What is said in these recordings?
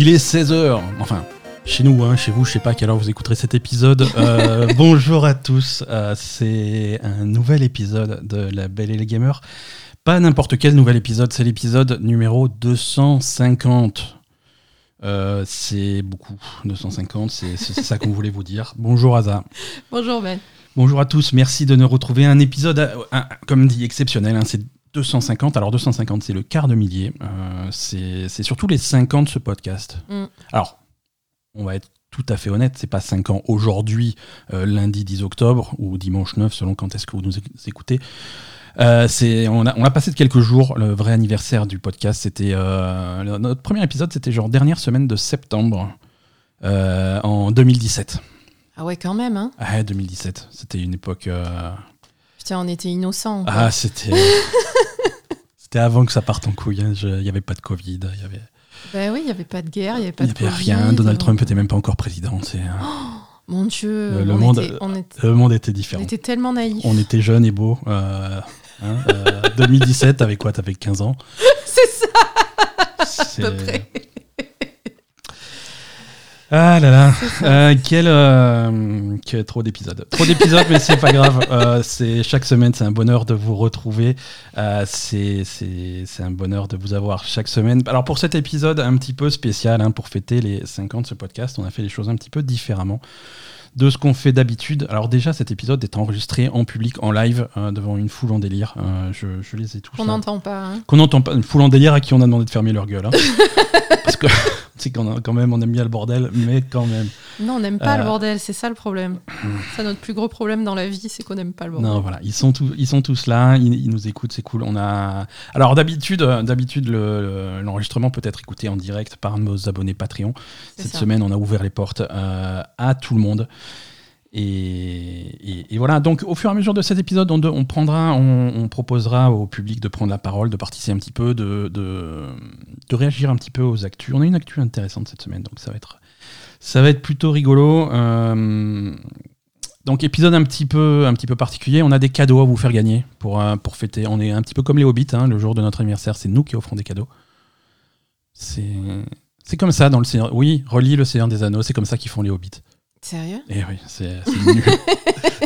Il est 16h. Enfin, chez nous, hein, chez vous, je sais pas à quelle heure vous écouterez cet épisode. Euh, bonjour à tous. Euh, c'est un nouvel épisode de La Belle et les Gamers. Pas n'importe quel nouvel épisode, c'est l'épisode numéro 250. Euh, c'est beaucoup, 250, c'est c'est ça qu'on voulait vous dire. Bonjour Aza. Bonjour Ben. Bonjour à tous, merci de nous retrouver. Un épisode, comme dit, exceptionnel. hein, c'est 250. Alors 250, c'est le quart de millier. Euh, c'est surtout les 5 ans de ce podcast. Mm. Alors, on va être tout à fait honnête, c'est pas 5 ans aujourd'hui, euh, lundi 10 octobre ou dimanche 9, selon quand est-ce que vous nous éc- écoutez. Euh, on, a, on a passé de quelques jours. Le vrai anniversaire du podcast, c'était notre premier épisode, c'était genre dernière semaine de septembre en 2017. Ah ouais, quand même, hein. Ah, 2017, c'était une époque. euh, Putain, on était innocents. quoi. Ah, c'était. c'était avant que ça parte en couille. hein. Il n'y avait pas de Covid, il n'y avait, Ben oui, il n'y avait pas de guerre, il n'y avait pas y de avait Covid, rien. Donald euh, Trump était même pas encore président. c'est, euh, Mon Dieu, Le- le on, monde- était, on, était, le monde était on différent. était tellement naïfs. On était jeunes et beaux. euh, hein, euh, 2017, t'avais quoi T'avais 15 ans C'est ça, à peu près. Ah là là, euh, quel, euh, quel- trop d'épisodes. Trop d'épisodes, mais c'est pas grave. Euh, c'est chaque semaine, c'est un bonheur de vous retrouver. C'est un bonheur de vous avoir chaque semaine. Alors pour cet épisode un petit peu spécial, hein, pour fêter les 5 ans de ce podcast, on a fait les choses un petit peu différemment de ce qu'on fait d'habitude. Alors déjà, cet épisode est enregistré en public, en live, euh, devant une foule en délire. Euh, je, je les ai tous. On là. n'entend pas. Hein. Qu'on n'entend pas, une foule en délire à qui on a demandé de fermer leur gueule. hein. Parce que c'est qu'on a quand même, on aime bien le bordel, mais quand même. Non, on n'aime pas Euh. le bordel, c'est ça le problème. c'est notre plus gros problème dans la vie, c'est qu'on n'aime pas le bordel. Non, voilà, ils sont tous, ils sont tous là, ils, ils nous écoutent, c'est cool. On a, alors d'habitude, euh, d'habitude le- le- l'enregistrement peut être écouté en direct par nos abonnés Patreon. Cette ça. semaine, on a ouvert les portes euh, à tout le monde. Et, voilà, donc au fur et à mesure de cet épisode, on, prendra, on, proposera au public de prendre la parole, de participer un petit peu, de, de, réagir un petit peu aux actus. On a une actu intéressante cette semaine, donc ça va être, ça va être plutôt rigolo. Euh, donc épisode un petit peu, un petit peu particulier. On a des cadeaux à vous faire gagner pour, euh, pour fêter. On est un petit peu comme les Hobbits. hein, le jour de notre anniversaire, c'est nous qui offrons des cadeaux. C'est comme ça dans le Seigneur. Oui, relis le Seigneur des Anneaux. C'est comme ça qu'ils font les Hobbits. Sérieux? Et oui, c'est, nul.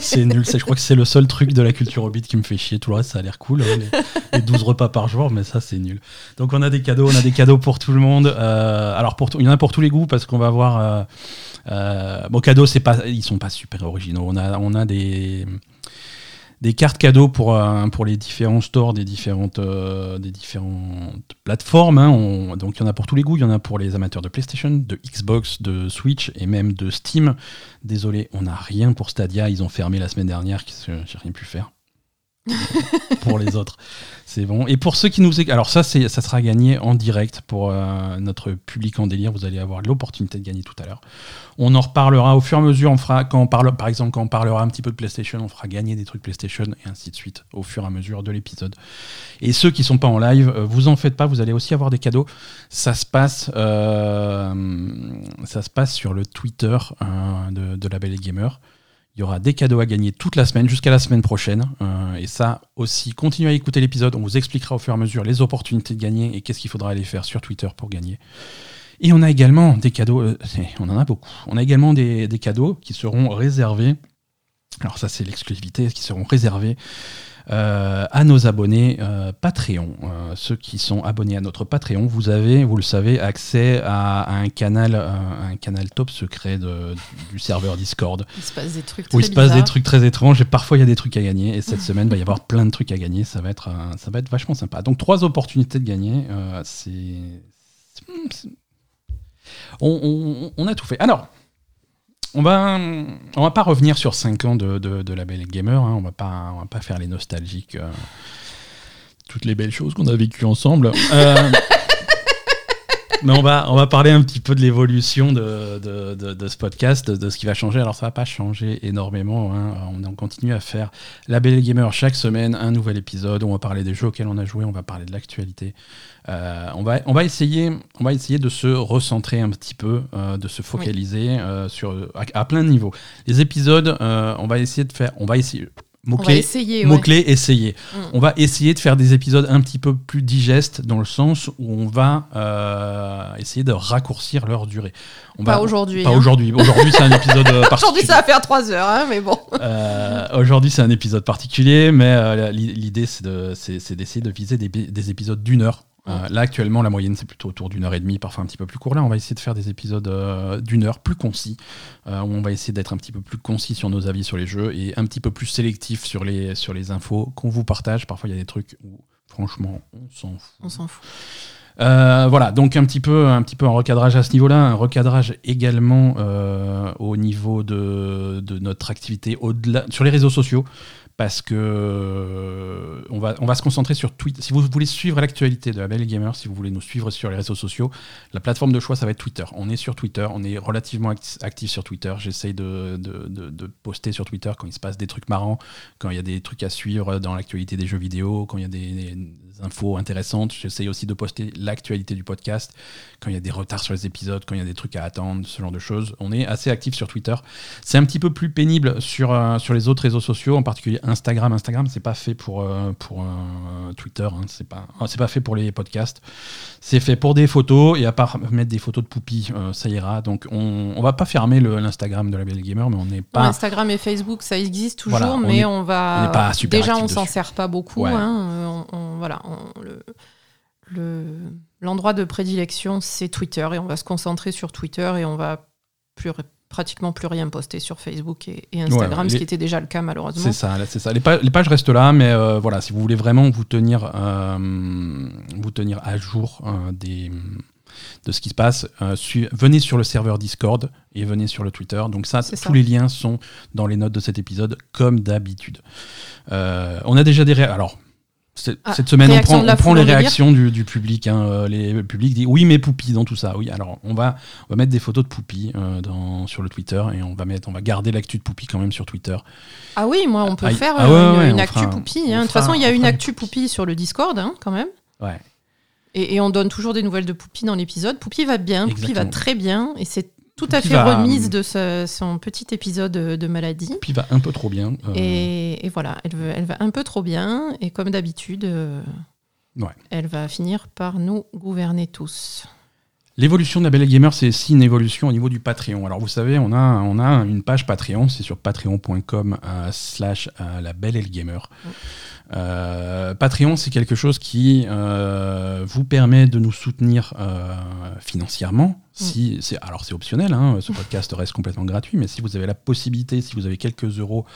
c'est nul. Je crois que c'est le seul truc de la culture Hobbit qui me fait chier. Tout le reste, ça a l'air cool. hein, les, les 12 repas par jour, mais ça, c'est nul. Donc on a des cadeaux. On a des cadeaux pour tout le monde. Euh, alors pour il y en a pour tous les goûts parce qu'on va avoir. Euh, euh, bon, cadeaux, c'est pas, ils sont pas super originaux. On a des des cartes cadeaux pour, euh, pour les différents stores des différentes, euh, des plateformes. hein. On- donc il y en a pour tous les goûts. Il y en a pour les amateurs de PlayStation, de Xbox, de Switch et même de Steam. Désolé, on n'a rien pour Stadia. Ils ont fermé la semaine dernière. J'ai rien pu faire? pour les autres, c'est bon. Et pour ceux qui nous, alors ça, ça sera gagné en direct pour euh, notre public en délire. Vous allez avoir l'opportunité de gagner tout à l'heure. On en reparlera au fur et à mesure. On fera, quand on par exemple, quand on parlera un petit peu de PlayStation, on fera gagner des trucs PlayStation et ainsi de suite au fur et à mesure de l'épisode. Et ceux qui sont pas en live, euh, vous en faites pas, vous allez aussi avoir des cadeaux. Ça se passe, euh, ça se passe sur le Twitter de la Belle et Gamer. Il y aura des cadeaux à gagner toute la semaine jusqu'à la semaine prochaine. Euh, et ça aussi, continuez à écouter l'épisode. On vous expliquera au fur et à mesure les opportunités de gagner et qu'est-ce qu'il faudra aller faire sur Twitter pour gagner. Et on a également des cadeaux, euh, on en a beaucoup. On a également des, des cadeaux qui seront réservés, alors ça c'est l'exclusivité, qui seront réservés euh, à nos abonnés euh, Patreon. Euh, ceux qui sont abonnés à notre Patreon, vous avez, vous le savez, accès à, à un canal, un canal top secret de- du serveur Discord Il se passe des trucs où très il se passe des trucs très étranges et parfois il y a des trucs à gagner. Et cette semaine, il va y avoir plein de trucs à gagner. Ça va être, ça va être vachement sympa. Donc trois opportunités de gagner. c'est, c'est- on, on- on a tout fait. Alors. On va, on va pas revenir sur 5 ans de, de, de la belle gamer. hein. On va pas, on va pas faire les nostalgiques. euh, toutes les belles choses qu'on a vécues ensemble. Euh, mais on va, on va parler un petit peu de l'évolution de, de, de- de ce podcast, de, de ce qui va changer. Alors ça va pas changer énormément. hein. On, on continue à faire la Belle Gamer chaque semaine, un nouvel épisode. On va parler des jeux auxquels on a joué, on va parler de l'actualité. Euh, on, va, on, va essayer, on va essayer de se recentrer un petit peu, euh, de se focaliser euh, sur, à, à plein de niveaux. Les épisodes, on va essayer de faire, on va essayer, Mot-clé, essayer. ouais. mot-clé, essayer. Mm. On va essayer de faire des épisodes un petit peu plus digestes dans le sens où on va euh, essayer de raccourcir leur durée. On Pas va, aujourd'hui. Pas hein. aujourd'hui. Aujourd'hui, c'est un épisode euh, particulier. Aujourd'hui, ça va faire 3 heures, hein, mais bon. Euh, Aujourd'hui, c'est un épisode particulier, mais euh, l'i- l'idée, c'est de- c'est c'est d'essayer de viser des épisodes d'une heure. Euh, là, actuellement, la moyenne, c'est plutôt autour d'une heure et demie, parfois un petit peu plus court. Là, on va essayer de faire des épisodes euh, d'une heure, plus concis, euh, où on va essayer d'être un petit peu plus concis sur nos avis sur les jeux et un petit peu plus sélectif sur les, sur les infos qu'on vous partage. Parfois, il y a des trucs où, franchement, on s'en fout. On s'en fout. Euh, voilà, donc un petit peu, un petit peu un recadrage à ce niveau-là, un recadrage également euh, au niveau de, de notre activité au-delà sur les réseaux sociaux, parce que euh, on va, on va se concentrer sur Twitter. Si vous voulez suivre l'actualité de la Belle Gamer, si vous voulez nous suivre sur les réseaux sociaux, la plateforme de choix ça va être Twitter. On est sur Twitter, on est relativement act- actif sur Twitter. J'essaye de, de, de- poster sur Twitter quand il se passe des trucs marrants, quand il y a des trucs à suivre dans l'actualité des jeux vidéo, quand il y a des infos intéressantes. J'essaye aussi de poster l'actualité du podcast, quand il y a des retards sur les épisodes, quand il y a des trucs à attendre, ce genre de choses. On est assez actif sur Twitter. C'est un petit peu plus pénible sur, euh, sur les autres réseaux sociaux, en particulier Instagram. Instagram, c'est pas fait pour, euh, pour euh, Twitter, hein. c'est pas, c'est pas fait pour les podcasts. C'est fait pour des photos, et à part mettre des photos de poupie, euh, ça ira. Donc on, on va pas fermer l'Instagram de la Belle Gamer, mais on n'est pas. Instagram et Facebook, ça existe toujours, Voilà, on mais est- on va. on pas super Déjà, on s'en sert pas beaucoup. Ouais. hein, on- on- voilà, on- le- le- l'endroit de prédilection, c'est Twitter, et on va se concentrer sur Twitter, et on va plus, pratiquement plus rien poster sur Facebook et, et Instagram, Ouais, ce les- qui était déjà le cas malheureusement. C'est ça, c'est ça. Les, pa- les pages restent là, mais euh, voilà, si vous voulez vraiment vous tenir, euh, vous tenir à jour euh, des, de ce qui se passe, su- venez sur le serveur Discord et venez sur le Twitter. Donc ça, C'est tous ça. les liens sont dans les notes de cet épisode, comme d'habitude. On a déjà des ré- alors. Ah, cette semaine, on prend, on les réactions du, du public. hein, euh, les, le public dit oui, mais Poupie dans tout ça. Oui, alors on va, on va mettre des photos de Poupie euh, dans, sur le Twitter et on va mettre, on va garder l'actu de Poupie quand même sur Twitter. Ah oui, moi, on peut Ah, faire ah euh, ouais, une, actu fera- poupie. hein. De toute façon, il y a une actu poupie sur le Discord, hein, quand même. Ouais. Et, et on donne toujours des nouvelles de Poupie dans l'épisode. Poupie va bien, Poupie va très bien, et c'est tout à fait va- remise de ce- son petit épisode de maladie. Puis va un peu trop bien. euh, Et, et voilà, elle, veut- elle va un peu trop bien, et comme d'habitude, euh, Ouais. elle va finir par nous gouverner tous. L'évolution de la Belle Gamer, c'est aussi une évolution au niveau du Patreon. Alors vous savez, on a, on a une page Patreon, c'est sur patreon.com euh, slash euh, la Belle Gamer. Euh, Patreon, c'est quelque chose qui vous permet de nous soutenir financièrement. Si, c'est, alors c'est optionnel, hein, ce podcast reste complètement gratuit, mais si vous avez la possibilité, si vous avez quelques euros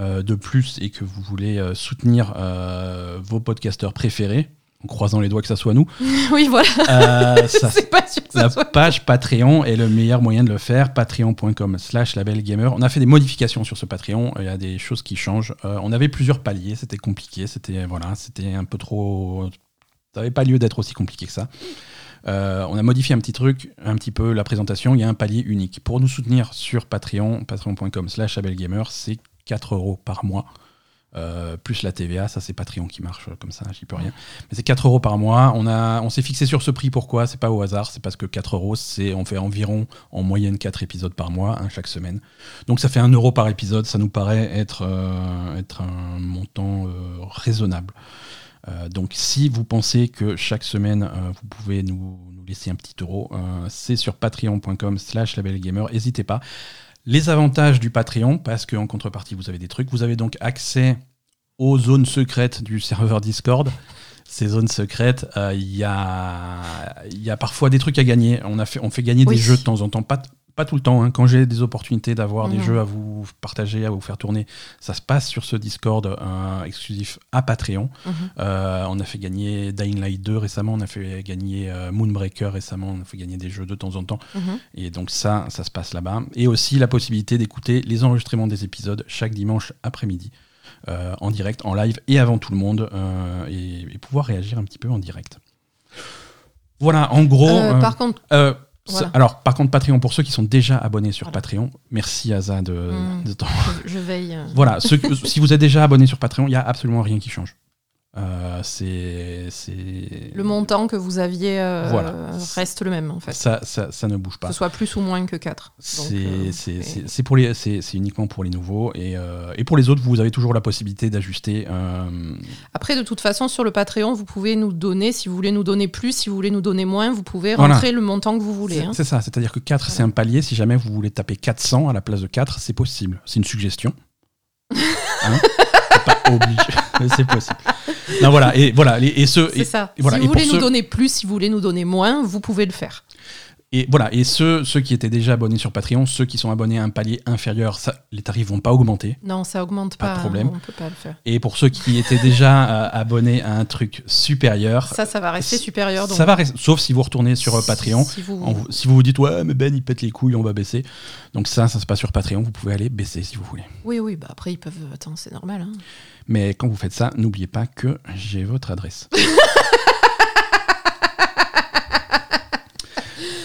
euh, de plus et que vous voulez soutenir euh, vos podcasteurs préférés, en croisant les doigts que ça soit nous, oui, voilà, euh, ça, pas sûr que ça la soit. page Patreon est le meilleur moyen de le faire. Patreon.com slash labelgamer. On a fait des modifications sur ce Patreon. Il y a des choses qui changent. Euh, on avait plusieurs paliers. C'était compliqué. C'était voilà, c'était un peu trop. Ça n'avait pas lieu d'être aussi compliqué que ça. Euh, on a modifié un petit truc, un petit peu la présentation. Il y a un palier unique. Pour nous soutenir sur Patreon, patreon.com slash labelgamer, c'est 4 euros par mois. Euh, plus la TVA, ça c'est Patreon qui marche euh, comme ça, j'y peux rien. Mais c'est 4 euros par mois. On, a, on s'est fixé sur ce prix, pourquoi? C'est pas au hasard, c'est parce que 4 euros, c'est, on fait environ en moyenne 4 épisodes par mois, un chaque semaine. Donc ça fait 1 euro par épisode, ça nous paraît être, euh, être un montant raisonnable. Donc si vous pensez que chaque semaine, vous pouvez nous, nous laisser un petit euro, c'est sur patreon.com slash labelgamer, n'hésitez pas. Les avantages du Patreon, parce qu'en contrepartie, vous avez des trucs. Vous avez donc accès aux zones secrètes du serveur Discord. Ces zones secrètes, euh, il y, a, il y a parfois des trucs à gagner. On, a fait, on fait gagner Oui. des jeux de temps en temps. Pas, pas tout le temps. hein. Quand j'ai des opportunités d'avoir des Mhm. jeux à vous partager, à vous faire tourner, ça se passe sur ce Discord euh, exclusif à Patreon. Mhm. Euh, on a fait gagner Dying Light 2 récemment, on a fait gagner euh, Moonbreaker récemment, on a fait gagner des jeux de temps en temps. Mhm. Et donc ça, ça se passe là-bas. Et aussi la possibilité d'écouter les enregistrements des épisodes chaque dimanche après-midi, euh, en direct, en live et avant tout le monde, et, et pouvoir réagir un petit peu en direct. Voilà, en gros. Par contre, Voilà. Alors, par contre, Patreon, pour ceux qui sont déjà abonnés sur Voilà. Patreon, merci Aza de, Mm. de t'en- je, veille. euh, Voilà, ceux si vous êtes déjà abonné sur Patreon, il n'y a absolument rien qui change. Euh, c'est Le montant que vous aviez euh, Voilà. reste le même en fait. ça, ça, ça ne bouge Que pas. ce soit plus ou moins que 4. C'est c'est- uniquement pour les nouveaux et, euh, et pour les autres, vous avez toujours la possibilité d'ajuster. euh, Après, de toute façon, sur le Patreon, vous pouvez nous donner, si vous voulez nous donner plus, si vous voulez nous donner moins, vous pouvez Voilà. rentrer le montant que vous voulez. c'est hein. c'est ça, c'est-à-dire que 4 c'est un palier. Si jamais vous voulez taper 400 à la place de 4, c'est possible. C'est une suggestion. Hein obligé, c'est possible. Non, voilà, et voilà, et, et C'est et, ça. et voilà, si vous voulez nous donner plus, si vous voulez nous donner moins, vous pouvez le faire. Et voilà, et ceux, ceux qui étaient déjà abonnés sur Patreon, ceux qui sont abonnés à un palier inférieur, ça, les tarifs vont pas augmenter. Non, ça augmente Pas pas. de problème. On peut pas le faire. Et pour ceux qui étaient déjà euh, abonnés à un truc supérieur, Ça, ça va rester supérieur. donc- ça va rester, sauf si vous retournez sur euh, Patreon. Si vous- si vous vous dites ouais mais Ben il pète les couilles on va baisser donc ça ça se passe sur Patreon vous pouvez aller baisser si vous voulez Oui, oui, bah après, ils peuvent. Attends, c'est normal. hein. Mais quand vous faites ça n'oubliez pas que j'ai votre adresse.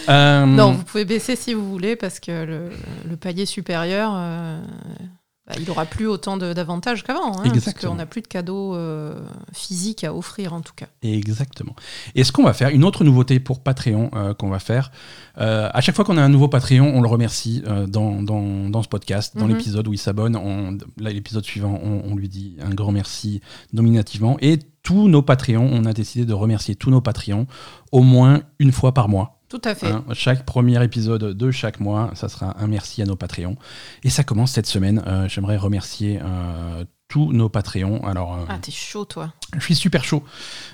Euh, Non, vous pouvez baisser si vous voulez, parce que le, le palier supérieur, euh, bah, il aura plus autant d'avantages qu'avant. Hein, parce qu'on n'a plus de cadeaux euh, physiques à offrir, en tout cas. Exactement. Et ce qu'on va faire, une autre nouveauté pour Patreon euh, qu'on va faire, euh, à chaque fois qu'on a un nouveau Patreon, on le remercie dans, dans, dans ce podcast, dans Mhm. l'épisode où il s'abonne. l'épisode suivant, on, on lui dit un grand merci nominativement. Et tous nos Patreons, on a décidé de remercier tous nos Patreons au moins une fois par mois. Tout à fait. Hein, chaque premier épisode de chaque mois, ça sera un merci à nos Patreons. Et ça commence cette semaine. Euh, J'aimerais remercier euh, tous nos Patreons. Alors, euh, Ah, t'es chaud, toi. je suis super chaud.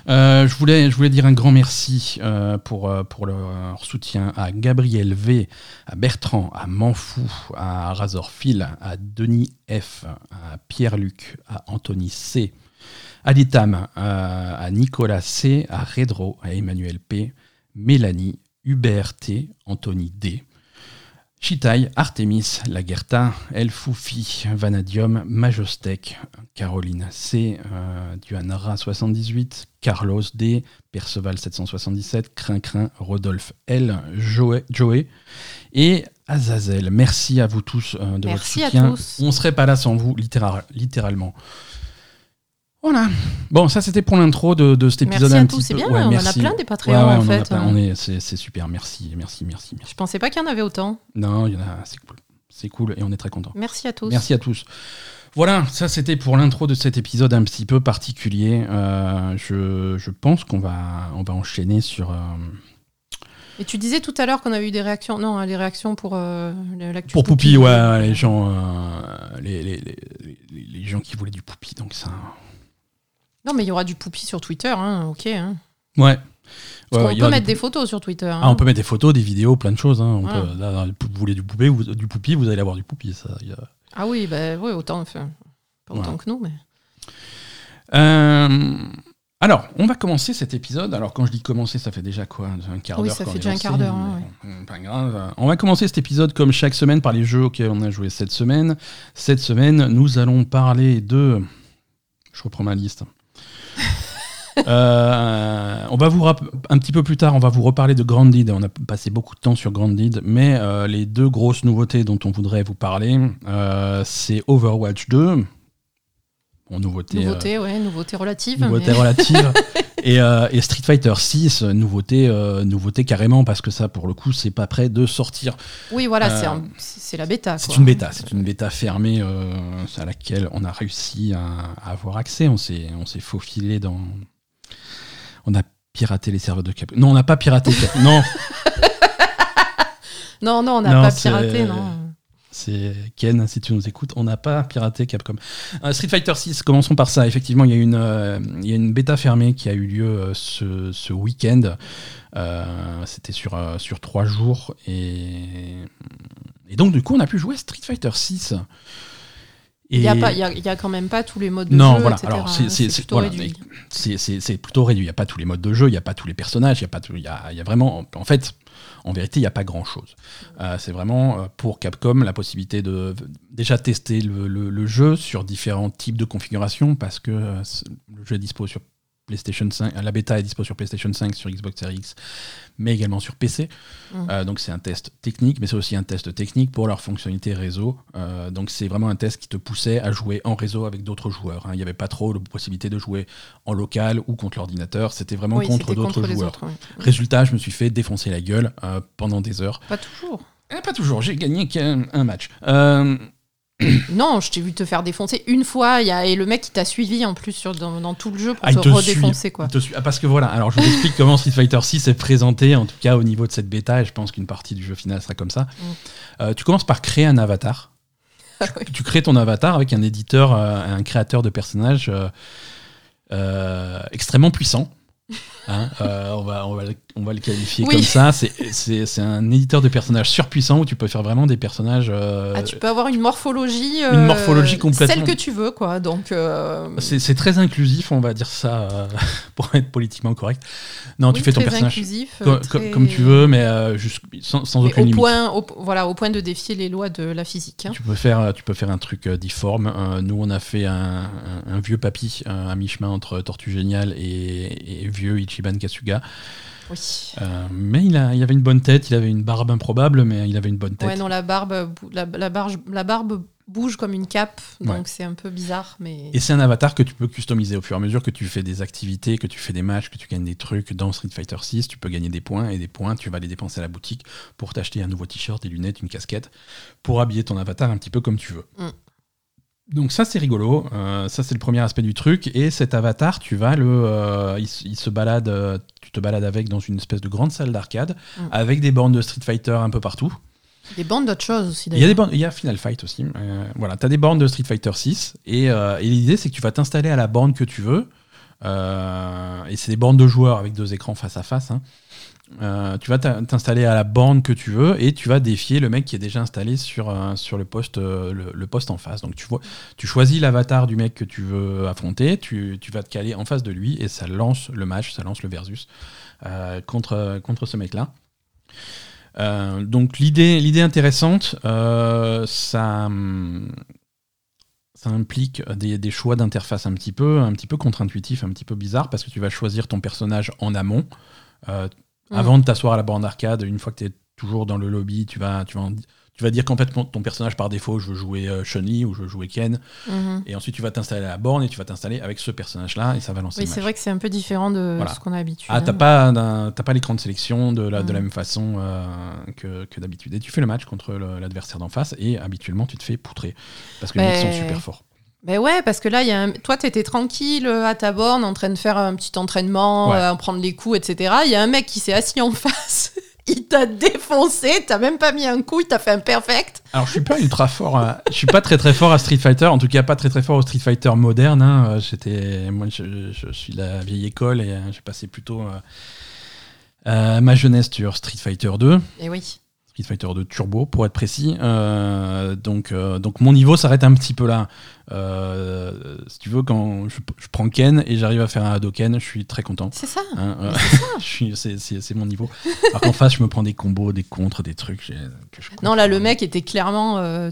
Euh, je, voulais, je voulais dire un grand merci euh, pour, pour leur soutien à Gabriel V, à Bertrand, à Manfou, à Razor Phil, à Denis F, à Pierre-Luc, à Anthony C, à Litam, à, à Nicolas C, à Redro, à Emmanuel P, Mélanie, Hubert T, Anthony D. Chitaï, Artemis, Lagerta, Elfoufi, Vanadium, Majostek, Caroline C, euh, Duanara 78, Carlos D, Perceval 777, Crincrin, Rodolphe L, Joé, Joé et Azazel. Merci à vous tous euh, de Merci votre soutien. tous. On serait pas là sans vous, littéra- littéralement. Voilà. Bon, ça c'était pour l'intro de, de cet épisode Merci un à petit tous. C'est bien, ouais, on merci. en a plein des Patreons, ouais, en a fait. plein. hein. On est, c'est, c'est super. Merci, merci, merci, merci. Je pensais pas qu'il y en avait autant. Non, il y en a. C'est cool. C'est cool et on est très content. Merci à tous. Merci à tous. Voilà, ça c'était pour l'intro de cet épisode un petit peu particulier. Euh, je, je pense qu'on va, on va enchaîner sur. euh, Et tu disais tout à l'heure qu'on avait eu des réactions. Non, hein, les réactions pour euh, l'actu. pour Poupi, ouais, ouais, les gens, euh, les, les, les, les- les gens qui voulaient du Poupi, donc ça. Non, mais il y aura du Poupi sur Twitter, hein, ok. Hein. Ouais. Parce Ouais, y peut mettre des photos sur Twitter. hein. Ah, on peut mettre des photos, des vidéos, plein de choses. hein. On Ouais. peut- là, là, vous voulez du poupée, vous- du Poupi, vous allez avoir du Poupi. Ça, il y a- Ah oui, bah, oui, autant, enfin, pas autant Ouais. que nous, mais. Euh, alors, on va commencer cet épisode. Alors, quand je dis commencer, ça fait déjà quoi? Un quart Oui, d'heure ça qu'on fait déjà un quart d'heure, hein, Pas grave. On va commencer cet épisode comme chaque semaine par les jeux auxquels on a joué cette semaine. Cette semaine, nous allons parler de. Je reprends ma liste. Euh, on va vous un petit peu plus tard, on va vous reparler de Grounded. On a passé beaucoup de temps sur Grounded, mais euh, les deux grosses nouveautés dont on voudrait vous parler, euh, c'est Overwatch 2. Bon, nouveauté, Nouveauté, ouais, nouveauté relative. nouveauté mais- relative. et, et Street Fighter 6, nouveauté, nouveauté carrément, parce que ça, pour le coup, c'est pas prêt de sortir. Oui, voilà, c'est la bêta. C'est une bêta, c'est une bêta fermée à laquelle on a réussi à, à avoir accès. On s'est faufilé dans. On a piraté les serveurs de Cap. Non, on n'a pas piraté non, Non, non, on n'a pas piraté, non. c'est Ken, si tu nous écoutes. On n'a pas piraté Capcom. Euh, Street Fighter 6, commençons par ça. Effectivement, il y a une, euh, il y a une bêta fermée qui a eu lieu euh, ce, ce week-end. C'était sur, sur trois jours. Et, et donc, du coup, on a pu jouer à Street Fighter 6. Il n'y a, quand même pas tous les modes de Non, jeu, voilà. etc. Alors, c'est- c'est- c'est- plutôt voilà, c'est plutôt réduit. Il n'y a pas tous les modes de jeu, il n'y a pas tous les personnages, il y a pas tout- il y a, il y a vraiment. En fait, en vérité, il n'y a pas grand chose. c'est vraiment euh, pour Capcom la possibilité de déjà tester le, le- le jeu sur différents types de configurations parce que euh, le jeu est dispo sur PlayStation 5. La bêta est dispo sur PlayStation 5, sur Xbox Series X, mais également sur PC. Mm. Euh, donc c'est un test technique, mais c'est aussi un test technique pour leur fonctionnalité réseau. Euh, donc c'est vraiment un test qui te poussait à jouer en réseau avec d'autres joueurs. hein. Il n'y avait pas trop de possibilité de jouer en local ou contre l'ordinateur. C'était vraiment Oui, contre d'autres joueurs. autres. Résultat, je me suis fait défoncer la gueule euh, pendant des heures. Pas toujours. Eh, pas toujours, j'ai gagné qu'un un match. Euh, Non, je t'ai vu te faire défoncer une fois, il y a, et le mec qui t'a suivi en plus sur, dans, dans tout le jeu pour Ah, te te redéfoncer. Quoi. te ah, parce que voilà, alors je vous explique comment Street Fighter 6 est présenté, en tout cas au niveau de cette bêta, et je pense qu'une partie du jeu final sera comme ça. Mm. Euh, tu commences par créer un avatar. Ah. Tu crées ton avatar avec un éditeur, euh, un créateur de personnages euh, extrêmement puissant. Hein, euh, on, va, on, va le, on va le qualifier Oui. comme ça. C'est- un éditeur de personnages surpuissant où tu peux faire vraiment des personnages. euh, Ah, tu peux avoir une morphologie, Une euh, morphologie complètement- celle que tu veux, quoi. Donc, euh, c'est très inclusif, on va dire ça pour être politiquement correct. Non, tu fais ton personnage inclusif, co- très- comme tu veux, mais juste- sans, sans mais aucune au limite. point, au, voilà, au point de défier les lois de la physique. hein. Tu peux faire, tu peux faire un truc difforme. Nous, on a fait un, un- un vieux papy à mi-chemin entre Tortue Géniale et, et vieux Ichiban Kasuga. Oui. Euh, mais il, a, il avait une bonne tête, il avait une barbe improbable, mais il avait une bonne tête. Ouais, non, la barbe, la, la barge- la barbe bouge comme une cape, donc Ouais. c'est un peu bizarre, mais Et c'est un avatar que tu peux customiser au fur et à mesure que tu fais des activités, que tu fais des matchs, que tu gagnes des trucs. Dans Street Fighter 6, tu peux gagner des points et des points, tu vas les dépenser à la boutique pour t'acheter un nouveau t-shirt, des lunettes, une casquette, pour habiller ton avatar un petit peu comme tu veux. Mm. Donc ça c'est rigolo, Euh, ça c'est le premier aspect du truc et cet avatar tu vas le, euh, il, se- il se balade, euh, tu te balades avec dans une espèce de grande salle d'arcade Mm. avec des bornes de Street Fighter un peu partout. des bandes d'autres choses aussi. Il y a des d'ailleurs. bornes, il y a Final Fight aussi. Voilà, tu as des bornes de Street Fighter 6 et, et l'idée c'est que tu vas t'installer à la borne que tu veux. Et c'est des bornes de joueurs avec deux écrans face à face. hein. Euh, tu vas t'in- t'installer à la borne que tu veux et tu vas défier le mec qui est déjà installé sur, euh, le, poste, euh, le, poste en face. Donc tu, vois, tu choisis l'avatar du mec que tu veux affronter, tu, vas te caler en face de lui et ça lance le match, ça lance le versus contre, ce mec-là. Donc l'idée, intéressante, ça, implique des, choix d'interface un petit peu, peu contre-intuitifs, un petit peu bizarre parce que tu vas choisir ton personnage en amont. Mm. Avant de t'asseoir à la borne d'arcade, une fois que tu es toujours dans le lobby, tu vas, tu vas, en- tu vas dire fait ton personnage par défaut, je veux jouer euh, Chun-Li ou je veux jouer Ken. Mhm. Et ensuite tu vas t'installer à la borne et tu vas t'installer avec ce personnage-là et ça va lancer Oui, c'est vrai que c'est un peu différent de Voilà. ce qu'on a l'habitude. Ah, t'as pas, pas l'écran de sélection de la, de la Mm. même façon euh, que, que d'habitude. Et tu fais le match contre l'adversaire d'en face et habituellement tu te fais poutrer parce que les mecs sont Mais- super forts. Ben ouais, parce que là, y a un- toi, t'étais tranquille euh, à ta borne, en train de faire un petit entraînement, Ouais. euh, en prendre les coups, etc. Il y a un mec qui s'est assis en face, il t'a défoncé, t'as même pas mis un coup, il t'a fait un perfect. Alors je suis pas ultra fort, à- je suis pas très très fort à Street Fighter, en tout cas pas très très fort au Street Fighter moderne. hein. Euh, J'étais, moi je, je suis de la vieille école et euh, j'ai passé plutôt euh, euh, ma jeunesse sur Street Fighter 2. Et oui. Street Fighter 2 Turbo pour être précis. Euh, donc, euh, donc mon niveau s'arrête un petit peu là. Euh, si tu veux, quand je, je prends Ken et j'arrive à faire un Hadoken, je suis très content. C'est ça. Hein, euh, c'est- mon niveau. Alors qu'en face, je me prends des combos, des contres, des trucs que je Non, là, le mec était clairement euh,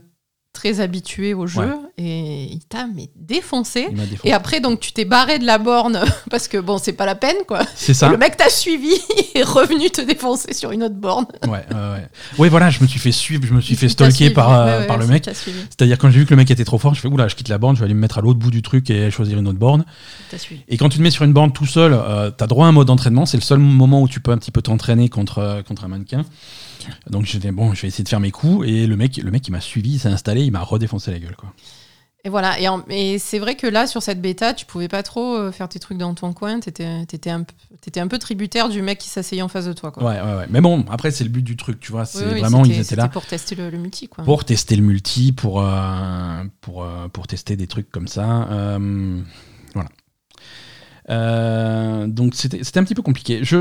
très habitué au jeu et il t'a mais défoncé. Et après, donc, tu t'es barré de la borne parce que bon, c'est pas la peine, quoi. C'est ça. le mec t'a suivi et est revenu te défoncer sur une autre borne. Ouais, ouais, ouais. Ouais, voilà, je me suis fait suivre, je me suis fait Il stalker suivi. par, Ouais, euh, ouais, par le mec. C'est-à-dire quand j'ai vu que le mec était trop fort, je fais oula, je quitte la borne, je vais aller me mettre à l'autre bout du truc et choisir une autre borne. Et quand tu te mets sur une borne tout seul, euh, t'as droit à un mode d'entraînement. C'est le seul moment où tu peux un petit peu t'entraîner contre, euh, contre un mannequin. Donc dit, bon, je vais essayer de faire mes coups. Et le mec, le mec il m'a suivi, il s'est installé, il m'a redéfoncé la gueule. Quoi. Et voilà, et, et c'est vrai que là, sur cette bêta, tu pouvais pas trop euh, faire tes trucs dans ton coin, t'étais étais un, un peu tributaire du mec qui s'asseyait en face de toi. Quoi. Ouais, ouais, ouais. Mais bon, après, c'est le but du truc, tu vois. C'est Oui, oui, vraiment, ils étaient là pour tester le, le multi. Quoi. pour tester le multi, pour, euh, pour, euh, pour tester des trucs comme ça. Euh, voilà. Donc c'était c'était un petit peu compliqué. Je,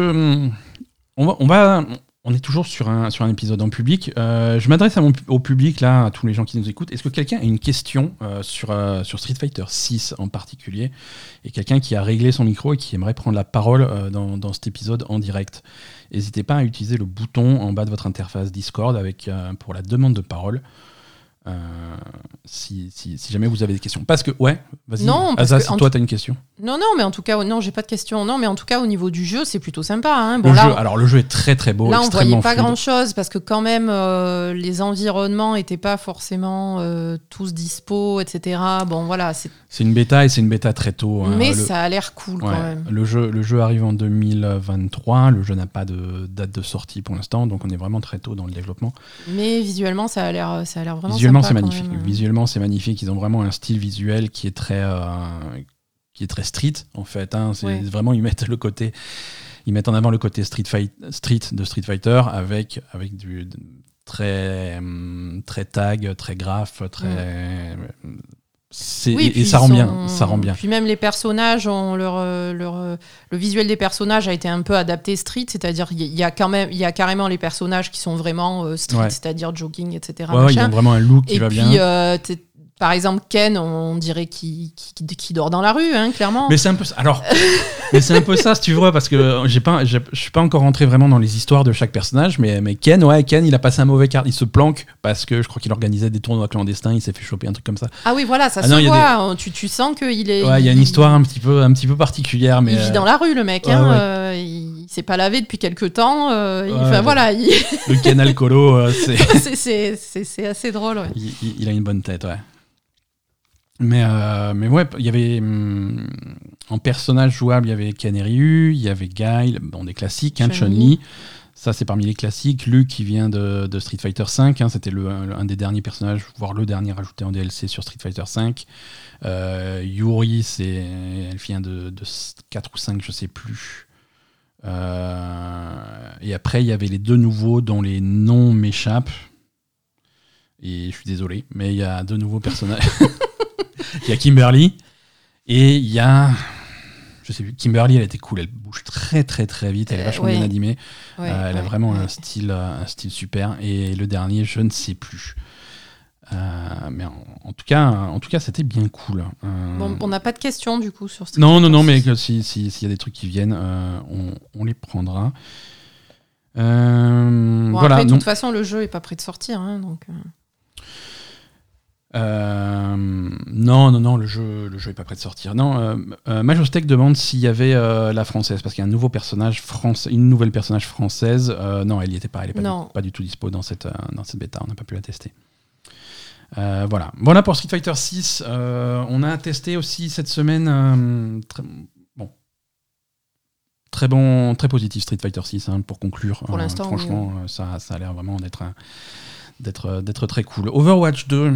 on, va, on, va, on est toujours sur un, sur un épisode en public. Euh, je m'adresse au public, là, à tous les gens qui nous écoutent. Est-ce que quelqu'un a une question euh, sur, euh, sur Street Fighter 6 en particulier? Et quelqu'un qui a réglé son micro et qui aimerait prendre la parole dans, dans cet épisode en direct N'hésitez pas à utiliser le bouton en bas de votre interface Discord avec, pour la demande de parole. Euh, si, si, si, jamais vous avez des questions. Parce que, ouais, vas-y. Non, Asa, si toi, tu as une question. Non, non, mais en tout cas, non, j'ai pas de question. Non, mais en tout cas, au niveau du jeu, c'est plutôt sympa. Hein. Bon, le jeu, alors, le jeu est très, très beau. Là, on voyait pas grand-chose parce que, quand même, euh, les environnements n'étaient pas forcément euh, tous dispo, etc. Bon, voilà. C'est une bêta et c'est une bêta très tôt. Hein. Mais ça a l'air cool quand même. Le jeu, le jeu arrive en 2023. Le jeu n'a pas de date de sortie pour l'instant, donc on est vraiment très tôt dans le développement. Mais visuellement, ça a l'air vraiment Visuellement, c'est magnifique. Visuellement, c'est magnifique. Ils ont vraiment un style visuel qui est très, euh, qui est très street, en fait. Hein. C'est vraiment, ils mettent le côté. Ils mettent en avant le côté street, fight, street de Street Fighter avec, avec du très, hum, très tag, très graph, très. Oui, et, ça rend bien, ça rend bien. Puis même les personnages, ont leur, euh, leur, euh, le visuel des personnages a été un peu adapté street, c'est-à-dire il y a quand même, il y a carrément les personnages qui sont vraiment street, c'est-à-dire jogging, etc. Ouais, ils ont vraiment un look qui et va puis, bien. Par exemple, Ken, on dirait qu'il dort dans la rue, hein, clairement. Mais c'est un peu ça. Alors, mais c'est un peu ça, si tu veux, parce que j'ai pas, je suis pas encore rentré vraiment dans les histoires de chaque personnage, mais, mais Ken, ouais, Ken, il a passé un mauvais quart, il se planque parce que je crois qu'il organisait des tournois clandestins, il s'est fait choper un truc comme ça. Ah oui, voilà, ça ah se voit. Tu, tu, sens qu'il est. Ouais, il y a une histoire un petit peu, un petit peu particulière, mais. Il vit dans la rue, le mec. hein, euh, il s'est pas lavé depuis quelques temps. Euh, enfin, voilà. Le Ken alcoolo, euh, c'est. c'est assez drôle. Ouais. il a une bonne tête, ouais. Mais, euh, mais ouais, il y avait hum, en personnage jouable, il y avait Ken Ryu, il y avait Guile, bon, des classiques, hein, Chun-Li. Ça, c'est parmi les classiques. Luke, qui vient de, de Street Fighter V, hein, c'était un des derniers personnages, voire le dernier ajouté en DLC sur Street Fighter V. Euh, Yuri, c'est, elle vient de, de 4 ou 5, je sais plus. Euh, et après, il y avait les deux nouveaux dont les noms m'échappent. Et je suis désolé, mais il y a deux nouveaux personnages. il y a Kimberly et il y a je sais plus, Kimberly, elle était cool, elle bouge très très très vite, elle est euh, vachement bien animée, euh, elle a vraiment un style, un style super. Et le dernier, je ne sais plus. Euh, mais en, tout cas, en tout cas, c'était bien cool. Bon, on n'a pas de questions du coup sur. Non, non, non, mais s'il si, y a des trucs qui viennent, on, on, les prendra. Bon, voilà. Après, de toute façon, le jeu est pas prêt de sortir, hein, donc. Euh, non, non, non, le jeu, le jeu est pas prêt de sortir. Non, euh, euh Majostec demande s'il y avait euh, la française parce qu'il y a un nouveau personnage français, une nouvelle personnage française. non, elle n'y était pas, elle est pas, du, pas du tout dispo dans cette dans cette bêta. On n'a pas pu la tester. voilà. Voilà pour Street Fighter 6. on a testé aussi cette semaine. très, bon, très bon, très positif Street Fighter 6 hein, pour conclure. Pour l'instant, franchement, ça, ça a l'air vraiment d'être d'être d'être très cool. Overwatch 2.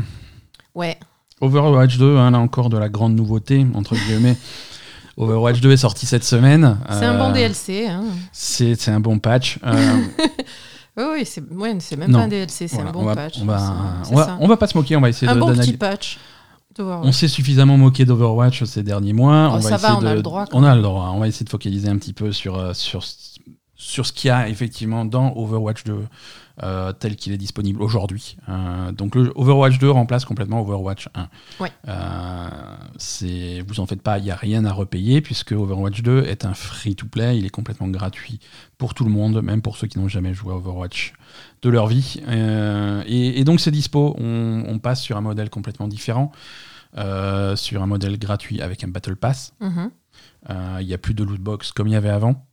Ouais. Overwatch 2, hein, là encore de la grande nouveauté, entre guillemets. Overwatch 2 est sorti cette semaine. C'est un bon euh, DLC. Hein. C'est un bon patch. Euh, oui, c'est même pas un DLC, c'est un bon patch. On va, on va, pas se moquer, on va essayer un de. Un bon petit patch. On s'est suffisamment moqué d'Overwatch ces derniers mois. Oh, on ça va, on a le droit. On a le droit. On va essayer de focaliser un petit peu sur, euh, sur, sur ce qu'il y a effectivement dans Overwatch 2. Euh, tel qu'il est disponible aujourd'hui. Euh, donc le Overwatch 2 remplace complètement Overwatch 1. Ouais. Euh, vous en faites pas, il n'y a rien à repayer puisque Overwatch 2 est un free-to-play, il est complètement gratuit pour tout le monde, même pour ceux qui n'ont jamais joué à Overwatch de leur vie. Et, donc c'est dispo, on, passe sur un modèle complètement différent, sur un modèle gratuit avec un Battle Pass. Mhm. Il n'y a plus de loot box comme il y avait avant.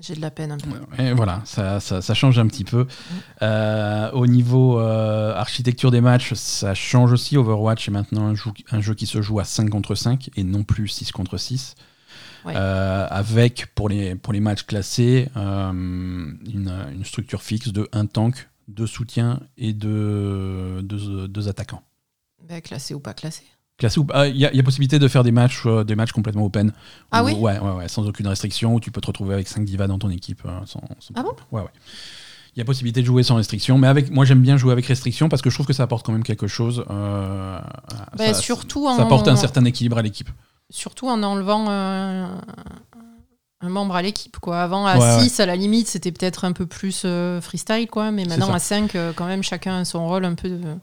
J'ai de la peine un peu. Et voilà, ça, ça, change un petit peu. Euh, au niveau euh, architecture des matchs, ça change aussi. Overwatch est maintenant un jeu, un jeu qui se joue à 5 contre 5 et non plus 6 contre 6. Euh, avec, pour les, pour les matchs classés, une, une, structure fixe de un tank, deux soutiens et deux, deux, attaquants. Bah, classé ou pas classé Classé ah, Il y, a possibilité de faire des matchs, euh, des matchs complètement open. Ah oui ouais, ouais, ouais, sans aucune restriction, où tu peux te retrouver avec 5 divas dans ton équipe. Euh, sans, ah bon Ouais, ouais. Il y a possibilité de jouer sans restriction, mais avec, moi j'aime bien jouer avec restriction parce que je trouve que ça apporte quand même quelque chose. Euh, bah, ça, surtout ça apporte un certain équilibre à l'équipe. Surtout en enlevant un, membre à l'équipe. quoi. Avant, à 6, à la limite, c'était peut-être un peu plus freestyle, quoi, mais maintenant à 5, quand même, chacun a son rôle un peu. De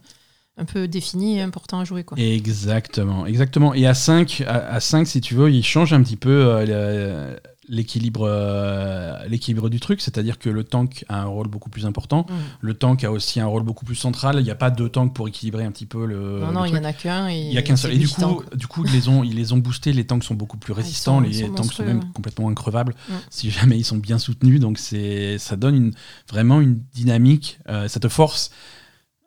un peu défini et important à jouer. Quoi. Exactement, exactement. Et à 5, à, 5, si tu veux, il change un petit peu euh, l'équilibre euh, l'équilibre du truc, c'est-à-dire que le tank a un rôle beaucoup plus important. Mm. Le tank a aussi un rôle beaucoup plus central. Il n'y a pas deux tanks pour équilibrer un petit peu le. non, non, il n'y en a qu'un. Il y a qu'un seul. Et du coup, du coup, ils les ont, ils les ont boostés. Les tanks sont beaucoup plus résistants. Ah, sont- les sont tanks sont même ouais. complètement increvables Mm. si jamais ils sont bien soutenus. Donc ça donne une, vraiment une dynamique. euh, ça te force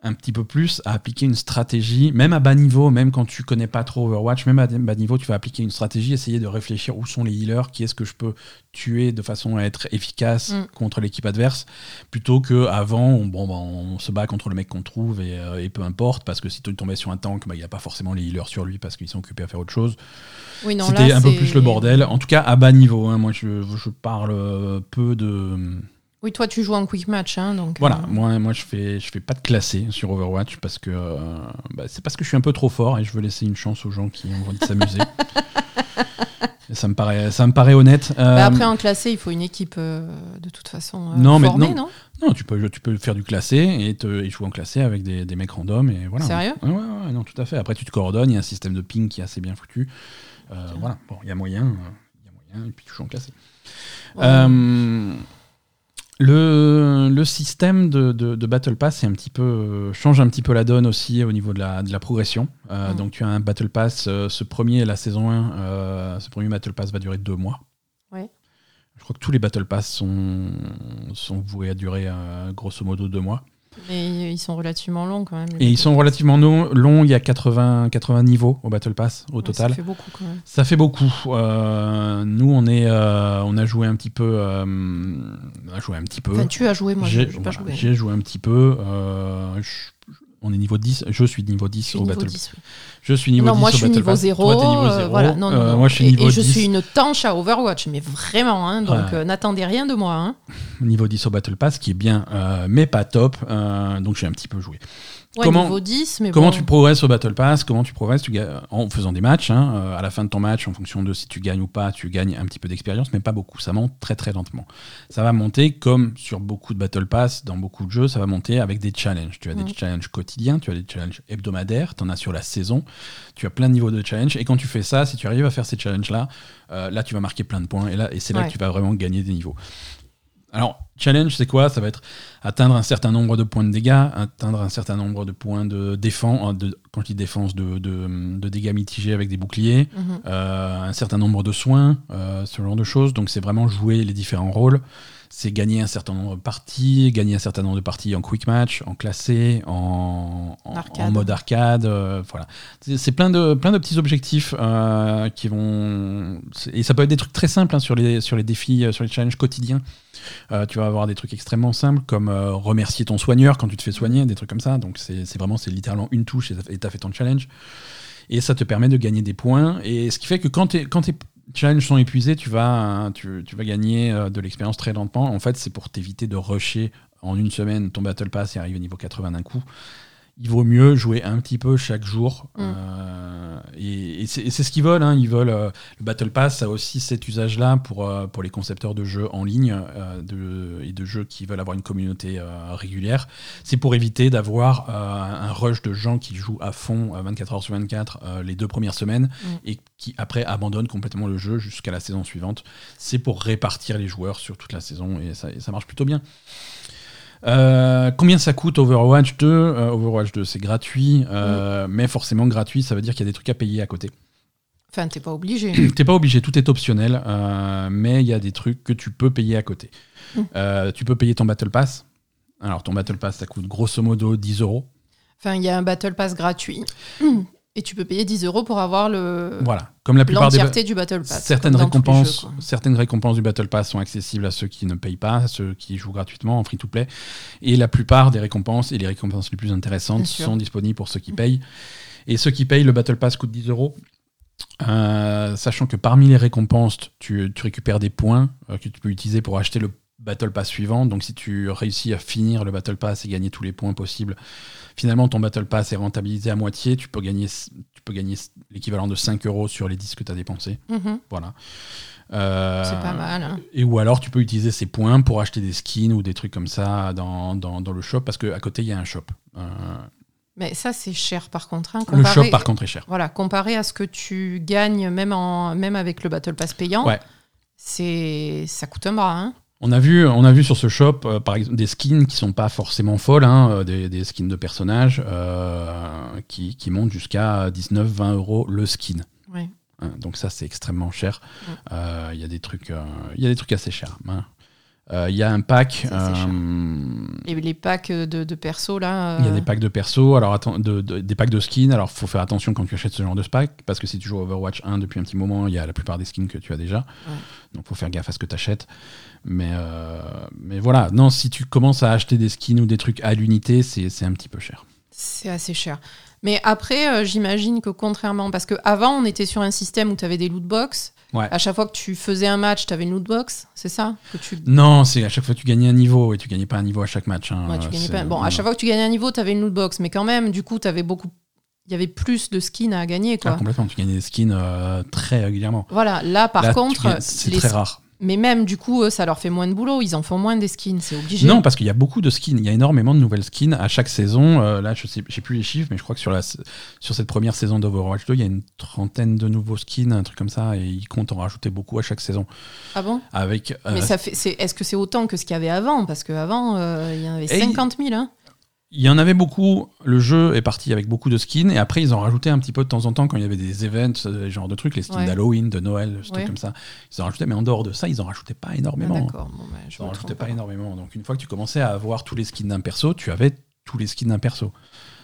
un petit peu plus à appliquer une stratégie, même à bas niveau, même quand tu connais pas trop Overwatch, même à bas niveau, tu vas appliquer une stratégie, essayer de réfléchir où sont les healers, qui est-ce que je peux tuer de façon à être efficace Mm. contre l'équipe adverse, plutôt que avant, on, bon, bah, on se bat contre le mec qu'on trouve et, euh, et peu importe, parce que si tu tombais sur un tank, bah, il n'y a pas forcément les healers sur lui parce qu'ils sont occupés à faire autre chose. Oui, C'était un peu plus le bordel, en tout cas à bas niveau. hein. Moi, je, je parle peu de. Oui, toi, tu joues en quick match. Hein, donc, Voilà, euh, moi, moi je fais je fais pas de classé sur Overwatch parce que euh, bah, c'est parce que je suis un peu trop fort et je veux laisser une chance aux gens qui ont envie de s'amuser. Ça me paraît ça me paraît honnête. bah, Euh, après, en classé, il faut une équipe euh, de toute façon euh, Non, mais non. non, non, tu peux tu peux faire du classé et, te, et jouer en classé avec des, des mecs random et voilà. Sérieux? Ouais, ouais, ouais, non, tout à fait. Après tu te coordonnes, il y a un système de ping qui est assez bien foutu. Euh, voilà, bon, il y a moyen, euh, il y a moyen et puis tu joues en classé. Ouais. Euh, le, le système de, de- de Battle Pass est un petit peu, euh, change un petit peu la donne aussi au niveau de la, de la progression. Euh, Mm. Donc tu as un Battle Pass, euh, ce premier, la saison 1, euh, ce premier Battle Pass va durer deux mois. Ouais. Je crois que tous les Battle Pass sont, sont voués à durer grosso modo deux mois. Mais ils sont relativement longs quand même. Et ils sont Pass. relativement longs, il y a 80, 80 niveaux au Battle Pass au Ouais, total. Ça fait beaucoup quand même. Ça fait beaucoup. Euh, nous, on, est, euh, on a joué un petit peu. euh, on a joué un petit peu. Enfin, tu as joué, moi, J'ai voilà, joué. j'ai joué un petit peu. je- on est niveau 10. Je suis niveau 10 Je suis au niveau Battle 10, oui. Je suis niveau non, 10 moi je suis niveau Pass. 0. Toi, t'es niveau euh, 0. voilà, non, non, Euh, non. moi, je suis et, niveau et je 10. suis une tanche à Overwatch, mais vraiment. hein, donc Ouais. euh, n'attendez rien de moi. Hein. Niveau 10 au Battle Pass, qui est bien, mais pas top. donc j'ai un petit peu joué. Ouais, Comment- niveau 10, mais Comment bon. tu progresses au Battle Pass? Comment tu progresses? Tu En faisant des matchs. hein, à la fin de ton match, en fonction de si tu gagnes ou pas, tu gagnes un petit peu d'expérience, mais pas beaucoup. Ça monte très très lentement. Ça va monter comme sur beaucoup de Battle Pass, dans beaucoup de jeux, ça va monter avec des challenges. Tu as des challenges quotidiens, tu as des challenges hebdomadaires, tu en as sur la saison, tu as plein de niveaux de challenge. Et quand tu fais ça, si tu arrives à faire ces challenges-là, euh, là tu vas marquer plein de points. Et, là, et c'est là Ouais. que tu vas vraiment gagner des niveaux. Alors, challenge, c'est quoi? Ça va être atteindre un certain nombre de points de dégâts, atteindre un certain nombre de points de défense, de, quand je dis défense, de, de, de dégâts mitigés avec des boucliers, Mhm. euh, un certain nombre de soins, euh, ce genre de choses. Donc c'est vraiment jouer les différents rôles. C'est gagner un certain nombre de parties, gagner un certain nombre de parties en quick match, en classé, en, en, mode arcade. euh, voilà. C'est plein de, plein de petits objectifs euh, qui vont. Et ça peut être des trucs très simples hein, sur, les, sur les défis, euh, sur les challenges quotidiens. Euh, tu vas avoir des trucs extrêmement simples comme remercier ton soigneur quand tu te fais soigner, des trucs comme ça. Donc c'est vraiment, c'est littéralement une touche et tu as fait ton challenge. Et ça te permet de gagner des points. Et ce qui fait que quand, tes challenges sont épuisés, tu vas, euh, tu, vas gagner euh, de l'expérience très lentement. En fait, c'est pour t'éviter de rusher en une semaine ton Battle Pass et arriver au niveau 80 d'un coup. Il vaut mieux jouer un petit peu chaque jour. Mm. Euh, et et c'est ce qu'ils veulent. hein. Ils veulent euh, le Battle Pass a aussi cet usage-là pour, euh, pour les concepteurs de jeux en ligne euh, de, et de jeux qui veulent avoir une communauté euh, régulière. C'est pour éviter d'avoir euh, un rush de gens qui jouent à fond euh, 24 heures sur 24 euh, les deux premières semaines Mm. et qui après abandonnent complètement le jeu jusqu'à la saison suivante. C'est pour répartir les joueurs sur toute la saison et ça, et ça marche plutôt bien. Euh, combien ça coûte Overwatch 2 Euh, Overwatch 2 c'est gratuit, euh, mais forcément gratuit ça veut dire qu'il y a des trucs à payer à côté. Enfin, t'es pas obligé. T'es pas obligé, tout est optionnel, mais il y a des trucs que tu peux payer à côté. Mm. Tu peux payer ton Battle Pass. Alors ton Battle Pass ça coûte grosso modo 10 euros. Enfin, il y a un Battle Pass gratuit. Et tu peux payer 10 euros pour avoir le Voilà, comme la plupart des du Battle Pass. certaines récompenses, jeux, certaines récompenses du Battle Pass sont accessibles à ceux qui ne payent pas, à ceux qui jouent gratuitement en free to play, et la plupart des récompenses et les récompenses les plus intéressantes sont disponibles pour ceux qui payent. Et ceux qui payent, le Battle Pass coûte 10 euros. Euh, sachant que parmi les récompenses, tu, tu récupères des points euh, que tu peux utiliser pour acheter le Battle Pass suivant. Donc si tu réussis à finir le Battle Pass et gagner tous les points possibles, finalement ton Battle Pass est rentabilisé à moitié. Tu peux gagner, tu peux gagner l'équivalent de 5 euros sur les 10 que tu as dépensés. Mhm. Voilà. Euh, C'est pas mal. hein. Et ou alors tu peux utiliser ces points pour acheter des skins ou des trucs comme ça dans, dans, dans le shop parce qu'à côté il y a un shop. Euh, Mais ça, c'est cher par contre. hein, le comparé- shop par contre est cher. Voilà, comparé à ce que tu gagnes même, en, même avec le Battle Pass payant, Ouais. c'est ça coûte un bras. Hein. On a vu, on a vu sur ce shop, euh, par exemple, des skins qui sont pas forcément folles, hein, euh, des, des, skins de personnages euh, qui, qui, montent jusqu'à 19-20 euros le skin. Ouais. Hein, donc ça, c'est extrêmement cher. Il y a des trucs, il y a des trucs assez chers. Hein. Il y a un pack. Et les packs de, de perso là. Il y a des packs de perso, alors de, des packs de skins. Alors faut faire attention quand tu achètes ce genre de pack parce que si tu joues Overwatch 1 depuis un petit moment, il y a la plupart des skins que tu as déjà. Donc faut faire gaffe à ce que tu achètes. Mais, euh, mais voilà, non, si tu commences à acheter des skins ou des trucs à l'unité, c'est un petit peu cher. C'est assez cher. Mais après, euh, j'imagine que contrairement, parce qu'avant, on était sur un système où tu avais des loot box. À chaque fois que tu faisais un match, tu avais une loot box, c'est ça que tu... Non, c'est à chaque fois que tu gagnais un niveau et tu gagnais pas un niveau à chaque match. Hein, Bon, à chaque fois que tu gagnais un niveau, tu avais une loot box, mais quand même, du coup, tu avais beaucoup il y avait plus de skins à gagner. Quoi. Ah, complètement, tu gagnais des skins euh, très régulièrement. Voilà, là par contre. C'est très rare. Mais même, du coup, ça leur fait moins de boulot. Ils en font moins des skins, c'est obligé. Non, parce qu'il y a beaucoup de skins. Il y a énormément de nouvelles skins à chaque saison. Euh, là, je sais, sais plus les chiffres, mais je crois que sur, la, sur cette première saison d'Overwatch 2, il y a une trentaine de nouveaux skins, un truc comme ça, et ils comptent en rajouter beaucoup à chaque saison. Ah bon? Avec. Euh, mais ça fait, est-ce que c'est autant que ce qu'il y avait avant? Parce qu'avant, euh, il y en avait 50 000. Hein il y en avait beaucoup. Le jeu est parti avec beaucoup de skins. Et après, ils ont rajouté un petit peu de temps en temps quand il y avait des events, ce euh, genre de trucs, les skins d'Halloween, de Noël, ce truc comme ça. Ils ont rajouté, mais en dehors de ça, ils en rajoutaient pas énormément. Ah, d'accord. Bon, bah, ils en rajoutaient pas, énormément. Donc, une fois que tu commençais à avoir tous les skins d'un perso, tu avais tous les skins d'un perso.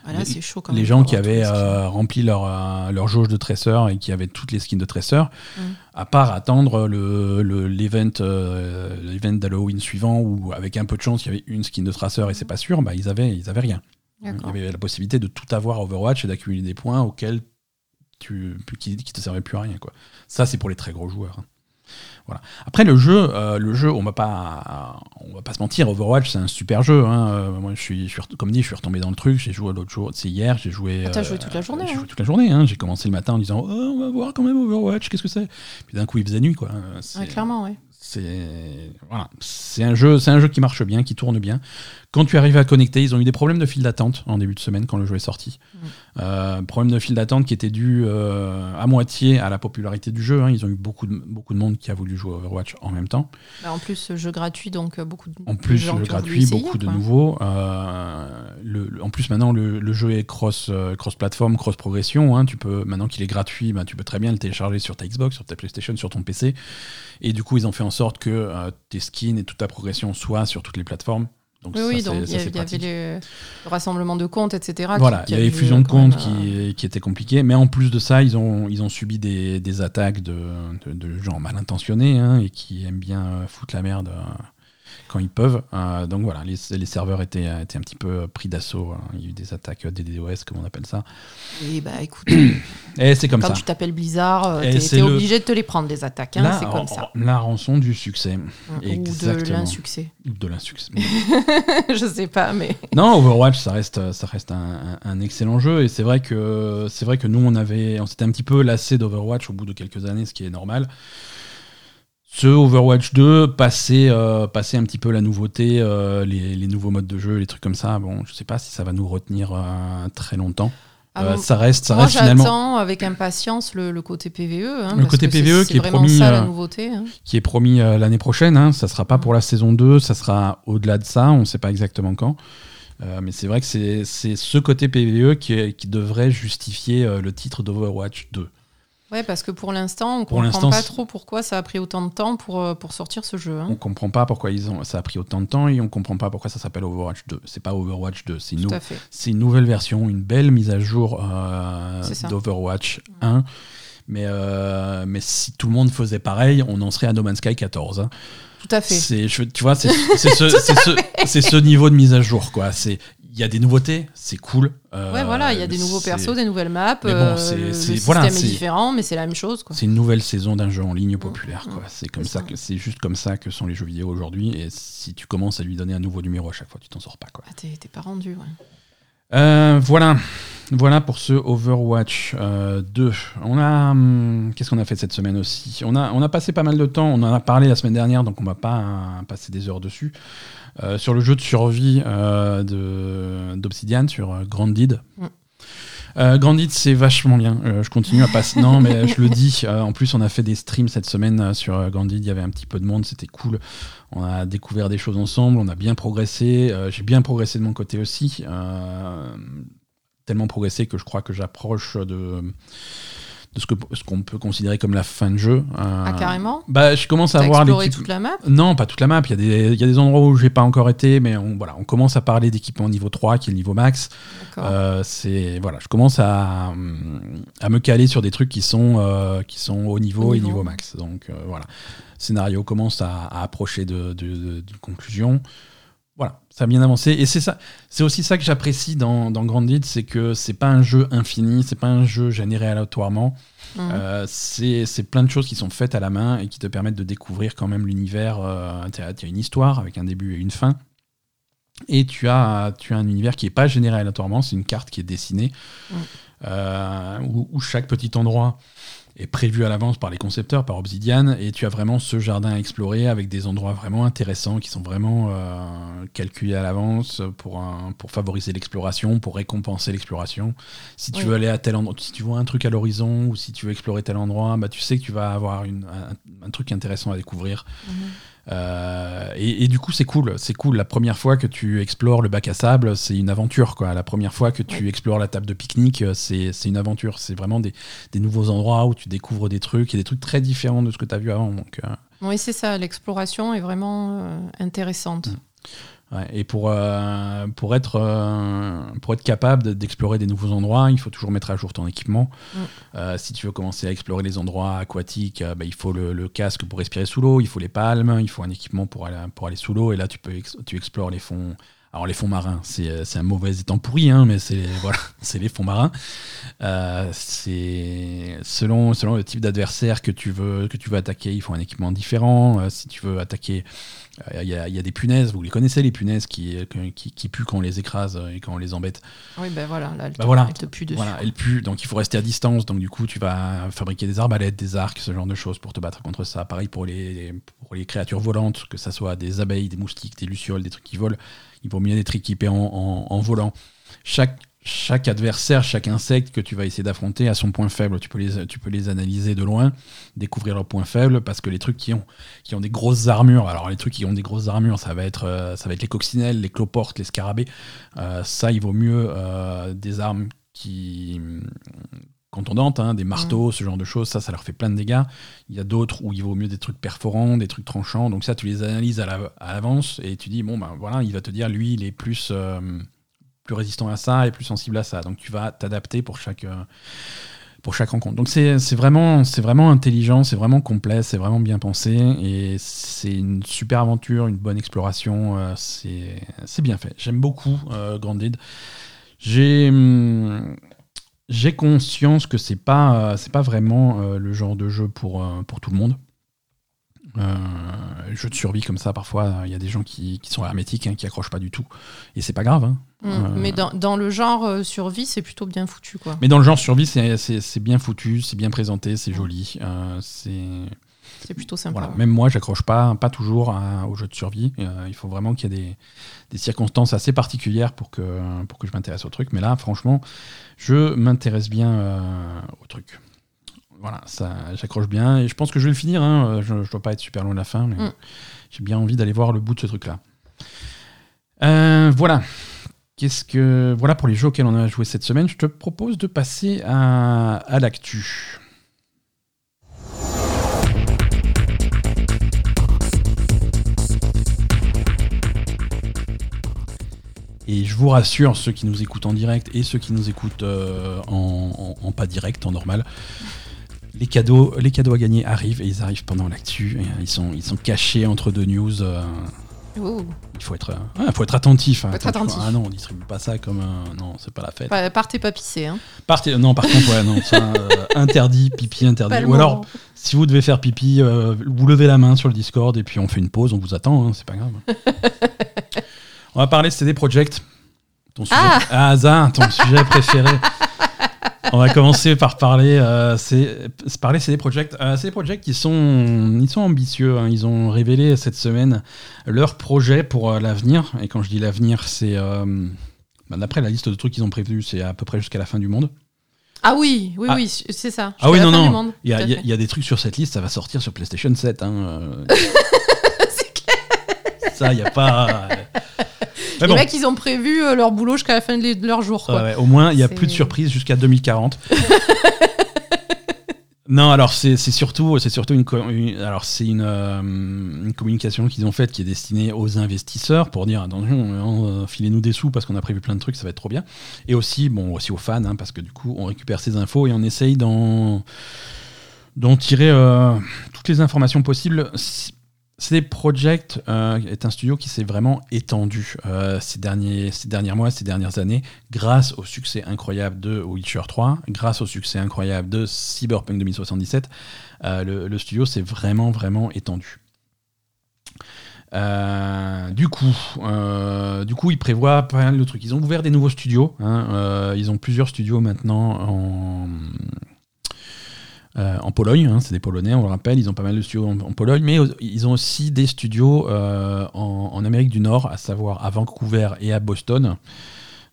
Ah les, chaud quand les gens qui avaient euh, rempli leur, euh, leur jauge de tresseur et qui avaient toutes les skins de tresseur, mm. à part attendre l'event le, l'event d'Halloween suivant où avec un peu de chance il y avait une skin de traceur et c'est pas sûr, bah, ils, avaient, ils avaient rien. Il y avait la possibilité de tout avoir Overwatch et d'accumuler des points auxquels tu, qui, qui te servaient plus à rien. Quoi. Ça, c'est pour les très gros joueurs. Hein. Voilà. Après le jeu, euh, le jeu, on va pas, on va pas se mentir. Overwatch, c'est un super jeu. Hein. Euh, moi, je suis, comme dit, je suis retombé dans le truc. J'ai joué l'autre jour, c'est hier, j'ai joué. Ah, t'as joué toute la journée. J'ai joué hein. toute la journée. Hein. J'ai commencé le matin en disant, oh, on va voir quand même Overwatch. Qu'est-ce que c'est? Puis d'un coup, il faisait nuit, quoi. clairement, oui. C'est voilà, c'est un jeu, c'est un jeu qui marche bien, qui tourne bien. Quand tu arrives à connecter, ils ont eu des problèmes de fil d'attente en début de semaine quand le jeu est sorti. Mm. Euh, problème de fil d'attente qui était dû euh, à moitié à la popularité du jeu. Hein. Ils ont eu beaucoup de, beaucoup de monde qui a voulu jouer Overwatch en même temps. Bah, en plus, jeu gratuit, donc euh, beaucoup de En plus, jeu gratuit, beaucoup de nouveaux. Le, en plus, maintenant, le, jeu est cross, cross plateforme, cross progression. Hein. Tu peux, maintenant qu'il est gratuit, bah, tu peux très bien le télécharger sur ta Xbox, sur ta PlayStation, sur ton PC. Et du coup, ils ont fait en sorte que tes skins et toute ta progression soient sur toutes les plateformes oui, donc il y, avait le, rassemblement de comptes, etc. Voilà, il y avait fusion de comptes qui, euh, qui, était compliqué, mais en plus de ça, ils ont, ils ont subi des, des attaques de, de, gens mal intentionnés hein, et qui aiment bien foutre la merde euh, quand ils peuvent. Euh, donc voilà, les, les, serveurs étaient, étaient un petit peu pris d'assaut. Hein. Il y a eu des attaques DDoS, comme on appelle ça. Oui, bah écoute. et c'est comme quand ça. tu t'appelles Blizzard, t'es obligé de te les prendre, des attaques. Hein, c'est comme ça. La rançon du succès. Exactement. Ou de l'insuccès. De l'insuccès. Je sais pas, mais. Non, Overwatch, ça reste, ça reste un, un, excellent jeu. Et c'est vrai que, c'est vrai que nous, on, avait, on s'était un petit peu lassé d'Overwatch au bout de quelques années, ce qui est normal. Ce Overwatch 2, passer, euh, passer un petit peu la nouveauté, euh, les, nouveaux modes de jeu, les trucs comme ça, bon, je sais pas si ça va nous retenir euh, très longtemps. Ah ça reste, ça moi, reste finalement. J'attends avec impatience le, côté PVE. Hein, le côté PVE qui est, promis, ça, la nouveauté, hein. qui est promis l'année prochaine. Hein, ça sera pas pour la saison 2, ça sera au-delà de ça. On ne sait pas exactement quand. mais c'est vrai que c'est ce côté PVE qui, qui devrait justifier le titre d'Overwatch 2. Ouais, parce que pour l'instant, on ne comprend pas trop pourquoi ça a pris autant de temps pour, euh, pour sortir ce jeu. Hein. On comprend pas pourquoi ils ont, ça a pris autant de temps et on comprend pas pourquoi ça s'appelle Overwatch 2. C'est pas Overwatch 2, c'est une, une, nouvelle version, une belle mise à jour euh, d'Overwatch 1. Mais, euh, mais si tout le monde faisait pareil, on en serait à No Man's Sky 14. Hein. Tout à fait. tu vois, c'est ce, ce, ce, niveau de mise à jour. quoi. Il y a des nouveautés, c'est cool. Euh, ouais, voilà, il y a des nouveaux persos, des nouvelles maps. Mais bon, euh, c'est, voilà, système est, différent, mais c'est la même chose. C'est une nouvelle saison d'un jeu en ligne populaire. Quoi. C'est comme ça, que c'est juste comme ça que sont les jeux vidéo aujourd'hui. Et si tu commences à lui donner un nouveau numéro à chaque fois, tu t'en sors pas. Quoi. Ah, t'es, pas rendu. Ouais. Euh, voilà. Voilà pour ce Overwatch 2. On a, hum, qu'est-ce qu'on a fait cette semaine aussi? On a, on a passé pas mal de temps. On en a parlé la semaine dernière, donc on va pas passer des heures dessus. Euh, sur le jeu de survie euh, d'Obsidian, sur euh, Grandid. Mm. Euh, Grandit, c'est vachement bien. Euh, je continue à passer. non, mais je le dis. Euh, en plus, on a fait des streams cette semaine sur Grandit. Il y avait un petit peu de monde. C'était cool. On a découvert des choses ensemble. On a bien progressé. J'ai bien progressé de mon côté aussi. Tellement progressé que je crois que j'approche de, de ce que ce qu'on peut considérer comme la fin de jeu. Euh, Ah, carrément Bah, je commence à voir l'équipe. toute la map Non, pas toute la map. Il y a des, il y a des endroits où j'ai pas encore été, mais on, voilà, on commence à parler d'équipement niveau 3, qui est le niveau max. Euh, c'est voilà, je commence à, à me caler sur des trucs qui sont euh, qui sont au niveau Au et niveau. max. Donc euh, voilà, le scénario commence à, à approcher de, de- de- d'une conclusion. Voilà, ça a bien avancé et c'est ça, c'est aussi ça que j'apprécie dans, dans Grandit, c'est que c'est pas un jeu infini, c'est pas un jeu généré aléatoirement. Mhm. Euh, c'est plein de choses qui sont faites à la main et qui te permettent de découvrir quand même l'univers. Euh, tu as, une histoire avec un début et une fin. Et tu as, tu as un univers qui n'est pas généré aléatoirement, c'est une carte qui est dessinée, Mm. euh, où, où chaque petit endroit est prévu à l'avance par les concepteurs, par Obsidian, et tu as vraiment ce jardin à explorer avec des endroits vraiment intéressants qui sont vraiment euh, calculés à l'avance pour, un- pour favoriser l'exploration, pour récompenser l'exploration. Si tu Oui. veux aller à tel endroit, si tu vois un truc à l'horizon ou si tu veux explorer tel endroit, bah, tu sais que tu vas avoir une- un, un truc intéressant à découvrir. Mhm. Euh, et, et du coup, c'est cool. C'est cool. La première fois que tu explores le bac à sable, c'est une aventure. Quoi. La première fois que tu explores la table de pique-nique, euh, c'est une aventure. C'est vraiment des, des nouveaux endroits où tu découvres des trucs et des trucs très différents de ce que tu as vu avant. Donc, euh, Oui, c'est ça. L'exploration est vraiment euh, intéressante. Ouais, et pour, euh, pour, être, euh, pour être capable de- d'explorer des nouveaux endroits, il faut toujours mettre à jour ton équipement. Mm. Euh, si tu veux commencer à explorer les endroits aquatiques, bah, il faut le, le casque pour respirer sous l'eau, il faut les palmes, il faut un équipement pour aller, pour aller sous l'eau. Et là, tu, peux ex- tu explores les fonds. Alors, les fonds marins, c'est un mauvais étant pourri, hein, mais c'est voilà, les fonds marins. C'est selon, selon le type d'adversaire que, tu veux- que tu veux attaquer, il faut un équipement différent. Si tu veux attaquer Il y, a, il y a des punaises, vous les connaissez les punaises qui, qui, qui puent quand on les écrase et quand on les embête. Oui, ben voilà, là, elle, Bah te, voilà. elle te pue dessus. Voilà, elles puent, donc il faut rester à distance. Donc du coup, tu vas fabriquer des arbalètes, des arcs, ce genre de choses pour te battre contre ça. Pareil pour les, pour les créatures volantes, que ça soit des abeilles, des moustiques, des lucioles, des trucs qui volent. Il vaut mieux équipé en, en, en volant. Chaque, chaque adversaire, chaque insecte que tu vas essayer d'affronter a son point faible. Tu peux, les, tu peux les analyser de loin, découvrir leurs points faibles, parce que les trucs qui ont, qui ont des grosses armures, alors les trucs qui ont des grosses armures, ça va être, euh, ça va être les coccinelles, les cloportes, les scarabées. Euh, ça, il vaut mieux euh, des armes qui contondantes, hein, des marteaux, ce genre de choses, ça, ça leur fait plein de dégâts. Il y a d'autres où il vaut mieux des trucs perforants, des trucs tranchants. Donc ça, tu les analyses à la- à l'avance et tu dis, bon, ben voilà, il va te dire, lui, il est plus, euh, plus résistant à ça et plus sensible à ça. Donc tu vas t'adapter pour chaque... euh, pour chaque rencontre. Donc c'est vraiment, intelligent, c'est vraiment complet, c'est vraiment bien pensé et c'est une super aventure, une bonne exploration. euh, c'est bien fait. J'aime beaucoup euh, Grandid. J'ai hum, j'ai conscience que c'est pas euh, pas vraiment le genre de jeu pour tout le monde. Jeu de survie comme ça, parfois il y a des gens qui, qui sont hermétiques, hein, qui accrochent pas du tout, et c'est pas grave. hein. Mm. Euh, Mais dans, dans le genre euh, survie, c'est plutôt bien foutu, quoi. Mais dans le genre survie, c'est- bien foutu, c'est bien présenté, c'est joli. euh, c'est plutôt sympa. voilà. Même moi, j'accroche pas, pas toujours à- aux jeux de survie. Il faut vraiment qu'il y ait des, des circonstances assez particulières pour que, pour que je m'intéresse au truc. Mais là, franchement, je m'intéresse bien au truc. Voilà, ça, j'accroche bien et je pense que je vais le finir. hein. Je, je dois pas être super loin de la fin, mais Mm. j'ai bien envie d'aller voir le bout de ce truc-là. Voilà. Qu'est-ce que voilà pour les jeux auxquels on a joué cette semaine. Je te propose de passer à, l'actu. Et je vous rassure, ceux qui nous écoutent en direct et ceux qui nous écoutent euh, en, pas direct, en normal, les cadeaux, les cadeaux à gagner arrivent et ils arrivent pendant l'actu. Euh, Ils sont, ils sont cachés entre deux news. euh, Ouh. il faut être, euh, ouais, faut être attentif. hein. Faut être attentif. Ah non, on distribue pas ça comme un. Non, c'est pas la fête. Pa- Partez pas pisser, hein. Partez- Non, par contre, ouais, non, ça, euh, interdit, pipi interdit. Ou alors, si vous devez faire pipi, euh, vous levez la main sur le Discord et puis on fait une pause, on vous attend, hein, c'est pas grave. on va parler CD Projekt. Ton sujet, Ah ah, Hazard, ton sujet préféré. On va commencer par parler, euh, c'est, c'est parler CD Projekt. Euh, CD Projekt, ils sont, ils sont ambitieux. hein. Ils ont révélé cette semaine leur projet pour euh, l'avenir. Et quand je dis l'avenir, c'est euh, bah, d'après la liste de trucs qu'ils ont prévus, c'est à peu près jusqu'à la fin du monde. Ah oui, oui, Ah. oui, c'est ça. Ah oui, non, non. Il y, a- y y des trucs sur cette liste, ça va sortir sur PlayStation 7. Hein. euh. Ça, il n'y a pas. Les bon, mecs, ils ont prévu euh, leur boulot jusqu'à la fin de, leur jour. Quoi. ouais, ouais, au moins, il n'y a plus de surprises jusqu'à 2040. non, alors c'est surtout, c'est surtout une, alors c'est une, euh, une communication qu'ils ont faite qui est destinée aux investisseurs pour dire attention, euh, filez-nous des sous parce qu'on a prévu plein de trucs, ça va être trop bien. Et aussi, bon, aussi aux fans, hein, parce que du coup, on récupère ces infos et on essaye d'en d'en tirer euh, toutes les informations possibles. CD Projekt euh, est un studio qui s'est vraiment étendu euh, ces, derniers, mois, ces dernières années, grâce au succès incroyable de Witcher 3, grâce au succès incroyable de Cyberpunk 2077. euh, le, studio s'est vraiment, vraiment étendu. Euh, du coup, du ils prévoient pas mal de trucs. Ils ont ouvert des nouveaux studios. hein, ils ont plusieurs studios maintenant en, euh, en Pologne. hein, c'est des Polonais, on le rappelle. Ils ont pas mal de studios en, Pologne, mais ils ont aussi des studios euh, en, Amérique du Nord, à savoir à Vancouver et à Boston.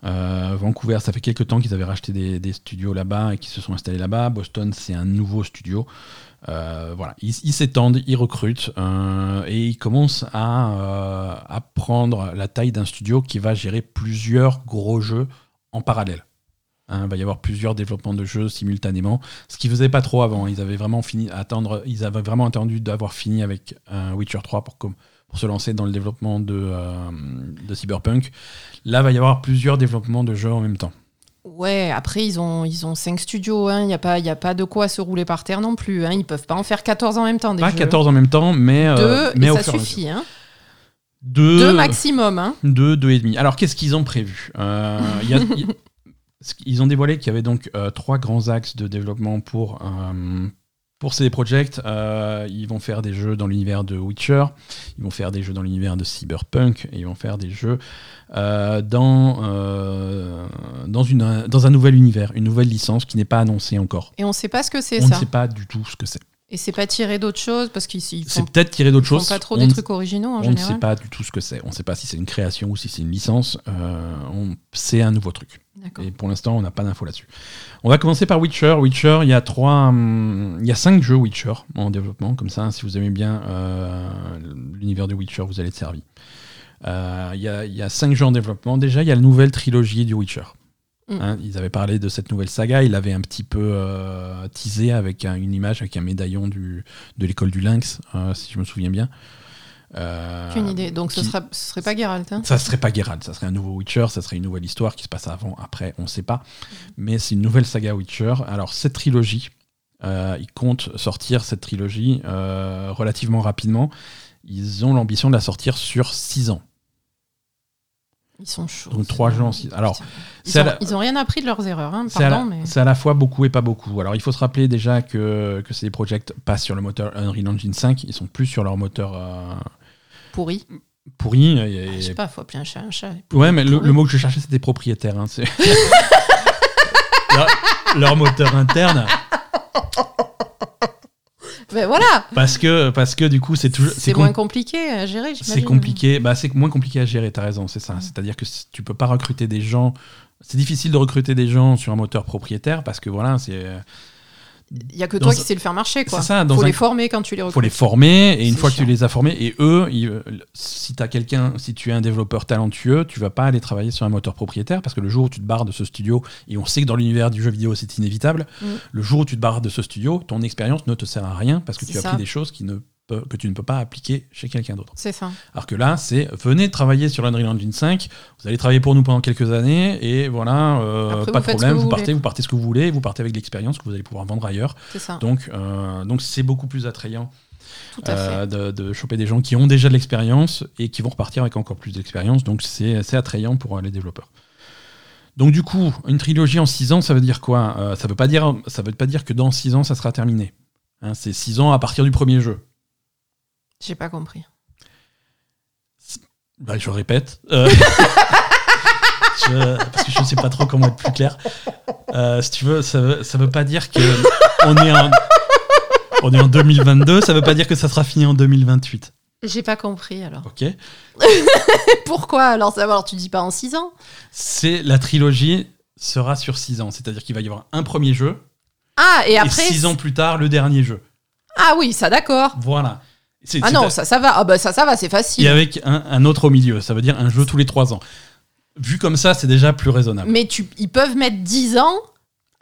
Euh, Vancouver, ça fait quelques temps qu'ils avaient racheté des, studios là-bas et qu'ils se sont installés là-bas. Boston, c'est un nouveau studio. Voilà, ils s'étendent, ils recrutent et ils commencent à prendre la taille d'un studio qui va gérer plusieurs gros jeux en parallèle. Hein, il va y avoir plusieurs développements de jeux simultanément, ce qu'ils faisaient pas trop avant. Ils avaient vraiment fini à attendre, ils avaient vraiment attendu d'avoir fini avec euh, Witcher 3 pour, se lancer dans le développement de, euh, de Cyberpunk. Là, il va y avoir plusieurs développements de jeux en même temps. Ouais, après, ils ont, ils ont 5 studios. Il n'y a, pas- y a pas de quoi se rouler par terre non plus. Hein. Ils peuvent pas en faire 14 en même temps. Des Pas jeux. 14 en même temps, mais, euh, Deux, mais et ça suffit. Hein. Deux, Deux maximum. Hein. Deux, deux et demi. Alors, qu'est-ce qu'ils ont prévu? Euh, y a- Ils ont dévoilé qu'il y avait donc euh, trois grands axes de développement pour, euh, pour CD Projekt. Euh, ils vont faire des jeux dans l'univers de Witcher, ils vont faire des jeux dans l'univers de Cyberpunk, et ils vont faire des jeux euh, dans, dans, une, dans un nouvel univers, une nouvelle licence qui n'est pas annoncée encore. Et on sait pas ce que c'est On ne ça. sait pas du tout ce que c'est. Et c'est pas tiré d'autres choses parce qu'ils ils C'est peut-être tiré font choses. pas trop On des ne- trucs originaux en On ne général. sait pas du tout ce que c'est. On ne sait pas si c'est une création ou si c'est une licence. Euh, on- c'est un nouveau truc. Et pour l'instant, on n'a pas d'infos là-dessus. On va commencer par Witcher. Witcher, il y a trois, hum, il y a cinq jeux Witcher en développement. Comme ça, si vous aimez bien euh, l'univers de Witcher, vous allez être servi. Euh, Il y, a, y a cinq jeux en développement. Déjà, il y a la nouvelle trilogie du Witcher. Mm. Hein, ils avaient parlé de cette nouvelle saga. Ils l'avaient un petit peu euh, teasé avec un- une image, avec un médaillon du, de l'école du Lynx, euh, si je me souviens bien. Euh, Aucune idée. Donc ce, sera, ce serait pas Geralt. Hein? Ça serait pas Geralt, ça serait un nouveau Witcher, ça serait une nouvelle histoire qui se passe avant, après, on sait pas. Mais c'est une nouvelle saga Witcher. Alors cette trilogie, euh, ils comptent sortir cette trilogie relativement rapidement. Ils ont l'ambition de la sortir sur 6 ans. Ils sont chauds. Donc trois six- alors, ils, à ont, la- ils ont rien appris de leurs erreurs. Hein, C'est à, la- mais c'est à la fois beaucoup et pas beaucoup. Alors il faut se rappeler déjà que, que ces projets passent sur le moteur Unreal Engine 5, ils sont plus sur leur moteur euh, pourri. pourri. et- Ah, Je sais pas, faut appeler un chat un chat. Ouais, mais le, mot que je cherchais, c'était propriétaire. hein, leur, leur moteur interne. Ben voilà, Parce que, parce que du coup, c'est toujours. c'est moins compliqué à gérer. C'est compliqué. Bah, c'est moins compliqué à gérer, t'as raison, c'est ça. C'est-à-dire que tu peux pas recruter des gens. C'est difficile de recruter des gens sur un moteur propriétaire parce que voilà, c'est. Il y a que toi qui sais le faire marcher, quoi. C'est ça, dans faut un- les former quand tu les faut recrutes. les former et une fois que tu les as formés et eux ils- si tu quelqu'un si tu es un développeur talentueux tu vas pas aller travailler sur un moteur propriétaire parce que le jour où tu te barres de ce studio et on sait que dans l'univers du jeu vidéo c'est inévitable Mm. le jour où tu te barres de ce studio ton expérience ne te sert à rien parce que tu as ça. appris des choses qui ne que tu ne peux pas appliquer chez quelqu'un d'autre. C'est ça. Alors que là, c'est venez travailler sur l'Unreal Engine 5, vous allez travailler pour nous pendant quelques années, et voilà, euh, Après, pas de problème, vous, vous partez, voulez. vous partez ce que vous voulez, vous partez avec l'expérience que vous allez pouvoir vendre ailleurs. C'est ça. Donc, euh, donc c'est beaucoup plus attrayant Tout à fait. euh, de, de choper des gens qui ont déjà de l'expérience et qui vont repartir avec encore plus d'expérience. Donc c'est attrayant pour les développeurs. Donc du coup, une trilogie en 6 ans, ça veut dire quoi? Ça veut pas dire ça veut pas dire que dans 6 ans ça sera terminé. Hein, c'est 6 ans à partir du premier jeu. J'ai pas compris. Bah, je répète. Euh, je- parce que je ne sais pas trop comment être plus clair. Euh, si tu veux, ça veut, ça veut pas dire que on est en, on est en 2022, ça veut pas dire que ça sera fini en 2028. J'ai pas compris alors. Ok Pourquoi alors Alors tu dis pas en 6 ans? C'est la trilogie, sera sur 6 ans. C'est-à-dire qu'il va y avoir un premier jeu, Ah, et après. 6 ans plus tard, le dernier jeu. Ah oui, ça d'accord. Voilà. Ah non, ça, ça va. Ah bah ça, ça va, c'est Et facile. avec un, un autre au milieu, ça veut dire un jeu tous les 3 ans. Vu comme ça, c'est déjà plus raisonnable. Mais tu, ils peuvent mettre 10 ans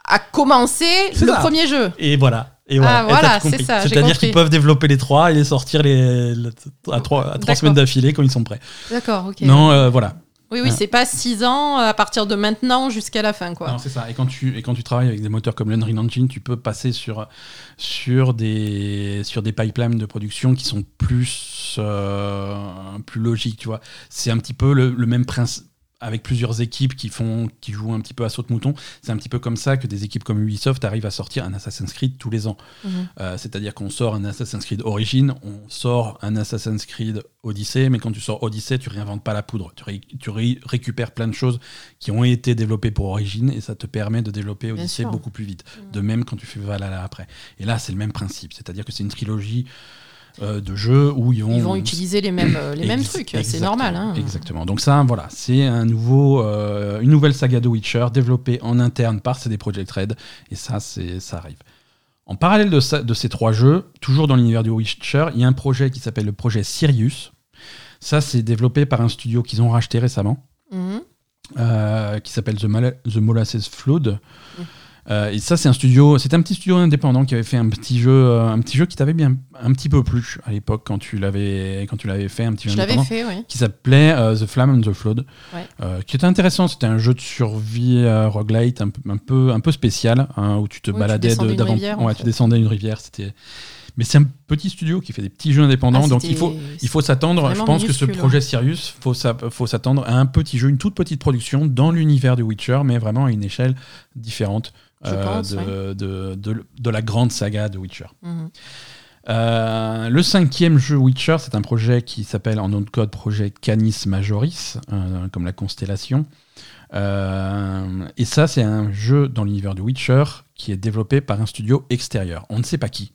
à commencer le ça. premier jeu. Et voilà. Et voilà, Ah, Et voilà, c'est ça, C'est-à-dire qu'ils peuvent développer les trois et les sortir les, les- à trois, à trois semaines d'affilée quand ils sont prêts. D'accord, ok. Non, euh, voilà. Oui, oui, c'est pas 6 ans à partir de maintenant jusqu'à la fin, quoi. Non, c'est ça. Et quand, tu, et quand tu travailles avec des moteurs comme l'Unreal Engine, tu peux passer sur, sur, des, sur des pipelines de production qui sont plus, euh, plus logiques, tu vois. C'est un petit peu le, le même principe avec plusieurs équipes qui font qui jouent un petit peu à saute mouton c'est un petit peu comme ça que des équipes comme Ubisoft arrivent à sortir un Assassin's Creed tous les ans Mhm. Euh, c'est-à-dire qu'on sort un Assassin's Creed Origin, on sort un Assassin's Creed Odyssey, mais quand tu sors Odyssey, tu réinventes pas la poudre. Tu, ré- tu ré- récupères plein de choses qui ont été développées pour Origin et ça te permet de développer Odyssey beaucoup plus vite. Mhm. De même quand tu fais Valhalla après. Et là, c'est le même principe, c'est-à-dire que c'est une trilogie euh, de jeux où ils vont, Ils vont utiliser les mêmes, euh, les mêmes trucs, c'est normal. Hein. Exactement. Donc ça, voilà, c'est un nouveau, euh, une nouvelle saga de Witcher développée en interne par CD Projekt Red, et ça, c'est, ça arrive. En parallèle de, ça- de ces trois jeux, toujours dans l'univers du Witcher, il y a un projet qui s'appelle le projet Sirius. Ça, c'est développé par un studio qu'ils ont racheté récemment, Mhm. euh, qui s'appelle The, Mala- The Molasses Flood. Mhm. Euh, et ça, c'est un studio, c'est un petit studio indépendant qui avait fait un petit jeu, euh, un petit jeu qui t'avait bien un petit peu plu à l'époque quand tu l'avais, quand tu l'avais fait un petit jeu Je indépendant fait, oui. qui s'appelait euh, The Flame and the Flood, Ouais. euh, qui était intéressant. C'était un jeu de survie roguelite un, peu- un peu un peu spécial hein, où tu te Oui, baladais de- d'avant. Ouais, tu descendais une rivière. C'était. Mais c'est un petit studio qui fait des petits jeux indépendants, Ah, donc c'était- il faut il faut s'attendre. Je pense que ce minuscule, projet Sirius, faut faut s'attendre à un petit jeu, une toute petite production dans l'univers de Witcher, mais vraiment à une échelle différente Je euh, pense, de, ouais. de, de- de la grande saga de Witcher. Mhm. Euh, le cinquième jeu Witcher, c'est un projet qui s'appelle en nom de code projet Canis Majoris, euh, comme la constellation. Euh, et ça, c'est un jeu dans l'univers de Witcher qui est développé par un studio extérieur. On ne sait pas qui,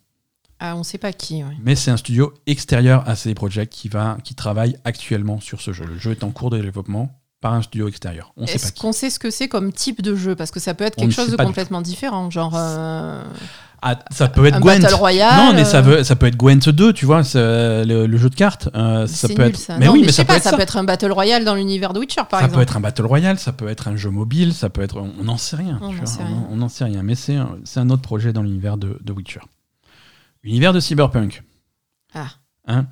Ah, on sait pas qui, ouais. mais c'est un studio extérieur à CD Projekt qui, va, qui travaille actuellement sur ce jeu. Le jeu est en cours de développement par un studio extérieur. On Est-ce qu'on sait ce que c'est comme type de jeu Parce que ça peut être quelque chose de complètement différent, genre euh, Ah, ça peut être un Gwent. Royale. Non, mais ça, euh, veut, ça peut être Gwent 2, tu vois, c'est le, le jeu de cartes. euh, ça peut nul, être. ça. Mais Non, oui, mais ça peut pas, être ça ça. peut être un Battle Royale dans l'univers de Witcher, par ça exemple. peut être un Battle Royale, ça peut être un jeu mobile, ça peut être. On n'en sait rien. On n'en sait rien. Sait. Mais c'est un, c'est un autre projet dans l'univers de, de Witcher. Univers de Cyberpunk. Ah. Hein?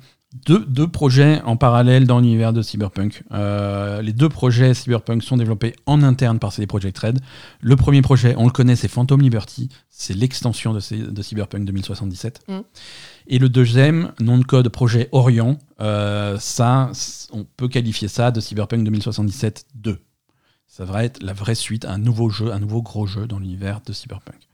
Deux, deux projets en parallèle dans l'univers de Cyberpunk. Euh, les deux projets Cyberpunk sont développés en interne par CD Projekt Red. Le premier projet, on le connaît, c'est Phantom Liberty. C'est l'extension de, Cyberpunk 2077. Mm. Et le deuxième, nom de code projet Orion, euh, ça, on peut qualifier ça de Cyberpunk 2077 2. Ça va être la vraie suite, un nouveau jeu, un nouveau gros jeu dans l'univers de Cyberpunk.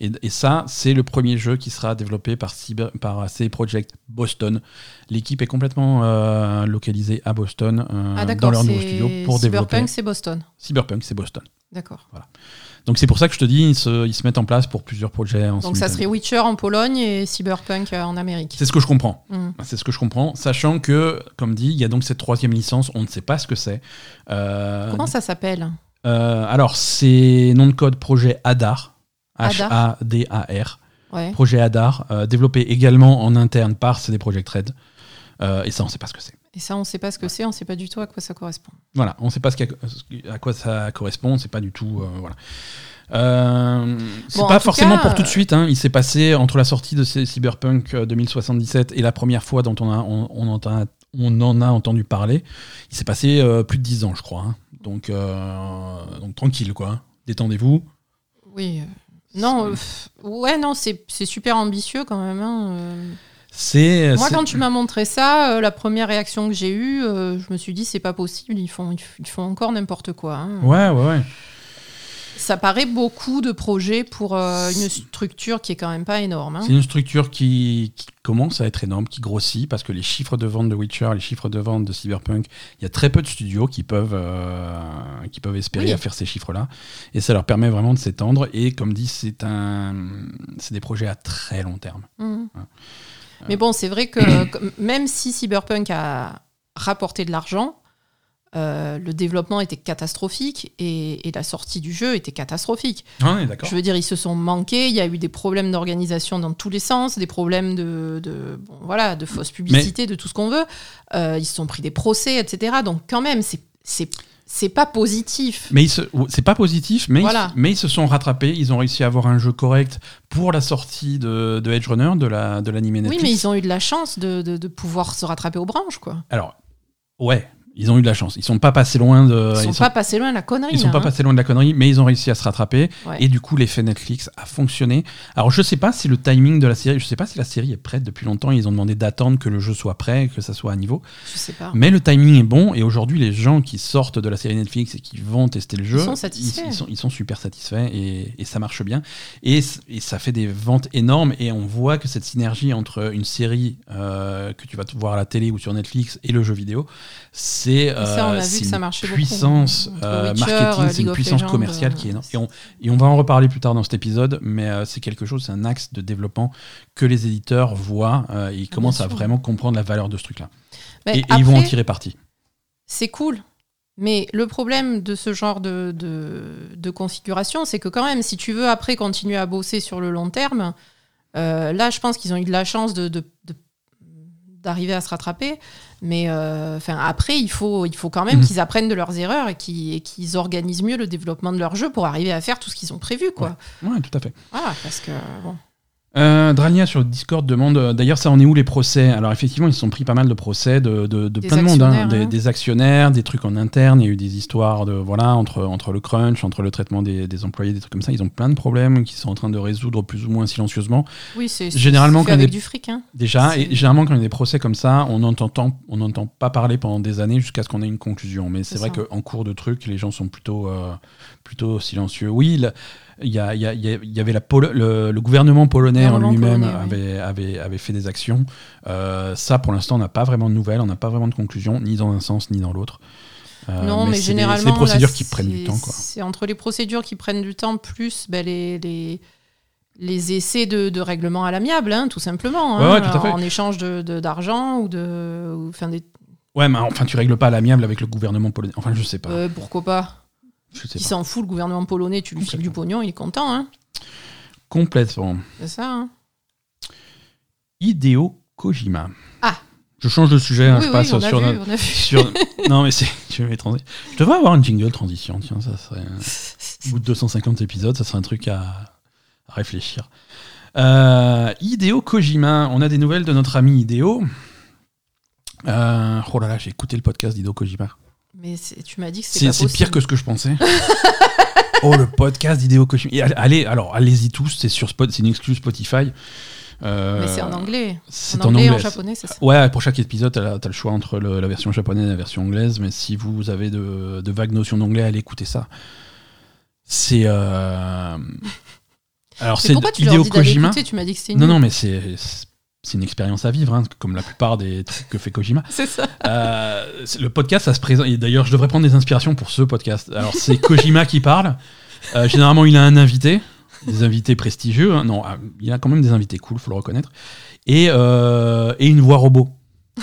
Et, et ça, c'est le premier jeu qui sera développé par, Cyber, par CD Projekt Boston. L'équipe est complètement euh, localisée à Boston, euh, Ah, dans leur nouveau studio, pour développer. Cyberpunk, c'est Boston. Cyberpunk, c'est Boston. D'accord. Donc c'est pour ça que je te dis, ils se, ils se mettent en place pour plusieurs projets en Donc ça serait Witcher en Pologne et Cyberpunk euh, en Amérique. C'est ce que je comprends. Mhm. C'est ce que je comprends, sachant que, comme dit, il y a donc cette troisième licence, on ne sait pas ce que c'est. Euh, Comment ça s'appelle? Euh, alors, c'est nom de code projet Hadar. Hadar. Ouais. Projet Hadar, euh, développé également en interne par CD Projekt Red. Euh, et ça, on ne sait pas ce que c'est. Et ça, on sait pas ce que c'est, on sait pas du tout à quoi ça correspond. Voilà, on ne sait pas ce qu'à- à quoi ça correspond, c'est pas du tout. euh, voilà. Euh, c'est Bon, pas forcément cas, pour tout de euh, suite. hein. Il s'est passé entre la sortie de Cyberpunk euh, 2077 et la première fois dont on, a, on, on entend- on en a entendu parler. Il s'est passé euh, plus de 10 ans, je crois. hein. Donc, euh, donc tranquille, quoi. Détendez-vous. Oui. Euh, Non, euh, ouais, non, c'est c'est super ambitieux quand même. hein, euh. C'est. Moi, quand tu m'as montré ça, euh, la première réaction que j'ai eue, euh, je me suis dit, c'est pas possible, ils font, ils font encore n'importe quoi. hein. Ouais, ouais, ouais. Ça paraît beaucoup de projets pour euh, une structure qui est quand même pas énorme. hein. C'est une structure qui, qui commence à être énorme, qui grossit, parce que les chiffres de vente de Witcher, les chiffres de vente de Cyberpunk, il y a très peu de studios qui peuvent, euh, qui peuvent espérer Oui. à faire ces chiffres-là. Et ça leur permet vraiment de s'étendre. Et comme dit, c'est un, c'est des projets à très long terme. Mhm. Ouais. Mais bon, c'est vrai que même si Cyberpunk a rapporté de l'argent, euh, le développement était catastrophique et, et la sortie du jeu était catastrophique. Ah. Je veux dire, ils se sont manqués, il y a eu des problèmes d'organisation dans tous les sens, des problèmes de, de, bon, voilà, de fausse publicité, de tout ce qu'on veut. Euh, ils se sont pris des procès, etc. Donc quand même, c'est- c'est pas positif. Mais ils se- c'est pas positif, mais, Voilà. ils, mais ils se sont rattrapés. Ils ont réussi à avoir un jeu correct pour la sortie de, de Edge Runner, de la de l'animé Oui, Netflix. mais ils ont eu de la chance de, de, de pouvoir se rattraper aux branches, quoi. Alors, ouais, ils ont eu de la chance. Ils sont pas passés loin de. Ils sont pas passés loin de la connerie. ils sont là, pas hein. passés loin de la connerie, mais ils ont réussi à se rattraper. Ouais. Et du coup, l'effet Netflix a fonctionné. Alors, je sais pas si le timing de la série, je sais pas si la série est prête depuis longtemps. Ils ont demandé d'attendre que le jeu soit prêt, que ça soit à niveau. Je sais pas. Mais le timing est bon. Et aujourd'hui, les gens qui sortent de la série Netflix et qui vont tester le jeu, sont satisfaits. Ils, sont, ils sont super satisfaits et, et ça marche bien. Et ça fait des ventes énormes. Et on voit que cette synergie entre une série euh, que tu vas te voir à la télé ou sur Netflix et le jeu vidéo, c'est euh, c'est ça une puissance euh, Witcher, marketing, euh, c'est une puissance commerciale euh, qui est énorme. Et on, et on va en reparler plus tard dans cet épisode, mais euh, c'est quelque chose, c'est un axe de développement que les éditeurs voient euh, et ils commencent à vraiment comprendre la valeur de ce truc-là. Et, et ils vont en tirer parti. C'est cool. Mais le problème de ce genre de, de, de configuration, c'est que quand même, si tu veux après continuer à bosser sur le long terme, euh, là, je pense qu'ils ont eu de la chance de- d'arriver à se rattraper. Mais euh, enfin, après, il faut, il faut quand même Mhm. qu'ils apprennent de leurs erreurs et qu'ils, organisent mieux le développement de leur jeu pour arriver à faire tout ce qu'ils ont prévu. Quoi. Ouais, tout à fait. Voilà, parce que bon. Euh, Drania sur Discord demande euh, d'ailleurs ça en est où les procès? Alors effectivement ils se sont pris pas mal de procès de, de, de Des plein de monde, hein. des, hein. des actionnaires, des trucs en interne, il y a eu des histoires de voilà entre, entre le crunch, entre le traitement des, des employés, des trucs comme ça, ils ont plein de problèmes qui sont en train de résoudre plus ou moins silencieusement. Oui, c'est, Généralement, quand avec des- du fric. Hein. Déjà, et généralement quand il y a des procès comme ça, on n'entend on n'entend pas parler pendant des années jusqu'à ce qu'on ait une conclusion. Mais c'est vrai qu'en cours de truc, les gens sont plutôt, euh, plutôt silencieux. Oui, il il y a- il y a- il y avait la Polo- le, le gouvernement polonais en lui-même avait, avait, avait fait des actions. Euh, ça, pour l'instant, on n'a pas vraiment de nouvelles, on n'a pas vraiment de conclusion, ni dans un sens ni dans l'autre. Euh, non, mais, généralement. c'est des procédures là, qui prennent du temps. Quoi. C'est entre les procédures qui prennent du temps, plus ben, les, les, les essais de, de règlement à l'amiable, hein, tout simplement. Ouais, hein, ouais, tout à fait. En échange d'argent de, d'argent ou de. ou, des, Ouais, mais enfin, tu règles pas à l'amiable avec le gouvernement polonais. Enfin, je sais pas. euh, pourquoi pas? Qui s'en fout, le gouvernement polonais, tu lui files du pognon, il est content. Hein, Complètement. c'est ça. Hein. Hideo Kojima. Ah. Je change de sujet, hein, oui, je oui, passe on a, sur vu, notre- on a vu. sur- non mais c'est je vais transi- je devrais avoir une jingle transition tiens ça serait au bout de 250 épisodes ça serait un truc à, à réfléchir euh, Hideo Kojima on a des nouvelles de notre ami Hideo Euh, oh là là j'ai écouté le podcast d'Hideo Kojima Mais tu m'as dit que c'est pire que ce que je pensais oh le podcast Kojima Et allez alors allez-y tous c'est sur Spot c'est une exclue Spotify Euh, Mais c'est en anglais. c'est En anglais et en japonais, c'est ça. Ouais, pour chaque épisode, t'as as le choix entre le- la version japonaise et la version anglaise, mais si vous avez de, de vagues notions d'anglais, allez écouter ça. C'est. euh, Alors, c'est tu Hideo Kojima. écouter? Tu m'as dit que c'était Non, non, mais c'est. C'est une expérience à vivre, hein, comme la plupart des trucs que fait Kojima. C'est ça. Euh, le podcast, ça se présente. Et d'ailleurs, je devrais prendre des inspirations pour ce podcast. Alors, c'est Kojima qui parle. Euh, généralement, il a un invité, des invités prestigieux. hein. Non, ah, il a quand même des invités cool, faut le reconnaître. Et, euh, et une voix robot.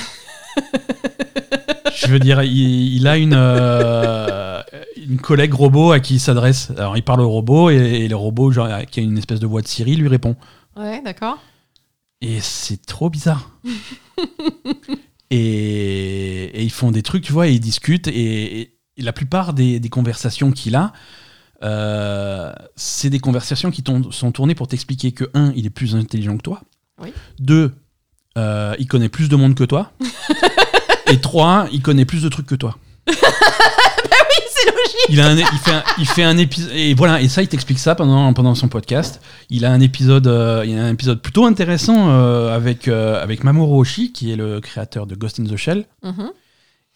je veux dire, il, il a une, une collègue robot à qui il s'adresse. Alors, il parle au robot et, et le robot, genre, qui a une espèce de voix de Siri, lui répond. Ouais, d'accord. Et c'est trop bizarre. et, et ils font des trucs, tu vois, et ils discutent. Et, et la plupart des, des conversations qu'il a, euh, c'est des conversations qui sont tournées pour t'expliquer que, un, il est plus intelligent que toi. Oui. Deux, euh, il connaît plus de monde que toi. et trois, il connaît plus de trucs que toi. C'est logique. Il, a un, il, fait un, il fait un épisode et voilà et ça il t'explique ça pendant, pendant son podcast. Il a un épisode euh, il a un épisode plutôt intéressant euh, avec euh, avec Mamoru Oshii qui est le créateur de Ghost in the Shell Mhm.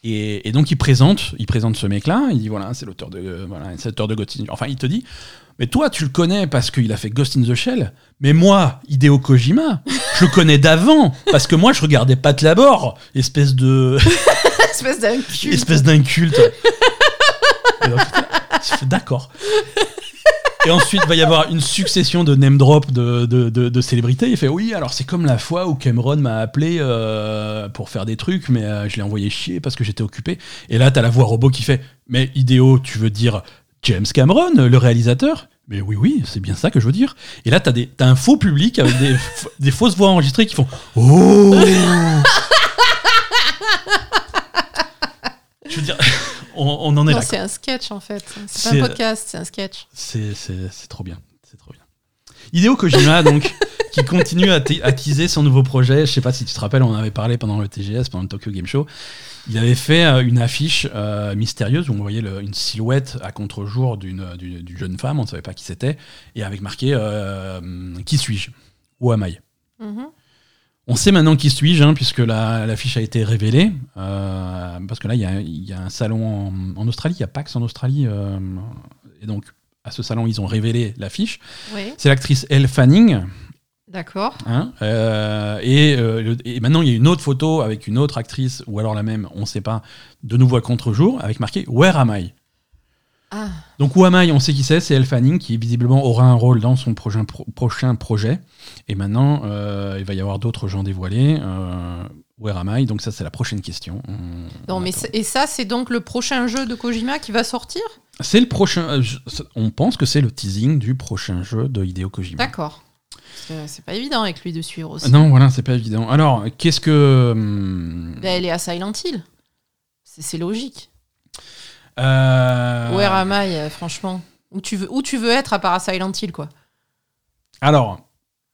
et, et donc il présente il présente ce mec là il dit voilà c'est l'auteur de euh, voilà c'est l'auteur de Ghost in enfin il te dit mais toi tu le connais parce qu'il a fait Ghost in the Shell mais moi Hideo Kojima je le connais d'avant parce que moi je regardais Pat Labor espèce de Espèce d'un cul. espèce d'inculte. Et donc, je fais, D'accord. Et ensuite, il va y avoir une succession de name drop de, de, de- célébrités. Il fait Oui, alors c'est comme la fois où Cameron m'a appelé euh, pour faire des trucs, mais euh, je l'ai envoyé chier parce que j'étais occupé. Et là, t'as la voix robot qui fait Mais idéo, tu veux dire James Cameron, le réalisateur? Mais oui, oui, c'est bien ça que je veux dire. Et là, t'as, des, t'as un faux public avec des, des fausses voix enregistrées qui font Oh Je veux dire, on, on en est Non, là. C'est un sketch en fait. C'est pas un podcast, c'est un sketch. C'est, c'est, c'est trop bien. C'est trop bien. Hideo Kojima, donc, qui continue à, à teaser son nouveau projet. Je sais pas si tu te rappelles, on en avait parlé pendant le TGS, pendant le Tokyo Game Show. Il avait fait euh, une affiche euh, mystérieuse où on voyait le- une silhouette à contre-jour d'une, d'une jeune femme, on ne savait pas qui c'était, et avec marqué euh, Qui suis-je? Où am I? Mhm. On sait maintenant qui suis-je, hein, puisque la- l'affiche a été révélée. euh, parce que là, il y a, il y a un salon en, en Australie, il y a PAX en Australie. euh, et donc, à ce salon, ils ont révélé l'affiche. Oui, C'est l'actrice Elle Fanning. d'accord. hein, euh, et, le- et maintenant, il y a une autre photo avec une autre actrice, ou alors la même, on ne sait pas, de nouveau à contre-jour, avec marqué Where am I? Ah, donc Who Am I, on sait qui c'est, c'est Elle Fanning qui visiblement aura un rôle dans son prochain, pro- prochain projet. Et maintenant, euh, il va y avoir d'autres gens dévoilés. Euh, Where Am I Donc ça, c'est la prochaine question. On- non, on mais et ça, c'est donc le prochain jeu de Kojima qui va sortir? C'est le prochain. euh, je- on pense que c'est le teasing du prochain jeu de Hideo Kojima. D'accord. C'est pas évident avec lui de suivre aussi. Non, voilà, c'est pas évident. Alors, qu'est-ce que hum, Ben, elle est à Silent Hill. C'est logique. Euh, Where am I, euh, franchement où tu, veux, où tu veux être à part à Silent Hill, quoi. Alors,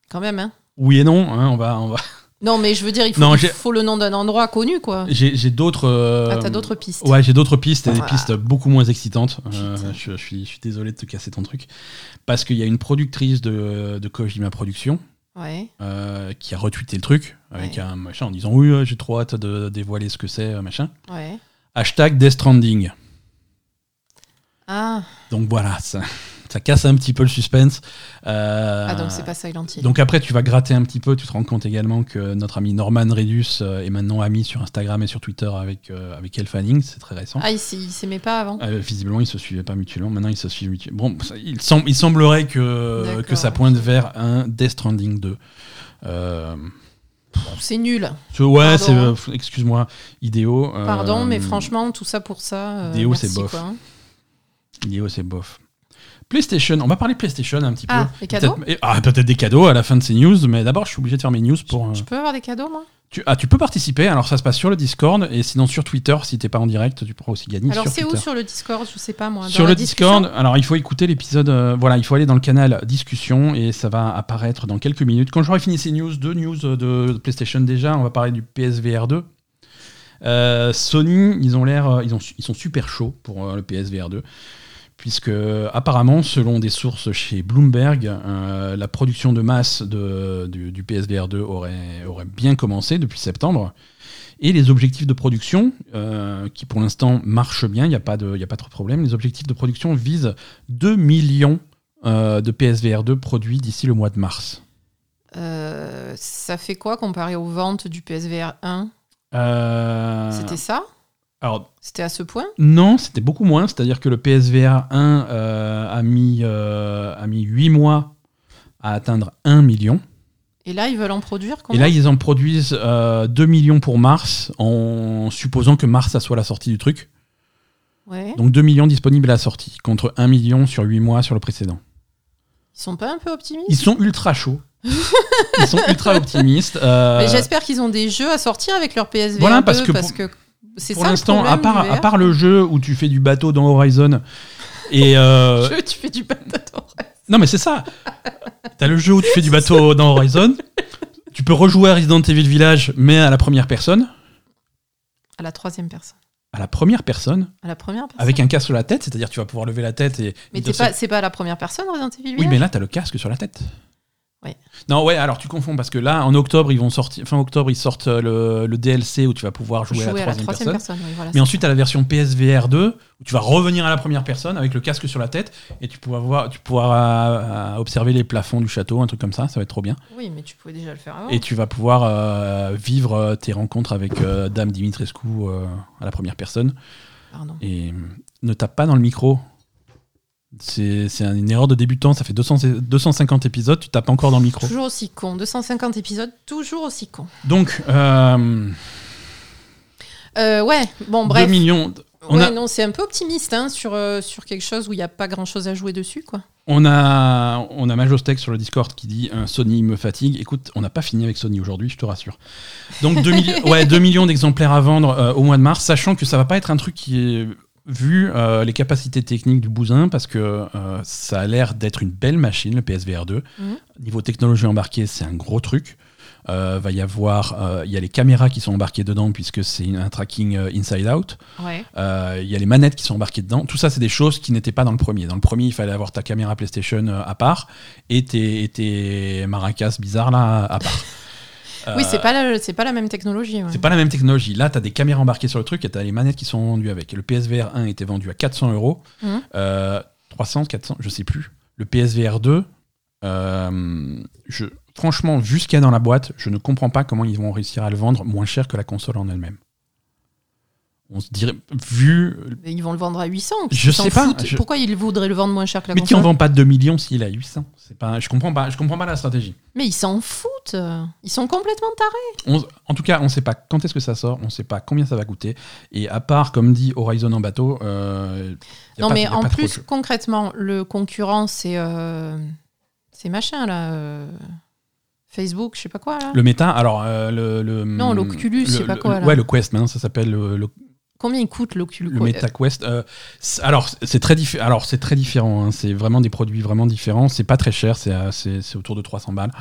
Quand même, hein. oui et non. hein, on va, on va. Non, mais je veux dire, il faut, Non, il j'ai- faut le nom d'un endroit connu, quoi. J'ai d'autres. euh, Ah, t'as d'autres pistes. Ouais, j'ai d'autres pistes et des Voilà. pistes beaucoup moins excitantes. Euh, je, je suis, je suis désolé de te casser ton truc. Parce qu'il y a une productrice de, de Kojima Productions Ouais. euh, qui a retweeté le truc avec Ouais. un machin en disant Oui, j'ai trop hâte de dévoiler ce que c'est, machin. Ouais. Hashtag Death Stranding. Ah, Donc voilà, ça, ça casse un petit peu le suspense. Euh, ah donc c'est pas Silent Hill. donc après, tu vas gratter un petit peu, tu te rends compte également que notre ami Norman Redus euh, est maintenant ami sur Instagram et sur Twitter avec, euh, avec Elle Fanning, c'est très récent. Ah, il il s'aimait pas avant Euh, visiblement, ils se suivaient pas mutuellement. Maintenant, ils se suivent mutuellement. Bon, il, semble, il semblerait que, que ça pointe vers un Death Stranding 2. Euh, C'est nul. ouais, Pardon. c'est. euh, excuse-moi, Idéo. euh, Pardon, mais franchement, tout ça pour ça. Déo, merci, c'est bof. quoi, hein. Idéo, c'est bof. PlayStation, on va parler PlayStation un petit Ah, peu. les cadeaux Peut-être- ah, des cadeaux à la fin de ces news, mais d'abord, je suis obligé de faire mes news pour. euh, Je peux avoir des cadeaux, moi? Tu, ah, tu peux participer, alors ça se passe sur le Discord, et sinon sur Twitter, si t'es pas en direct, tu pourras aussi gagner Alors, c'est où sur le Discord? Je sais pas, moi. Dans Sur le Discord, alors il faut écouter l'épisode, euh, voilà, il faut aller dans le canal discussion et ça va apparaître dans quelques minutes. Quand j'aurai fini ces news, deux news de PlayStation déjà, on va parler du PSVR 2. Euh, Sony, ils ont l'air, ils, ont, ils sont super chauds pour euh, le PSVR 2, puisque apparemment, selon des sources chez Bloomberg, euh, la production de masse de, du, du PSVR 2 aurait, aurait bien commencé depuis septembre. Et les objectifs de production, euh, qui pour l'instant marchent bien, il n'y a, pas de- y a pas trop de problème, les objectifs de production visent 2 millions euh, de PSVR 2 produits d'ici le mois de mars. Ça fait quoi comparé aux ventes du PSVR 1 Euh, C'était ça? Alors, C'était à ce point non, c'était beaucoup moins, c'est-à-dire que le PSVR 1 euh, a, mis, euh, a mis 8 mois à atteindre 1 million. Et là, ils veulent en produire Et combien là, ils en produisent euh, 2 millions pour mars, en supposant que mars, ça soit la sortie du truc. Ouais. Donc 2 millions disponibles à la sortie, contre 1 million sur 8 mois sur le précédent. Ils sont pas un peu optimistes? Ils sont ultra chauds. Ils sont ultra optimistes. euh, Mais J'espère qu'ils ont des jeux à sortir avec leur PSVR Voilà, 2 parce que parce pour- que c'est pour l'instant, à part, à le jeu où tu fais du bateau dans Horizon, et euh, Jeu, tu fais du bataton. non mais c'est ça. T'as le jeu où tu fais du bateau dans Horizon. Tu peux rejouer à Resident Evil Village, mais à la première personne. À la troisième personne. À la première personne, À la première personne. avec un casque sur la tête, c'est-à-dire tu vas pouvoir lever la tête et. Mais te- pas, c'est pas à la première personne, Resident Evil Oui, Village mais là, t'as le casque sur la tête. Ouais. Non, ouais, alors tu confonds parce que là, en octobre, ils vont sortir. Fin octobre, ils sortent le, le DLC où tu vas pouvoir jouer, à la troisième, personne. oui, voilà, Mais ensuite, à la version PSVR 2, où tu vas revenir à la première personne avec le casque sur la tête et tu pourras, voir, tu pourras euh, observer les plafonds du château, un truc comme ça, ça va être trop bien. Oui, mais tu pouvais déjà le faire avant. Et tu vas pouvoir euh, vivre euh, tes rencontres avec euh, Dame Dimitrescu euh, à la première personne. Pardon. Et euh, ne tape pas dans le micro. C'est une erreur de débutant, ça fait 200 250 épisodes, tu tapes encore dans le micro. Toujours aussi con. 250 épisodes, toujours aussi con. Donc, euh, Euh, ouais, bon, 2 bref. millions. On ouais, a, non, c'est un peu optimiste hein, sur, euh, sur quelque chose où il n'y a pas grand chose à jouer dessus, quoi. on a, on a Majostec sur le Discord qui dit Sony me fatigue. Écoute, on n'a pas fini avec Sony aujourd'hui, je te rassure. Donc 2, milli- ouais, 2 millions d'exemplaires à vendre euh, au mois de mars, sachant que ça va pas être un truc qui est vu euh, les capacités techniques du bousin, parce que euh, ça a l'air d'être une belle machine, le PSVR 2. Mhm. Niveau technologie embarquée, c'est un gros truc. Euh, va y avoir, il y a les caméras qui sont embarquées dedans puisque c'est un tracking inside out. Ouais. Il y a les manettes qui sont embarquées dedans. Tout ça, c'est des choses qui n'étaient pas dans le premier. Dans le premier, il fallait avoir ta caméra PlayStation à part et tes, et tes maracas bizarres là à part. Oui, Euh, c'est pas, la- c'est pas la même technologie. ouais. c'est pas la même technologie. Là, tu as des caméras embarquées sur le truc et tu as les manettes qui sont vendues avec. Le PSVR 1 était vendu à 400 euros. Mhm. Euh, 300, 400, je sais plus. Le PSVR 2, euh, je, franchement, vu ce qu'il y a dans la boîte, je ne comprends pas comment ils vont réussir à le vendre moins cher que la console en elle-même. On se dirait, vu. Mais ils vont le vendre à 800. Je sais pas, je- Pourquoi ils voudraient le vendre moins cher que la Mais qui en vend pas 2 millions s'il a 800 C'est pas, je comprends pas, je comprends pas la stratégie. Mais ils s'en foutent. Ils sont complètement tarés. On- en tout cas, on sait pas quand est-ce que ça sort, on sait pas combien ça va coûter. Et à part, comme dit Horizon en bateau, euh, Non, pas- mais en plus, concrètement, le concurrent, c'est. euh, C'est machin, là. euh, Facebook, je sais pas quoi, là. Le méta, alors euh, le, le- Non, l'Oculus, je sais pas quoi, là. Ouais, le Quest, maintenant ça s'appelle le, le, Combien il coûte l'Oculus le Meta Quest. Euh, alors c'est très diffé- alors c'est très différent. hein. C'est vraiment des produits vraiment différents. C'est pas très cher. C'est autour de 300 balles.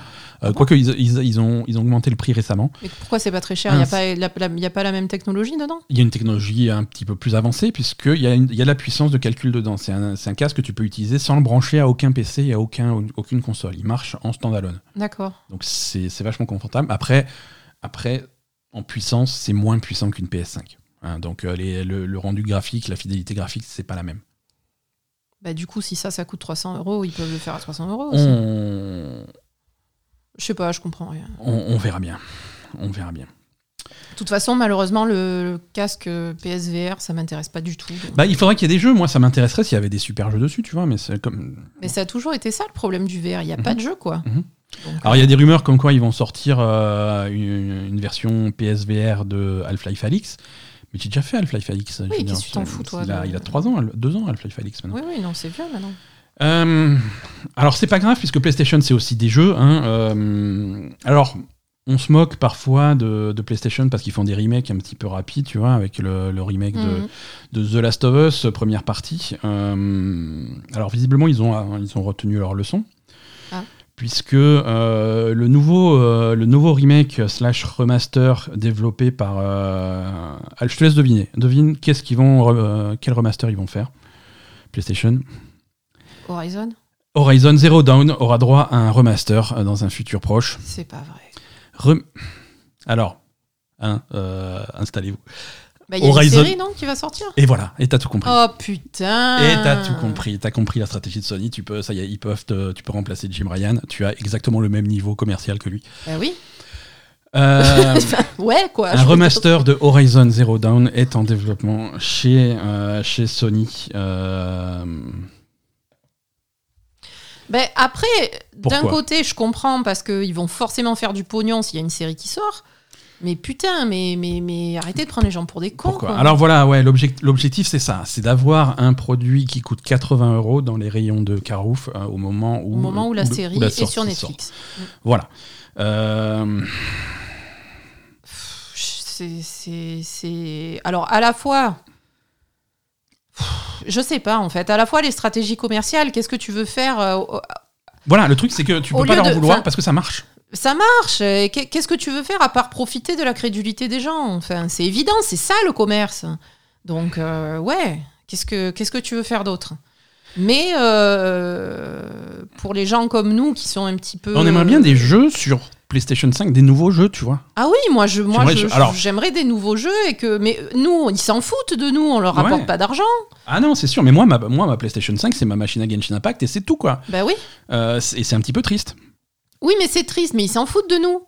Euh, Quoique ils, ils, ils ont ils ont augmenté le prix récemment. Mais pourquoi c'est pas très cher? Il n'y a, Ah, pas la- la- y a pas la même technologie dedans? Il y a une technologie un petit peu plus avancée puisqu'il y, a une- y a de la puissance de calcul dedans. C'est un, un casque que tu peux utiliser sans le brancher à aucun PC et à aucun, aucune console. Il marche en standalone. D'accord. Donc c'est c'est vachement confortable. Après, après en puissance, c'est moins puissant qu'une PS5. Hein, donc euh, les- le, le rendu graphique, la fidélité graphique, c'est pas la même. Bah, du coup, si ça, ça coûte 300 euros, ils peuvent le faire à 300 euros aussi. On, Je sais pas, je comprends rien. on, on verra bien. On verra bien. De toute façon, malheureusement, le, le casque PSVR, ça m'intéresse pas du tout. donc. Bah, il faudrait qu'il y ait des jeux. Moi, ça m'intéresserait s'il y avait des super jeux dessus, tu vois. Mais c'est comme. Mais ça a toujours été ça le problème du VR. Il n'y a Mhm. pas de jeu, quoi. Mhm. Donc, Alors, il y a des rumeurs comme quoi ils vont sortir euh, une, une version PSVR de Half-Life Alix. Mais j'ai déjà fait Half-Life qu'est-ce dire, que tu t'en fous, toi, Il a, il a 3 ans, 2 ans, Half-Life Alix maintenant. Oui, oui, non, c'est vieux maintenant. Euh, alors c'est pas grave puisque PlayStation c'est aussi des jeux. hein, euh, alors on se moque parfois de, de PlayStation parce qu'ils font des remakes un petit peu rapides, tu vois, avec le, le remake de, Mhm. de The Last of Us première partie. Euh, alors visiblement ils ont ils ont retenu leur leçon. Puisque euh, le, nouveau, euh, le nouveau remake slash remaster développé par... euh, je te laisse deviner. Devine qu'est-ce qu'ils vont, quel remaster ils vont faire? PlayStation. Horizon Horizon Zero Dawn aura droit à un remaster dans un futur proche. C'est pas vrai. Rem- Alors, hein, installez-vous. Bah, Il y a Horizon- une série, non, qui va sortir Et voilà, et t'as tout compris. Oh putain Et t'as tout compris, t'as compris la stratégie de Sony. Tu peux, ça y est, ils peuvent, te- tu peux remplacer Jim Ryan. Tu as exactement le même niveau commercial que lui. Bah oui. Euh, ouais, quoi. un remaster de Horizon Zero Dawn est en développement chez, euh, chez Sony. Euh, Ben, après, d'un côté, je comprends parce qu'ils vont forcément faire du pognon s'il y a une série qui sort. Mais putain, mais, mais, mais arrêtez de prendre les gens pour des cons. Pourquoi quoi. Alors voilà, ouais, l'object- l'objectif c'est ça, c'est d'avoir un produit qui coûte 80 euros dans les rayons de Carouf euh, au moment où, Au moment où la série où la est sur. Netflix. Voilà. Euh, C'est, c'est, c'est- Alors, à la fois. Je sais pas, en fait. À la fois, les stratégies commerciales, qu'est-ce que tu veux faire euh, voilà, le truc c'est que tu Au peux pas leur de- vouloir enfin, parce que ça marche. Ça marche. Qu'est-ce que tu veux faire à part profiter de la crédulité des gens? Enfin, c'est évident, c'est ça le commerce. Donc, euh, ouais, qu'est-ce que, qu'est-ce que tu veux faire d'autre? Mais euh, pour les gens comme nous qui sont un petit peu. On aimerait bien des jeux sur PlayStation 5, des nouveaux jeux, tu vois. Ah oui, moi, je, moi, J'aimerais- je- des nouveaux jeux et que, mais nous, ils s'en foutent de nous, on leur Ouais. rapporte pas d'argent. Ah non, c'est sûr, mais moi ma, moi, ma PlayStation 5, c'est ma machine à Genshin Impact et c'est tout, quoi. Bah oui. Euh, et c'est un petit peu triste. Oui, mais c'est triste, mais ils s'en foutent de nous.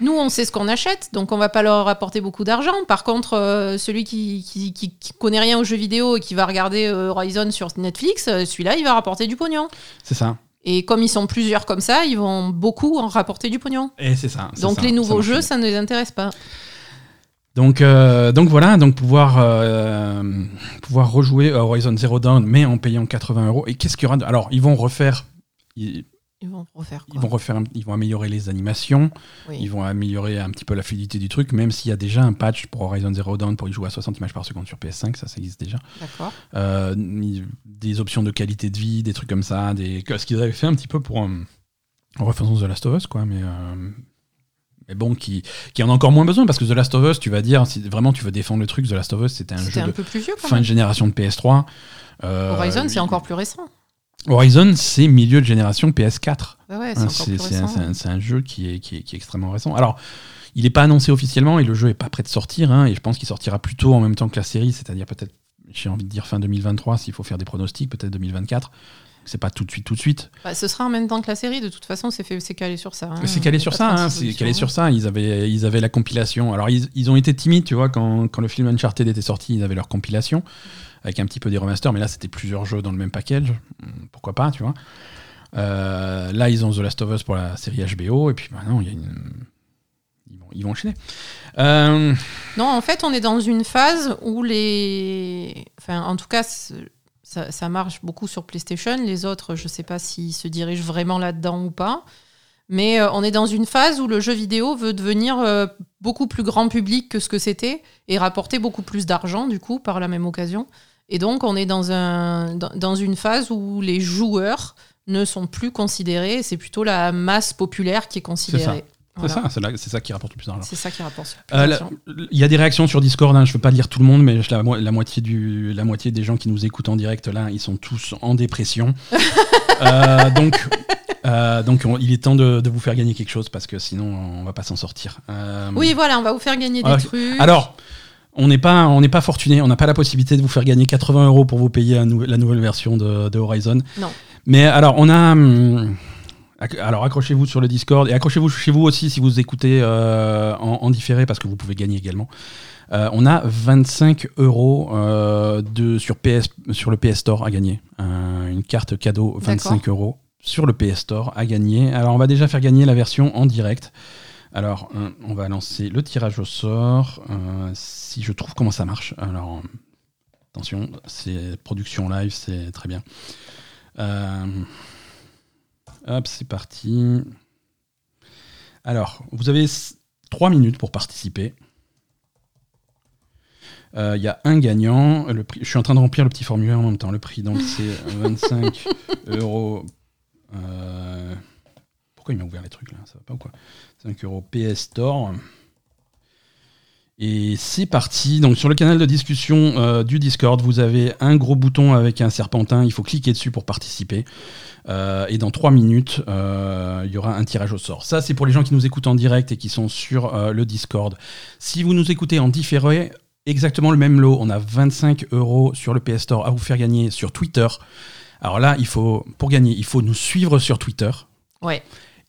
Nous, on sait ce qu'on achète, donc on va pas leur apporter beaucoup d'argent. Par contre, euh, celui qui, qui, qui, connaît rien aux jeux vidéo et qui va regarder euh, Horizon sur Netflix, euh, celui-là, il va rapporter du pognon. C'est ça. Et comme ils sont plusieurs comme ça, ils vont beaucoup en rapporter du pognon. Et c'est ça. Donc les nouveaux jeux, ça ne les intéresse pas. Donc, donc voilà, donc pouvoir, pouvoir rejouer Horizon Zero Dawn, mais en payant 80 euros. Et qu'est-ce qu'il y aura Alors, ils vont refaire. Ils vont refaire Ils vont, refaire ils vont améliorer les animations, ils vont améliorer un petit peu la fluidité du truc, même s'il y a déjà un patch pour Horizon Zero Dawn pour y jouer à 60 images par seconde sur PS5, ça, ça existe déjà. D'accord. Euh, des options de qualité de vie, des trucs comme ça, des... ce qu'ils avaient fait un petit peu pour. Euh, en refaisant The Last of Us, quoi, mais. Euh, mais bon, qui, qui en a encore moins besoin parce que The Last of Us, tu vas dire, si vraiment tu veux défendre le truc, The Last of Us, c'était un jeu un peu plus vieux, fin de génération de PS3. Horizon, c'est encore plus récent. Horizon, c'est milieu de génération PS4. Hein, c'est un, jeu qui est, qui, est, extrêmement récent. Alors, il n'est pas annoncé officiellement et le jeu n'est pas prêt de sortir. Hein, et je pense qu'il sortira plutôt en même temps que la série, c'est-à-dire peut-être, j'ai envie de dire fin 2023, s'il faut faire des pronostics, peut-être 2024. C'est pas tout de suite, tout de suite. Bah, ce sera en même temps que la série, de toute façon, c'est calé sur ça. Hein. C'est calé sur ça, c'est calé sur ça. Ils avaient, ils avaient la compilation. Alors, ils, ils ont été timides, tu vois, quand, quand, le film Uncharted était sorti, ils avaient leur compilation avec un petit peu des remasters, mais là c'était plusieurs jeux dans le même package, hmm, pourquoi pas, tu vois. Euh, là ils ont The Last of Us pour la série HBO, et puis maintenant ils, vont, ils vont enchaîner. Euh, non, en fait on est dans une phase où les... Enfin en tout cas... Ça, ça, marche beaucoup sur PlayStation. Les autres, je ne sais pas s'ils se dirigent vraiment là-dedans ou pas. Mais euh, on est dans une phase où le jeu vidéo veut devenir beaucoup plus grand public que ce que c'était et rapporter beaucoup plus d'argent, du coup, par la même occasion. Et donc, on est dans, un, dans, une phase où les joueurs ne sont plus considérés, c'est plutôt la masse populaire qui est considérée. C'est ça, c'est ça, qui rapporte le plus d'argent. C'est ça qui rapporte. Euh, il y a des réactions sur Discord, hein, je ne veux pas lire tout le monde, mais la, la, moitié du, la moitié des gens qui nous écoutent en direct, là, ils sont tous en dépression. Euh, donc, euh, donc il est temps de, vous faire gagner quelque chose parce que sinon on va pas s'en sortir. oui, voilà, on va vous faire gagner des trucs. Alors, on n'est pas, on n'est pas fortuné, on n'a pas la possibilité de vous faire gagner 80 euros pour vous payer la nouvelle version de, Horizon. Non. Mais alors, on a. Hum, alors accrochez-vous sur le Discord et accrochez-vous chez vous aussi si vous écoutez euh, en, différé parce que vous pouvez gagner également. Euh, on a 25 euros euh, de, sur, PS, sur le PS Store à gagner. une carte cadeau 25 euros sur le PS Store à gagner. Alors on va déjà faire gagner la version en direct. Alors, euh, on va lancer le tirage au sort. Euh, si je trouve comment ça marche. Alors, attention, c'est production live, c'est très bien. Euh, hop, c'est parti. Alors, vous avez 3 minutes pour participer. Il y a un gagnant. Le prix, je suis en train de remplir le petit formulaire en même temps. Le prix, donc, c'est 25 euros. pourquoi il m'a ouvert les trucs là? Ça va pas ou quoi? 5 euros PS Store. Et c'est parti. Donc sur le canal de discussion euh, du Discord, vous avez un gros bouton avec un serpentin. Il faut cliquer dessus pour participer. Euh, et dans 3 minutes, euh, il y aura un tirage au sort. Ça, c'est pour les gens qui nous écoutent en direct et qui sont sur le Discord. Si vous nous écoutez en différé, exactement le même lot. On a 25 euros sur le PS Store à vous faire gagner sur Twitter. Alors là, il faut, pour gagner, il faut nous suivre sur Twitter. Ouais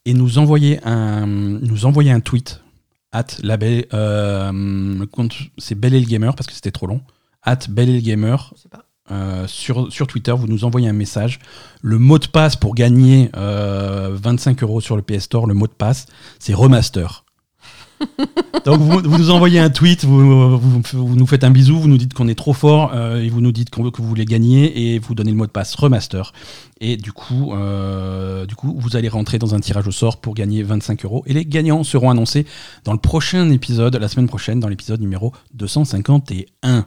et nous envoyer un, nous envoyer un tweet at la belle, euh, c'est Belle Gamer parce que c'était trop long. At Belle Gamer. Euh, sur, sur Twitter, vous nous envoyez un message. Le mot de passe pour gagner 25 euh, euros sur le PS Store, le mot de passe, c'est remaster. Donc vous, nous envoyez un tweet, vous, vous, nous faites un bisou, vous nous dites qu'on est trop fort euh, et vous nous dites que vous voulez gagner et vous donnez le mot de passe remaster. Et du coup, euh, du coup, vous allez rentrer dans un tirage au sort pour gagner 25 euros. Et les gagnants seront annoncés dans le prochain épisode, la semaine prochaine, dans l'épisode numéro 251.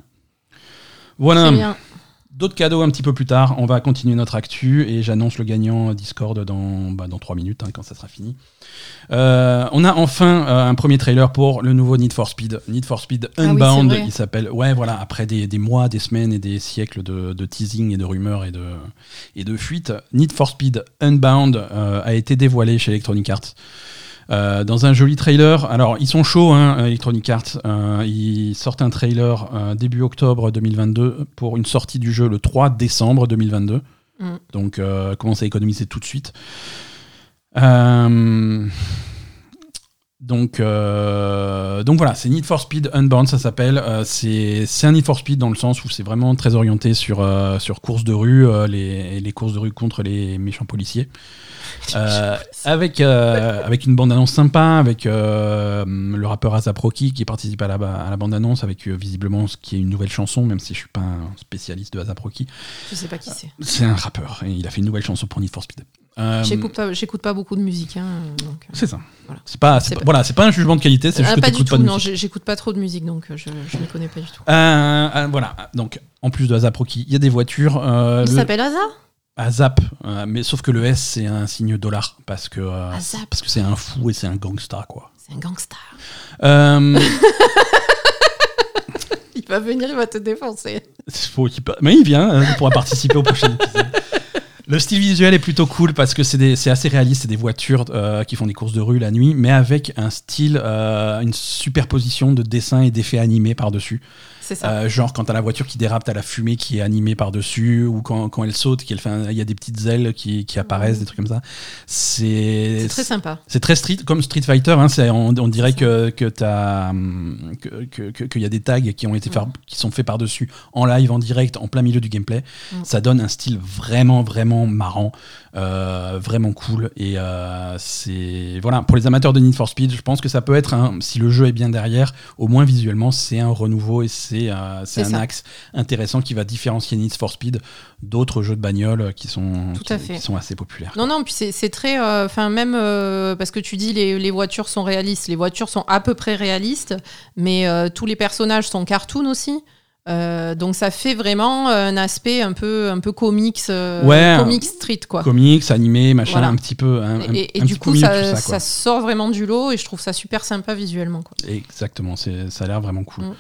Voilà. D'autres cadeaux un petit peu plus tard. On va continuer notre actu et j'annonce le gagnant Discord dans, bah, dans 3 minutes hein, quand ça sera fini. Euh, on a enfin euh, un premier trailer pour le nouveau Need for Speed. Need for Speed ah Unbound, il s'appelle. Ouais, voilà, après des, des, mois, des semaines et des siècles de, de, teasing et de rumeurs et de, et de fuites, Need for Speed Unbound euh, a été dévoilé chez Electronic Arts. Euh, dans un joli trailer. Alors, ils sont chauds, hein, Electronic Arts. Euh, ils sortent un trailer euh, début octobre 2022 pour une sortie du jeu le 3 décembre 2022. Mm. Donc, commence à économiser tout de suite. Donc, euh, donc voilà, c'est Need for Speed Unbound, ça s'appelle. Euh, c'est un Need for Speed dans le sens où c'est vraiment très orienté sur, euh, sur courses de rue, euh, les, les courses de rue contre les méchants policiers. Euh, avec, euh, avec une bande-annonce sympa, avec euh, le rappeur Azap Rocky qui participe à la, à la bande-annonce, avec visiblement ce qui est une nouvelle chanson, même si je suis pas un spécialiste de Azap Rocky. Je sais pas qui c'est. C'est un rappeur, et il a fait une nouvelle chanson pour Need for Speed. J'écoute pas, j'écoute pas beaucoup de musique. Hein, c'est ça. Voilà. C'est pas, pas- voilà, c'est pas un jugement de qualité, c'est juste Ah, que pas du tout, pas de non, j'écoute pas trop de musique, donc je, ne connais pas du tout. Voilà, donc en plus de Azap Rocky, il y a des voitures. Il le- s'appelle Asa Azap, euh, mais sauf que le S c'est un signe dollar parce que euh, parce que c'est un fou et c'est un gangsta quoi. C'est un gangster. Euh, Il va venir, il va te défoncer. faut pa- mais il vient, hein, il pourra participer au prochain épisode. Le style visuel est plutôt cool parce que c'est assez réaliste, c'est des voitures euh, qui font des courses de rue la nuit, mais avec un style, euh, une superposition de dessins et d'effets animés par-dessus. Ça. Euh, genre quand t'as la voiture qui dérape, t'as la fumée qui est animée par-dessus, ou quand, quand elle saute, qu'elle fait il y a des petites ailes qui, qui apparaissent, des trucs comme ça. C'est très sympa. c'est très street, comme Street Fighter. Hein, on, on dirait que que t'as hum, que que- que- qu'il y a des tags qui ont été qui sont faits par dessus en live, en direct, en plein milieu du gameplay. Mm. Ça donne un style vraiment vraiment marrant, euh, vraiment cool. Et euh, c'est voilà pour les amateurs de Need for Speed, je pense que ça peut être un, si le jeu est bien derrière, au moins visuellement, c'est un renouveau et c'est euh, un ça. axe intéressant qui va différencier Need for Speed d'autres jeux de bagnole qui sont Tout qui, à fait. qui sont assez populaires. Non, non, puis c'est très. euh, Enfin, même parce que tu dis les, les voitures sont réalistes. Les voitures sont à peu près réalistes, mais tous les personnages sont cartoon aussi. Euh, donc ça fait vraiment un aspect un peu, un peu comics, euh, Ouais. comics street, quoi. comics, animés, machin, Voilà. un petit peu. Un, un- Et, et un du coup, ça, sort vraiment du lot et je trouve ça super sympa visuellement. Quoi. Exactement, c'est- ça a l'air vraiment cool. Mm.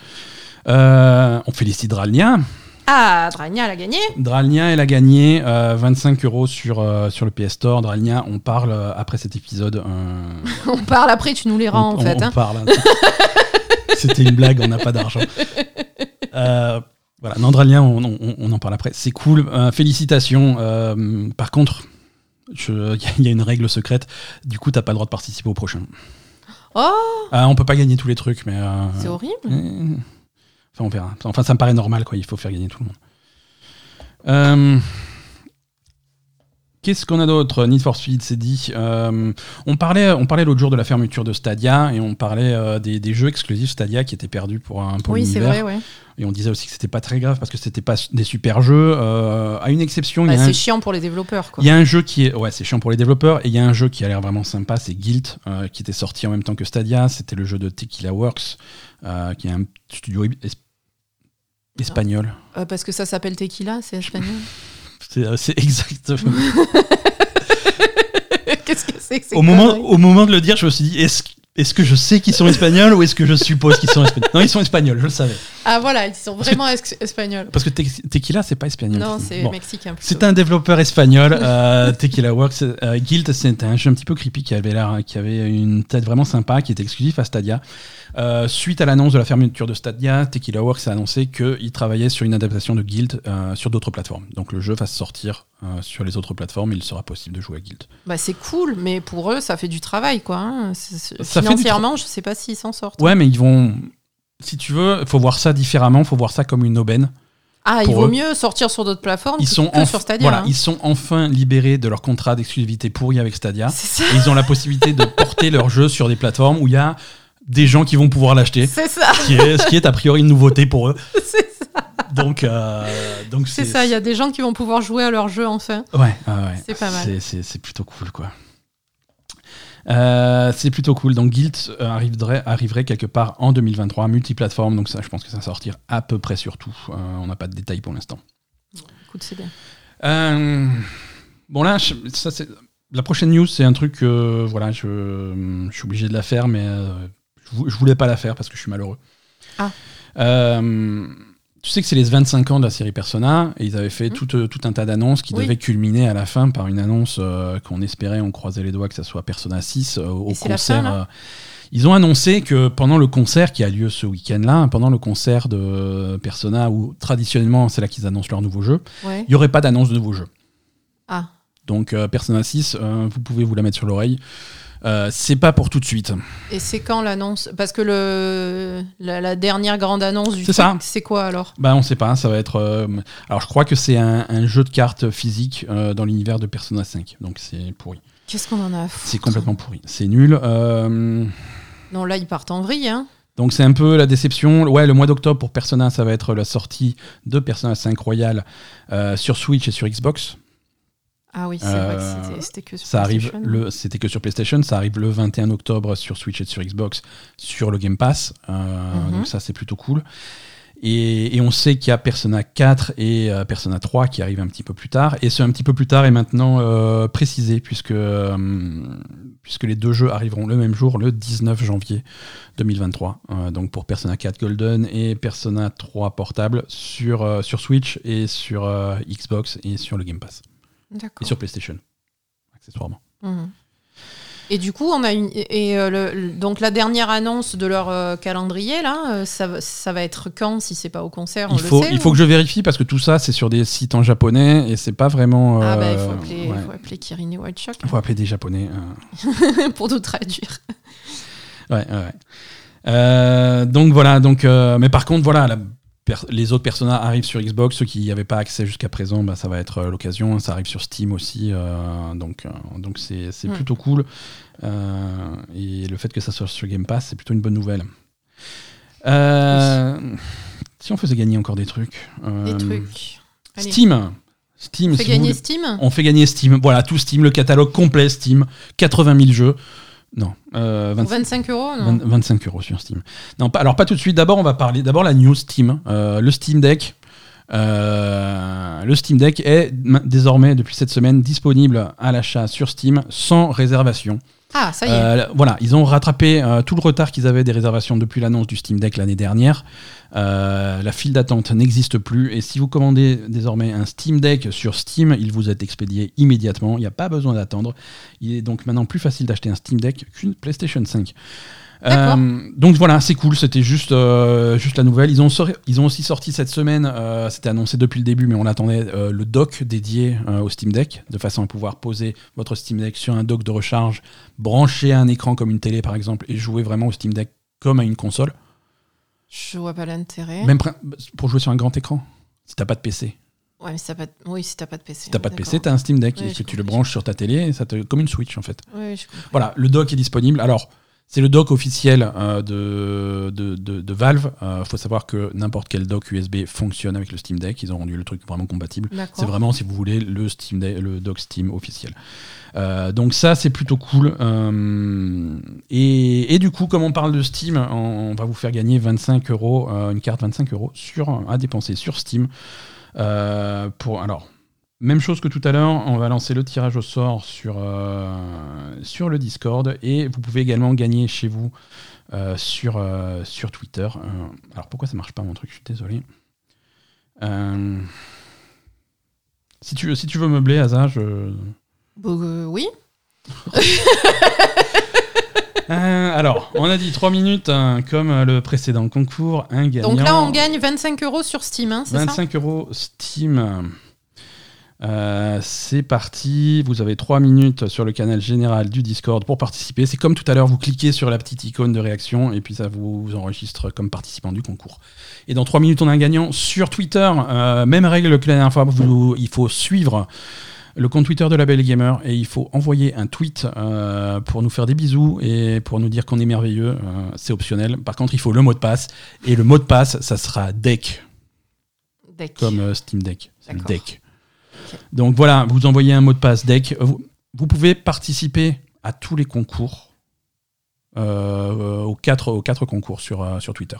Euh, on félicite Dralnia. Ah, Dragna a gagné Dralnia, elle a gagné euh, 25 euros sur, euh, sur le PS Store. Dralnia, on parle euh, après cet épisode. euh, On parle après, tu nous les rends on, en fait. on hein. parle. hein. C'était une blague, on n'a pas d'argent. Euh, voilà, non, Dralnia, on, on- on en parle après. C'est cool, euh, félicitations. Euh, par contre, il y a une règle secrète. Du coup, t'as pas le droit de participer au prochain. Oh, Ah, on peut pas gagner tous les trucs, mais. euh, c'est horrible. Enfin, on verra. Enfin, ça me paraît normal, quoi. Il faut faire gagner tout le monde. Qu'est-ce qu'on a d'autre Need for Speed, c'est dit. Euh, on parlait, on parlait l'autre jour de la fermeture de Stadia et on parlait euh, des, des jeux exclusifs Stadia qui étaient perdus pour, un, pour Oui, c'est vrai, ouais. Et on disait aussi que c'était pas très grave parce que c'était pas des super jeux. Euh, à une exception, Bah, un- c'est chiant pour les développeurs. Il y a un jeu qui est, ouais, c'est chiant pour les développeurs, et il y a un jeu qui a l'air vraiment sympa, c'est Guilt, qui était sorti en même temps que Stadia. C'était le jeu de Tequila Works, qui est un studio es- espagnol. Parce que ça s'appelle Tequila, c'est espagnol? C'est euh, c'est exactement. Qu'est-ce que c'est que au moment, au moment de le dire, je me suis dit, est-ce est-ce que je sais qu'ils sont espagnols ou est-ce que je suppose qu'ils sont espagnols? Non, ils sont espagnols, je le savais. Ah voilà, ils sont vraiment es- espagnols. Parce que Te- Tequila, c'est pas espagnol. Non, c'est Bon. mexicain. C'est un développeur espagnol, euh, Tequila Works. Euh, Guild, c'est un jeu un petit peu creepy qui avait qui avait une tête vraiment sympa, qui était exclusif à Stadia. Euh, suite à l'annonce de la fermeture de Stadia, Tequila Works a annoncé qu'il travaillait sur une adaptation de Guild sur d'autres plateformes. Donc le jeu va sortir sur les autres plateformes, il sera possible de jouer à Guild. Bah, c'est cool, mais pour eux, ça fait du travail, quoi. hein. Ça Financièrement, je sais pas s'ils s'en sortent. Ouais, mais ils vont. Si tu veux, il faut voir ça différemment, il faut voir ça comme une aubaine. Ah, il vaut eux. mieux sortir sur d'autres plateformes Ils que, sont, que enf- sur Stadia. voilà, hein. ils sont enfin libérés de leur contrat d'exclusivité pourri avec Stadia. Et ils ont la possibilité de porter leur jeu sur des plateformes où il y a des gens qui vont pouvoir l'acheter, C'est ça. ce qui est, ce qui est a priori une nouveauté pour eux. C'est ça. Donc, euh, donc C'est ça. Il y a des gens qui vont pouvoir jouer à leur jeu enfin. Ouais, ouais, ouais. C'est pas mal. C'est plutôt cool, quoi. Euh, c'est plutôt cool. Donc Guild euh, arriverait, arriverait quelque part en 2023, multiplateforme. Donc ça, je pense que ça sortir à peu près sur tout. Euh, on n'a pas de détails pour l'instant. Écoute, c'est bien. Euh, bon là, je- ça c'est la prochaine news, c'est un truc que voilà, je, je suis obligé de la faire, mais je, je voulais pas la faire parce que je suis malheureux. Ah. Tu sais que c'est les 25 ans de la série Persona et ils avaient fait tout, euh, tout un tas d'annonces qui Oui. devaient culminer à la fin par une annonce euh, qu'on espérait, on croisait les doigts que ça soit Persona 6 euh, au concert. fin, ils ont annoncé que pendant le concert qui a lieu ce week-end-là, pendant le concert de Persona, où traditionnellement c'est là qu'ils annoncent leur nouveau jeu, Ouais. il n'y aurait pas d'annonce de nouveau jeu. Ah. Donc Persona 6, euh, vous pouvez vous la mettre sur l'oreille. Euh, c'est pas pour tout de suite. Et c'est quand l'annonce? Parce que le, la, dernière grande annonce du ça. c'est quoi alors? Bah on sait pas, ça va être... euh, alors je crois que c'est un, un jeu de cartes physique euh, dans l'univers de Persona 5, donc c'est pourri. Qu'est-ce qu'on en a à foutre? C'est complètement pourri, c'est nul. Non, là, ils partent en vrille. Hein. Donc c'est un peu la déception. Ouais, le mois d'octobre pour Persona, ça va être la sortie de Persona 5 Royal sur Switch et sur Xbox. Ah oui, c'est vrai que Euh, c'était- que sur Ça arrive le, c'était que sur PlayStation, ça arrive le 21 octobre sur Switch et sur Xbox sur le Game Pass. Euh, Mhm. Donc ça c'est plutôt cool. Et, et on sait qu'il y a Persona 4 et euh, Persona 3 qui arrivent un petit peu plus tard. Et ce un petit peu plus tard est maintenant euh, précisé puisque, euh, puisque les deux jeux arriveront le même jour, le 19 janvier 2023. Euh, donc pour Persona 4 Golden et Persona 3 portable sur, sur Switch et sur Xbox et sur le Game Pass. Et sur PlayStation, accessoirement. Mhm. Et du coup, on a une. Et euh, le- donc, la dernière annonce de leur euh, calendrier, là, euh, ça, va- ça va être quand si c'est pas au concert on Il le faut, sait, il faut que je vérifie parce que tout ça c'est sur des sites en japonais et c'est pas vraiment. Ah, bah, il faut appeler, ouais. faut appeler Kirin Shock Faut appeler des japonais. pour nous traduire. Ouais, ouais, ouais. Donc voilà, donc, mais par contre, voilà, la les autres personnages arrivent sur Xbox. Ceux qui n'y avaient pas accès jusqu'à présent, bah, ça va être euh, l'occasion. Ça arrive sur Steam aussi. euh, donc euh, donc c'est c'est plutôt cool. Et le fait que ça soit sur Game Pass, c'est plutôt une bonne nouvelle. Si on faisait gagner encore des trucs. Des trucs. Allez. Steam. Steam, On fait si gagner Steam on fait gagner Steam. Voilà, tout Steam, le catalogue complet Steam. 80 000 jeux. Non, euh, Pour 25 25 euros non 20 25 euros sur Steam. Non, pas, alors pas tout de suite. D'abord, on va parler. D'abord, la news Steam, Euh, le Steam Deck. Euh, le Steam Deck est ma- désormais depuis cette semaine disponible à l'achat sur Steam sans réservation. Ah, ça y est. Euh, voilà, ils ont rattrapé euh, tout le retard qu'ils avaient des réservations depuis l'annonce du Steam Deck l'année dernière. Euh, la file d'attente n'existe plus et si vous commandez désormais un Steam Deck sur Steam, il vous est expédié immédiatement. Il n'y a pas besoin d'attendre. Il est donc maintenant plus facile d'acheter un Steam Deck qu'une PlayStation 5. Euh, donc voilà, c'est cool, c'était juste, euh, juste la nouvelle. Ils ont, ils ont aussi sorti cette semaine, euh, c'était annoncé depuis le début, mais on attendait le dock dédié au Steam Deck, de façon à pouvoir poser votre Steam Deck sur un dock de recharge, brancher à un écran comme une télé par exemple, et jouer vraiment au Steam Deck comme à une console. Je vois pas l'intérêt. Même pour jouer sur un grand écran, si t'as pas de PC. Ouais, mais si t'as pas de... Oui, si t'as pas de PC. Si t'as pas de. PC, t'as un Steam Deck, et que tu le branches sur ta télé, ça te, comme une Switch en fait. Oui, je comprends. Voilà, le dock est disponible. Alors, c'est le dock officiel euh, de, de, de- de Valve. Il faut savoir que n'importe quel dock USB fonctionne avec le Steam Deck. Ils ont rendu le truc vraiment compatible. C'est vraiment, si vous voulez, le, Steam Deck- le dock Steam officiel. Euh, donc ça, c'est plutôt cool. Euh, et, et du coup, comme on parle de Steam, on, on va vous faire gagner 25 euros, euh, une carte 25 euros sur, à dépenser sur Steam. Euh, pour, alors, même chose que tout à l'heure, on va lancer le tirage au sort sur, euh, sur le Discord et vous pouvez également gagner chez vous euh, sur, euh, sur Twitter. Alors pourquoi ça marche pas mon truc? Je suis désolé. Si, tu, si tu veux meubler, Asa, je... Euh, oui. Euh, alors, on a dit 3 minutes hein, comme le précédent concours. Un gagnant. Donc là, on gagne 25 euros sur Steam, hein, c'est ça? 25 euros Steam. Euh, c'est parti. Vous avez 3 minutes sur le canal général du Discord pour participer. C'est comme tout à l'heure, vous cliquez sur la petite icône de réaction et puis ça vous, enregistre comme participant du concours. Et dans 3 minutes, on a un gagnant sur Twitter. Euh, même règle que la dernière fois, vous- il faut suivre le compte Twitter de la Belle Gamer et il faut envoyer un tweet euh, pour nous faire des bisous et pour nous dire qu'on est merveilleux. Euh, c'est optionnel. Par contre, il faut le mot de passe et le mot de passe, ça sera deck Deck. comme euh, Steam Deck. C'est Donc voilà, vous envoyez un mot de passe deck. Vous, vous pouvez participer à tous les concours, euh, aux, quatre, aux quatre concours sur, euh, sur Twitter.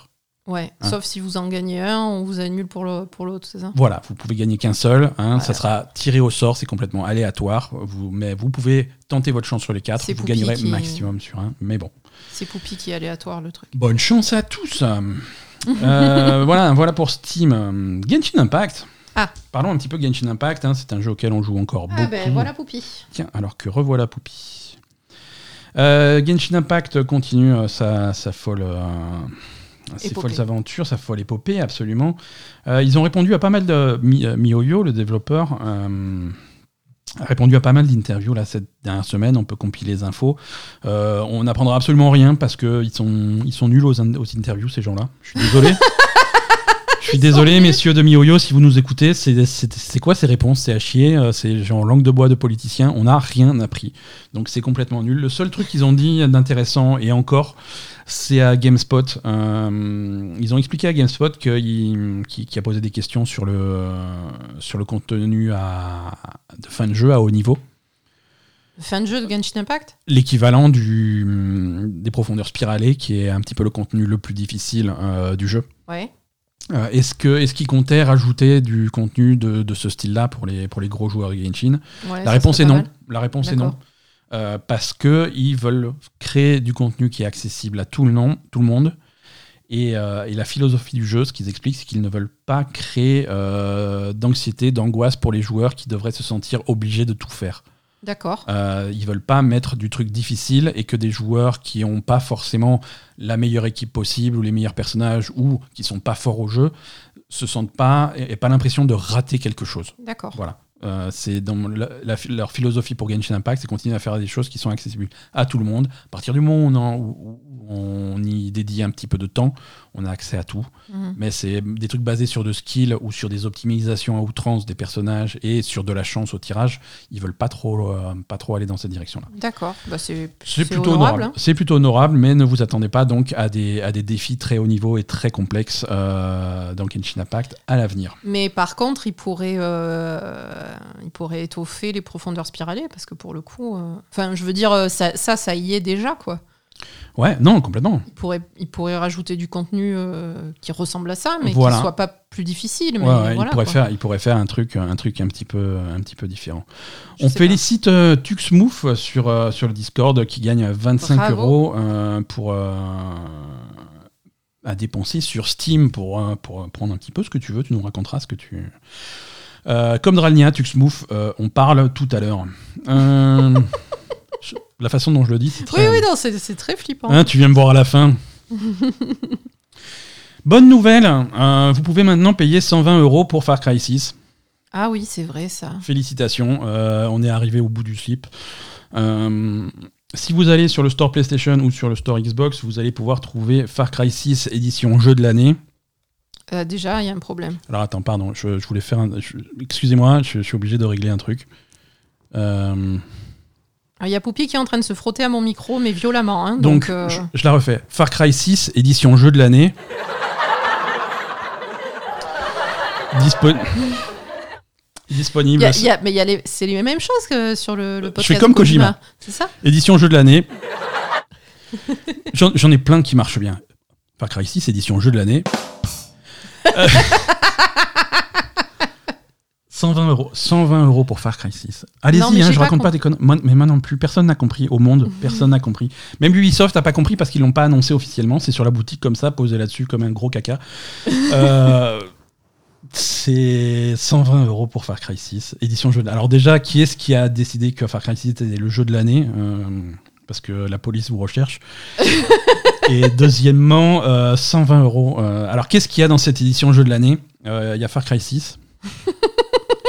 Ouais, Hein. sauf si vous en gagnez un, on vous annule pour le- pour l'autre, c'est ça? Voilà, vous pouvez gagner qu'un seul. hein, Voilà. Ça sera tiré au sort, c'est complètement aléatoire. Vous, mais vous pouvez tenter votre chance sur les quatre. Vous Poupie gagnerez qui- maximum sur un. Mais bon. C'est Poupie qui est aléatoire, le truc. Bonne chance à tous. Euh, voilà, voilà pour Steam. Genshin Impact. Ah. Parlons un petit peu de Genshin Impact. hein, c'est un jeu auquel on joue encore beaucoup. Ah ben voilà Poupie. Tiens, alors que revoilà Poupie. Euh, Genshin Impact continue euh, sa, sa folle, euh, ses Épopée. folles aventures, sa folle épopée, absolument. Ils ont répondu à pas mal de Mi- MiHoYo, le développeur, a répondu à pas mal d'interviews là cette dernière semaine. On peut compiler les infos. On n'apprendra absolument rien parce qu'ils sont, ils sont nuls aux, in- aux interviews, ces gens-là. Je suis désolé. Je suis désolé, messieurs de MiOyo, si vous nous écoutez, c'est quoi ces réponses? C'est à chier, euh, c'est genre langue de bois de politicien, on n'a rien appris. Donc c'est complètement nul. Le seul truc qu'ils ont dit d'intéressant, et encore, c'est à GameSpot. Euh, ils ont expliqué à GameSpot qu'il qui, qui a posé des questions sur le, sur le contenu à, de fin de jeu à haut niveau. Fin de jeu de Genshin Impact? L'équivalent du, des profondeurs spiralées, qui est un petit peu le contenu le plus difficile euh, du jeu. Ouais. Euh, est-ce que est-ce qu'ils comptaient rajouter du contenu de, de ce style-là pour les, pour les gros joueurs de Genshin ouais La réponse est non. mal. La réponse est non. Euh, parce que ils veulent créer du contenu qui est accessible à tout le, nom, tout le monde. Et, euh, et la philosophie du jeu, ce qu'ils expliquent, c'est qu'ils ne veulent pas créer euh, d'anxiété, d'angoisse pour les joueurs qui devraient se sentir obligés de tout faire. D'accord. Euh, ils veulent pas mettre du truc difficile et que des joueurs qui n'ont pas forcément la meilleure équipe possible ou les meilleurs personnages ou qui sont pas forts au jeu se sentent pas et, et pas l'impression de rater quelque chose. D'accord. Voilà. Euh, c'est dans la- la- leur philosophie pour Genshin Impact, c'est continuer à faire des choses qui sont accessibles à tout le monde. À partir du moment où on, où on y dédie un petit peu de temps, on a accès à tout. Mhm. Mais c'est des trucs basés sur de skills ou sur des optimisations à outrance des personnages et sur de la chance au tirage. Ils veulent pas trop, euh, pas trop aller dans cette direction-là. D'accord. Bah, c'est plutôt honorable. honorable. C'est plutôt honorable, mais ne vous attendez pas donc à des, à des défis très haut niveau et très complexes euh, dans Genshin Impact à l'avenir. Mais par contre, il pourrait, euh, il pourrait étoffer les profondeurs spiralées parce que pour le coup, enfin, je veux dire, ça, ça, ça y est déjà, quoi. Ouais, non, complètement. Il pourrait, il pourrait rajouter du contenu euh, qui ressemble à ça, mais Voilà. qui soit pas plus difficile. Mais Ouais, ouais, voilà, il, pourrait quoi. faire, il pourrait faire un truc, un truc un, petit peu, un petit peu différent. Je On félicite euh, Tuxmouf sur, euh, sur le Discord qui gagne 25 Bravo. euros euh, pour, à dépenser sur Steam pour, pour prendre un petit peu ce que tu veux. Tu nous raconteras ce que tu. Euh, comme Dralnia, Tuxmouf, euh, on parle tout à l'heure. Euh, la façon dont je le dis, c'est Oui, très. oui, non, c'est très flippant. Hein, tu viens me voir à la fin. Bonne nouvelle, euh, vous pouvez maintenant payer 120 euros pour Far Cry 6. Ah oui, c'est vrai ça. Félicitations, euh, on est arrivé au bout du slip. Euh, si vous allez sur le store PlayStation ou sur le store Xbox, vous allez pouvoir trouver Far Cry 6 édition jeu de l'année. Déjà, il y a un problème. Alors attends, pardon, je, je voulais faire un... Excusez-moi, je, je suis obligé de régler un truc. Euh, Il y a Poupi qui est en train de se frotter à mon micro, mais violemment. hein, donc, donc, euh, je, je la refais. Far Cry 6 édition jeu de l'année. Dispo- Disponible. y a- il y a- mais il y a les- c'est les mêmes choses que sur le, le Je podcast. fais comme Kojima. C'est ça Édition jeu de l'année. J'en j'en ai plein qui marchent bien. Far Cry 6, édition jeu de l'année. Euh, 120 euros. 120 euros pour Far Cry 6. Non, Allez-y, hein, je raconte pas des conneries. Mais moi non plus, personne n'a compris. Au monde, personne n'a compris. Même Ubisoft n'a pas compris parce qu'ils l'ont pas annoncé officiellement. C'est sur la boutique comme ça, posé là-dessus comme un gros caca. Euh, c'est 120 euros pour Far Cry 6, édition jeu de Alors déjà, qui est-ce qui a décidé que Far Cry 6 était le jeu de l'année Euh, Parce que la police vous recherche. Et deuxièmement, euh, 120 euros. Euh, alors qu'est-ce qu'il y a dans cette édition jeu de l'année? Il y a Far Cry 6.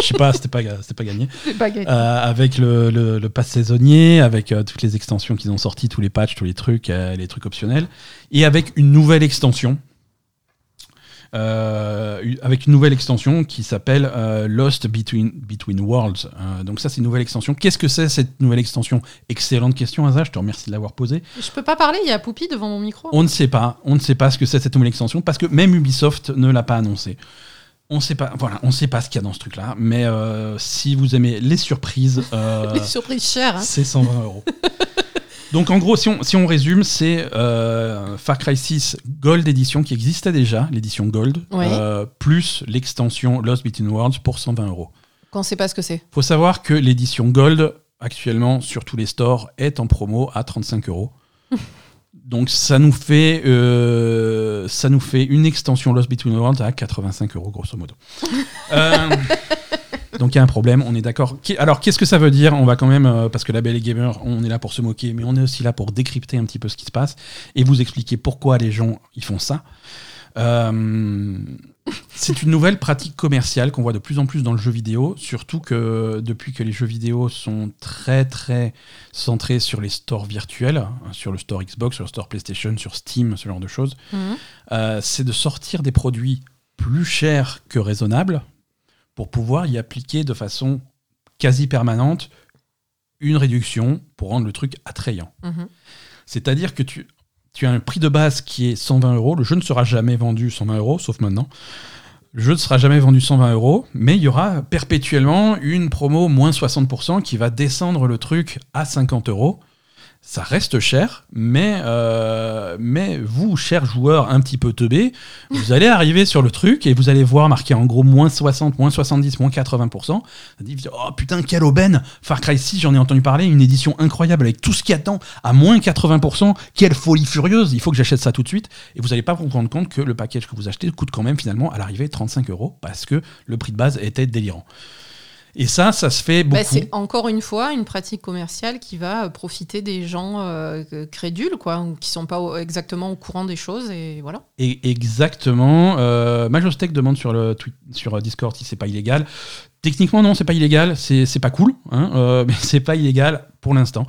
Je sais pas, c'était pas, pas gagné. Pas gagné. Euh, avec le, le, le pass saisonnier, avec euh, toutes les extensions qu'ils ont sorties, tous les patchs, tous les trucs, euh, les trucs optionnels, et avec une nouvelle extension. Avec une nouvelle extension qui s'appelle Lost Between, Between Worlds. Donc ça, c'est une nouvelle extension. Qu'est-ce que c'est cette nouvelle extension? Excellente question, Asa, je te remercie de l'avoir posée. Je peux pas parler, il y a Poupi devant mon micro. On ne sait pas, on ne sait pas ce que c'est cette nouvelle extension parce que même Ubisoft ne l'a pas annoncé. On sait pas, voilà, on sait pas ce qu'il y a dans ce truc-là, mais euh, si vous aimez les surprises, euh, Les surprises chères. hein. c'est 120 euros. Donc en gros, si on, si on résume, c'est euh, Far Cry 6 Gold Edition qui existait déjà, l'édition Gold, Ouais. plus l'extension Lost Between Worlds pour 120 euros. Qu'on sait pas ce que c'est. faut savoir que l'édition Gold, actuellement sur tous les stores, est en promo à 35 euros. Donc ça nous fait euh, ça nous fait une extension Lost Between Worlds à 85 euros grosso modo. Euh, donc il y a un problème, on est d'accord. Alors qu'est-ce que ça veut dire? On va quand même euh, parce que la Belle et Gamer, on est là pour se moquer, mais on est aussi là pour décrypter un petit peu ce qui se passe et vous expliquer pourquoi les gens ils font ça. Euh, c'est une nouvelle pratique commerciale qu'on voit de plus en plus dans le jeu vidéo, surtout que depuis que les jeux vidéo sont très très centrés sur les stores virtuels, hein, sur le store Xbox, sur le store PlayStation, sur Steam, ce genre de choses, Mhm. euh, c'est de sortir des produits plus chers que raisonnables pour pouvoir y appliquer de façon quasi permanente une réduction pour rendre le truc attrayant. Mhm. C'est-à-dire que tu, tu as un prix de base qui est 120 euros. Le jeu ne sera jamais vendu 120 euros, sauf maintenant. Le jeu ne sera jamais vendu 120 euros, mais il y aura perpétuellement une promo moins 60% qui va descendre le truc à 50 euros. Ça reste cher, mais, euh, mais vous, chers joueurs un petit peu teubés, vous allez arriver sur le truc et vous allez voir marqué en gros moins 60, moins 70, moins 80%. Vous dites, oh putain, quelle aubaine Far Cry 6, j'en ai entendu parler, une édition incroyable avec tout ce qui attend à moins 80%. Quelle folie furieuse Il faut que j'achète ça tout de suite. Et vous n'allez pas vous rendre compte que le package que vous achetez coûte quand même finalement à l'arrivée 35 euros parce que le prix de base était délirant. Et ça, ça se fait beaucoup. Bah, c'est encore une fois une pratique commerciale qui va euh, profiter des gens euh, crédules, quoi, ou qui sont pas au- exactement au courant des choses, et voilà. Et exactement. Euh, Majostec demande sur, le tweet, sur Discord si c'est pas illégal. Techniquement, non, c'est pas illégal. C'est pas cool, hein, euh, mais c'est pas illégal pour l'instant.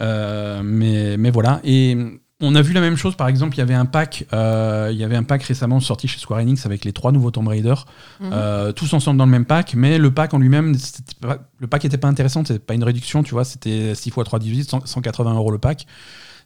Euh, mais, mais voilà. Et on a vu la même chose, par exemple, il y avait un pack, euh, il y avait un pack récemment sorti chez Square Enix avec les trois nouveaux Tomb Raider, Mhm. euh, tous ensemble dans le même pack, mais le pack en lui-même, le pack était pas intéressant, c'était pas une réduction, tu vois, c'était 6 x 3, 18, 100 180 euros le pack.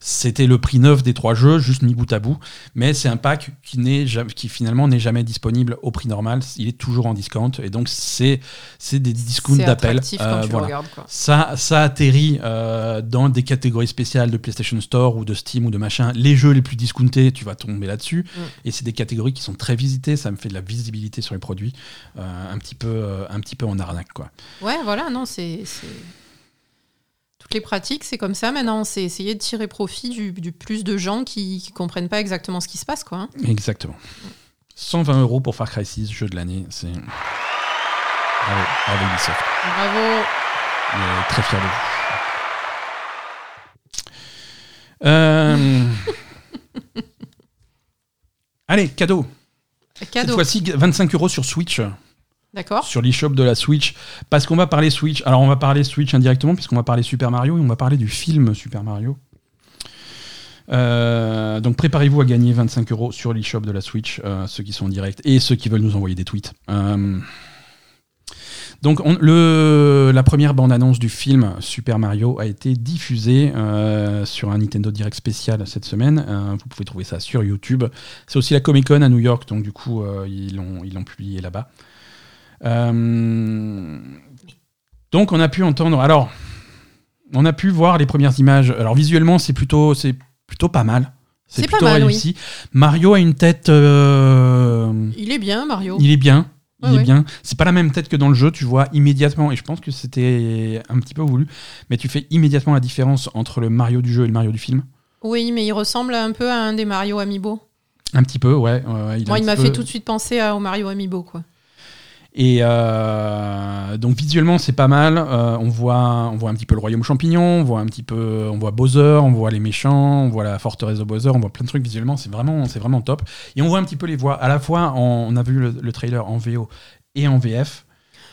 C'était le prix neuf des trois jeux, juste mis bout à bout. Mais c'est un pack qui, n'est qui finalement n'est jamais disponible au prix normal. Il est toujours en discount. Et donc, c'est c'est des discounts C'est d'appel. Euh, voilà. regardes, quoi. Ça, ça atterrit euh, dans des catégories spéciales de PlayStation Store ou de Steam ou de machin. Les jeux les plus discountés, tu vas tomber là-dessus. Mm. Et c'est des catégories qui sont très visitées. Ça me fait de la visibilité sur les produits. Euh, un, petit peu, euh, un petit peu en arnaque, quoi. Ouais, voilà, non, c'est. c'est- Toutes les pratiques, c'est comme ça maintenant. C'est essayer de tirer profit du, du plus de gens qui, qui comprennent pas exactement ce qui se passe, quoi. hein. Exactement. 120 euros pour Far Cry 6, jeu de l'année. C'est. Bravo, bravo Ubisoft. Bravo. Il est très fier de vous. Euh, Allez, cadeau. Cette Cadeau. fois-ci, 25 euros sur Switch, D'accord. sur l'eShop de la Switch. Parce qu'on va parler Switch. Alors, on va parler Switch indirectement, puisqu'on va parler Super Mario et on va parler du film Super Mario. Euh, donc préparez-vous à gagner 25 euros sur l'eShop de la Switch, euh, ceux qui sont en direct et ceux qui veulent nous envoyer des tweets. Euh, donc on- le, la première bande-annonce du film Super Mario a été diffusée sur un Nintendo Direct spécial cette semaine. Vous pouvez trouver ça sur YouTube. C'est aussi la Comic Con à New York, donc du coup ils l'ont publié là-bas. Euh, donc on a pu entendre. Alors on a pu voir les premières images. Alors visuellement c'est plutôt c'est plutôt pas mal. C'est plutôt mal, oui. réussi. Mario a une tête. euh, Il est bien, Mario. il est bien. Il est ouais. bien. C'est pas la même tête que dans le jeu, tu vois immédiatement, et je pense que c'était un petit peu voulu, mais tu fais immédiatement la différence entre le Mario du jeu et le Mario du film. Oui, mais il ressemble un peu à un des Mario Amiibo. Un petit peu, ouais. ouais, ouais, a Moi, un il m'a peu- fait tout de suite penser à, au Mario Amiibo, quoi. Et euh, donc visuellement, c'est pas mal. Euh, on, voit, on voit un petit peu le royaume champignon, on voit un petit peu, on voit Bowser, on voit les méchants, on voit la forteresse de Bowser, on voit plein de trucs visuellement. C'est vraiment, c'est vraiment top. Et on voit un petit peu les voix. À la fois, en- on a vu le, le trailer en VO et en VF.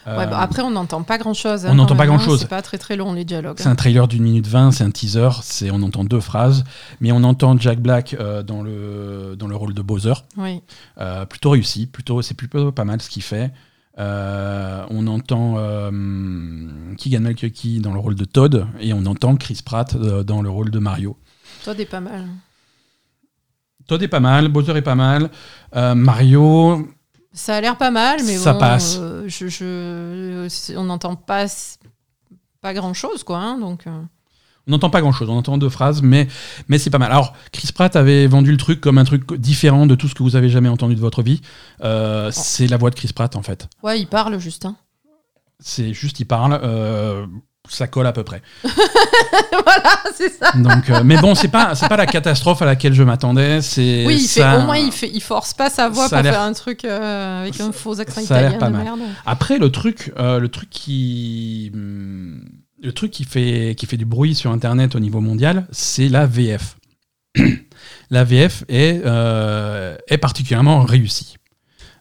Ouais, Euh, bah, après, on n'entend pas grand-chose. on n'entend pas hein. grand-chose. C'est pas très très long, les dialogues. C'est un trailer d'une minute vingt, c'est un teaser, c'est on entend deux phrases, mais on entend Jack Black euh, dans, le, dans le rôle de Bowser, Oui. Euh, plutôt réussi, plutôt c'est plutôt pas mal ce qu'il fait. Euh, on entend euh, Keegan dans le rôle de Todd et on entend Chris Pratt euh, dans le rôle de Mario. Toi, t'es pas mal. Todd est pas mal, Bowser est pas mal, Euh, Mario, Ça a l'air pas mal, mais Ça bon, passe. je, je- c'est- on n'entend pas, pas grand-chose, quoi. hein, donc, on n'entend pas grand chose, on entend deux phrases, mais, mais c'est pas mal. Alors, Chris Pratt avait vendu le truc comme un truc différent de tout ce que vous avez jamais entendu de votre vie. Euh, C'est la voix de Chris Pratt en fait. Ouais, il parle, juste. hein. C'est juste, il parle, euh, ça colle à peu près. voilà, c'est ça. Donc, euh, mais bon, c'est pas, c'est pas la catastrophe à laquelle je m'attendais. C'est Oui, il fait, au moins, il, fait, il force pas sa voix pour faire un truc euh, avec un faux accent ça a l'air italien pas de mal. merde. Après, le truc, euh, le truc qui, hum, le truc qui fait, qui fait du bruit sur Internet au niveau mondial, c'est la VF. la VF est, euh, est particulièrement réussie.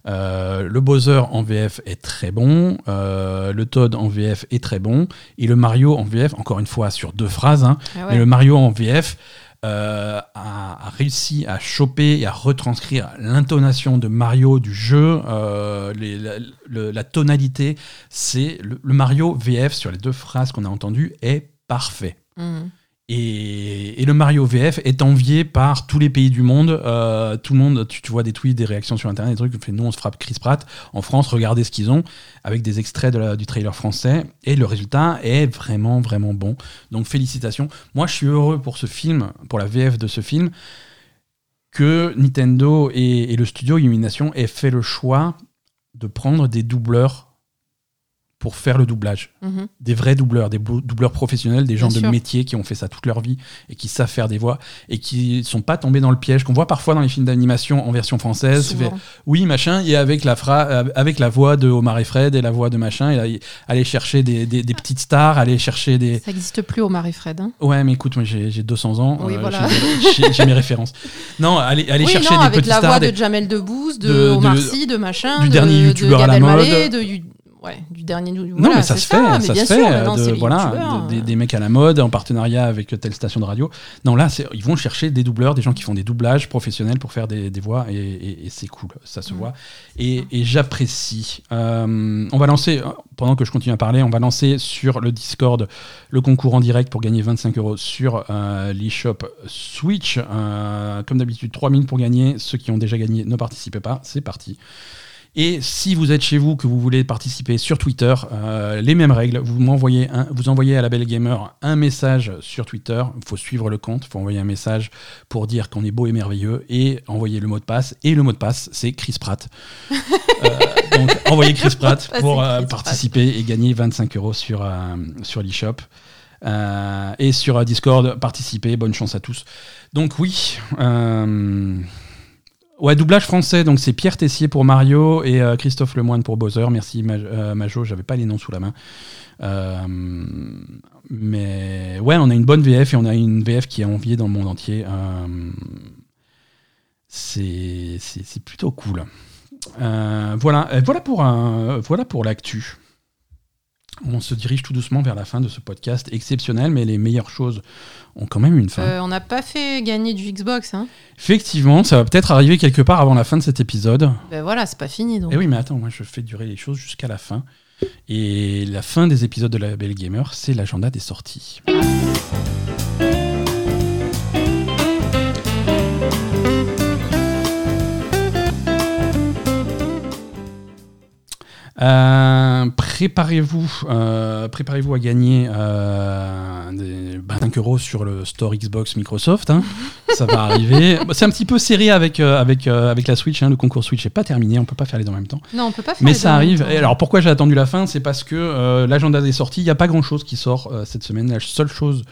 Euh, le Bowser en VF est très bon, euh, le Todd en VF est très bon, et le Mario en VF, encore une fois sur deux phrases, hein, Ah mais le Mario en VF euh, a, réussi à choper et à retranscrire l'intonation de Mario du jeu, euh, la, tonalité. C'est le, Mario VF sur les deux phrases qu'on a entendues est parfait. Mhm. Et, le Mario VF est envié par tous les pays du monde. Euh, tout le monde, tu, vois des tweets, des réactions sur Internet, des trucs. Fait, nous, on se frappe Chris Pratt. En France, regardez ce qu'ils ont avec des extraits du trailer français. Et le résultat est vraiment, vraiment bon. Donc, félicitations. Moi, je suis heureux pour ce film, pour la VF de ce film, que Nintendo et, et le studio Illumination aient fait le choix de prendre des doubleurs pour faire le doublage Mhm. des vrais doubleurs, des doubleurs professionnels, des gens Bien de sûr. métier qui ont fait ça toute leur vie et qui savent faire des voix et qui sont pas tombés dans le piège qu'on voit parfois dans les films d'animation en version française. Fait, oui, machin, et avec la, fra- euh, avec la voix de Omar et Fred et la voix de machin, et là, aller chercher des, des- des petites stars, aller chercher des. Ça n'existe plus au Marie Fred. hein. Ouais, mais écoute, moi j'ai j'ai 200 ans, Oui, euh, voilà. j'ai- mes références. Non, aller, aller oui, chercher non, des avec petites la stars. voix des- de Jamel Debbouze, de, de- de- Omar Sy, de machin, du de, dernier de youtubeur à la mode. de ouais, du dernier. Non, voilà, mais ça se fait, ça se fait, de- voilà, des, des mecs à la mode en partenariat avec telle station de radio. Non, là, ils vont chercher des doubleurs, des gens qui font des doublages professionnels pour faire des, des voix, et, et- et c'est cool, ça se Mm. voit. Et, et j'apprécie. Euh, on va lancer, pendant que je continue à parler, on va lancer sur le Discord le concours en direct pour gagner 25 euros sur euh, l'eShop Switch. Euh, comme d'habitude, 3 minutes pour gagner. Ceux qui ont déjà gagné, ne participez pas. C'est parti. Et si vous êtes chez vous, que vous voulez participer sur Twitter, euh, les mêmes règles. Vous m'envoyez un, vous envoyez à la Belle Gamer un message sur Twitter. Il faut suivre le compte. Il faut envoyer un message pour dire qu'on est beau et merveilleux et envoyer le mot de passe. Et le mot de passe, c'est Chris Pratt. Euh, donc envoyez Chris Pratt pour euh, Chris Pratt. participer et gagner 25 euros sur, sur l'eShop. Et sur Discord, participez. Bonne chance à tous. Donc oui. Ouais, doublage français, donc c'est Pierre Tessier pour Mario et euh, Christophe Lemoine pour Bowser. Merci Maj- euh, Majo, j'avais pas les noms sous la main. Euh, mais ouais, on a une bonne VF et on a une VF qui est enviée dans le monde entier. Euh, c'est plutôt cool. Voilà, voilà pour, un- voilà pour l'actu. On se dirige tout doucement vers la fin de ce podcast exceptionnel, mais les meilleures choses ont quand même une fin. Euh, on n'a pas fait gagner du Xbox. Hein. Effectivement, ça va peut-être arriver quelque part avant la fin de cet épisode. Ben voilà, c'est pas fini. Donc. Eh oui, mais attends, moi je fais durer les choses jusqu'à la fin. Et la fin des épisodes de la Belle Gamer, c'est l'agenda des sorties. Euh, préparez-vous, euh, préparez-vous à gagner euh, des 25 euros sur le store Xbox Microsoft. hein. Ça va arriver. C'est un petit peu serré avec, euh, avec, avec la Switch. hein. Le concours Switch n'est pas terminé. On peut pas faire les deux en même temps. Non, on peut pas faire. Mais les ça deux en même arrive. Et alors pourquoi j'ai attendu la fin? C'est parce que l'agenda des sorties, il n'y a pas grand-chose qui sort cette semaine. La seule chose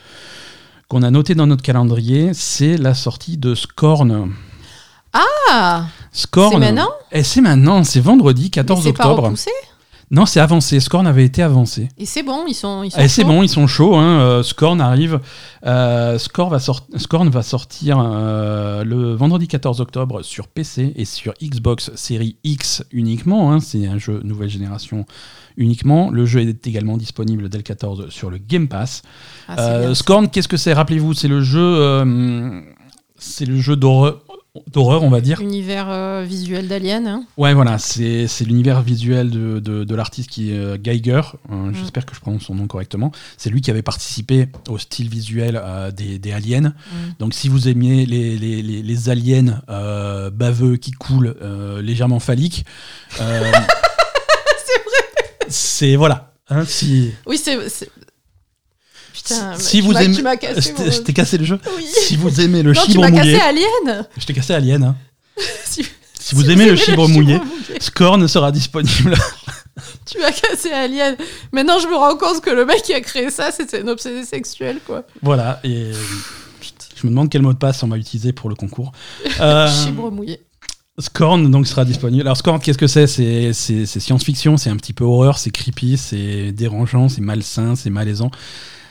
qu'on a notée dans notre calendrier, c'est la sortie de Scorn. Ah, Scorn. C'est maintenant Et c'est maintenant, c'est vendredi mais 14 c'est pas octobre. repoussé. Non, c'est avancé. Scorn avait été avancé. Et c'est bon, ils sont. Ils sont Et c'est bon, ils sont chauds. Hein. euh, Scorn arrive. Euh, Scorn, va sort- Scorn va sortir euh, le vendredi 14 octobre sur PC et sur Xbox Série X uniquement. hein. C'est un jeu nouvelle génération uniquement. Le jeu est également disponible dès le 14 sur le Game Pass. Ah, Euh. Scorn, qu'est-ce que c'est? Rappelez-vous, c'est le jeu, c'est le jeu d'horreur, d'horreur, on va dire. Univers euh, visuel d'Alien. hein. Ouais, voilà, c'est l'univers visuel de, de, de l'artiste qui est euh, Geiger. Euh, J'espère que je prononce son nom correctement. C'est lui qui avait participé au style visuel des, des aliens. Donc, si vous aimiez les, les, les, les aliens baveux qui coulent, légèrement phalliques, C'est vrai. c'est voilà. Hein, si Oui, c'est. Putain, si vous aimez, je t'ai- mon- je t'ai cassé le jeu. Oui. Si vous aimez le non, chibre m'as mouillé, cassé Alien. je t'ai cassé Alien. Hein. Si, Si vous aimez le chibre mouillé, Scorn sera disponible. Tu m'as cassé Alien. Maintenant, je me rends compte que le mec qui a créé ça, c'était un obsédé sexuel, quoi. voilà. Et je me demande quel mot de passe on va utiliser pour le concours. Euh, Chibre mouillé. Scorn donc sera disponible. Alors Scorn, qu'est-ce que c'est- c'est science-fiction, c'est un petit peu horreur, c'est creepy, c'est dérangeant, c'est malsain, c'est malaisant.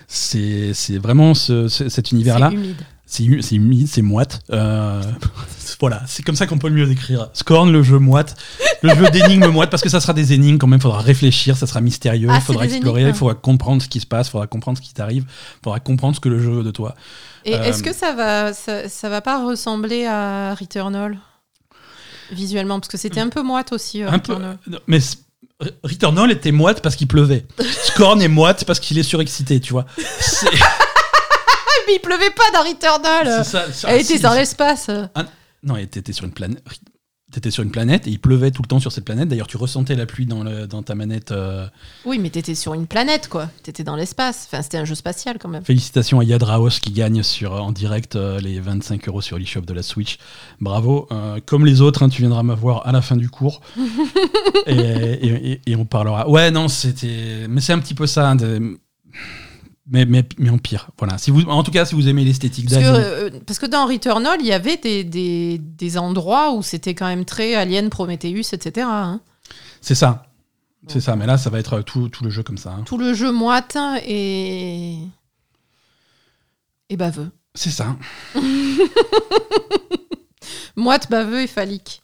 C'est c'est vraiment ce- ce- cet univers-là. C'est humide. c'est hu- c'est humide, c'est moite. Euh, voilà, c'est comme ça qu'on peut le mieux décrire. Scorn, le jeu moite, le jeu d'énigmes moite, parce que ça sera des énigmes quand même, il faudra réfléchir, ça sera mystérieux, Ah, il c'est faudra explorer, il faudra comprendre ce qui se passe, il faudra comprendre ce qui t'arrive, il faudra comprendre ce que le jeu veut de toi. Et Euh, est-ce que ça va, ça, ça va pas ressembler à Returnal? Visuellement Parce que c'était un peu moite aussi. euh, Un peu, mais Returnal était moite parce qu'il pleuvait. Scorn est moite parce qu'il est surexcité, tu vois. C'est Ah, mais il pleuvait pas dans Returnal c'est ça. Elle était dans l'espace. Non, et t'étais sur une planète. T'étais sur une planète et il pleuvait tout le temps sur cette planète. D'ailleurs, tu ressentais la pluie dans, le- dans ta manette. euh. Oui, mais t'étais sur une planète, quoi. T'étais dans l'espace. Enfin, c'était un jeu spatial, quand même. Félicitations à Yadraos qui gagne sur, en direct euh, les 25 euros sur l'eShop de la Switch. Bravo. Euh, comme les autres, hein, tu viendras me voir à la fin du cours. et, et- et- et on parlera. Ouais, non, c'était. Mais c'est un petit peu ça. hein, de- Mais, mais, mais en pire. Voilà. Si vous, en tout cas, si vous aimez l'esthétique Parce euh, parce que dans Returnal, il y avait des, des, des endroits où c'était quand même très Alien, Prometheus, etc. hein. C'est ça. C'est ça. Mais là, ça va être tout, tout le jeu comme ça. hein. Tout le jeu moite et. et baveux. C'est ça. Moite, baveux et phallique.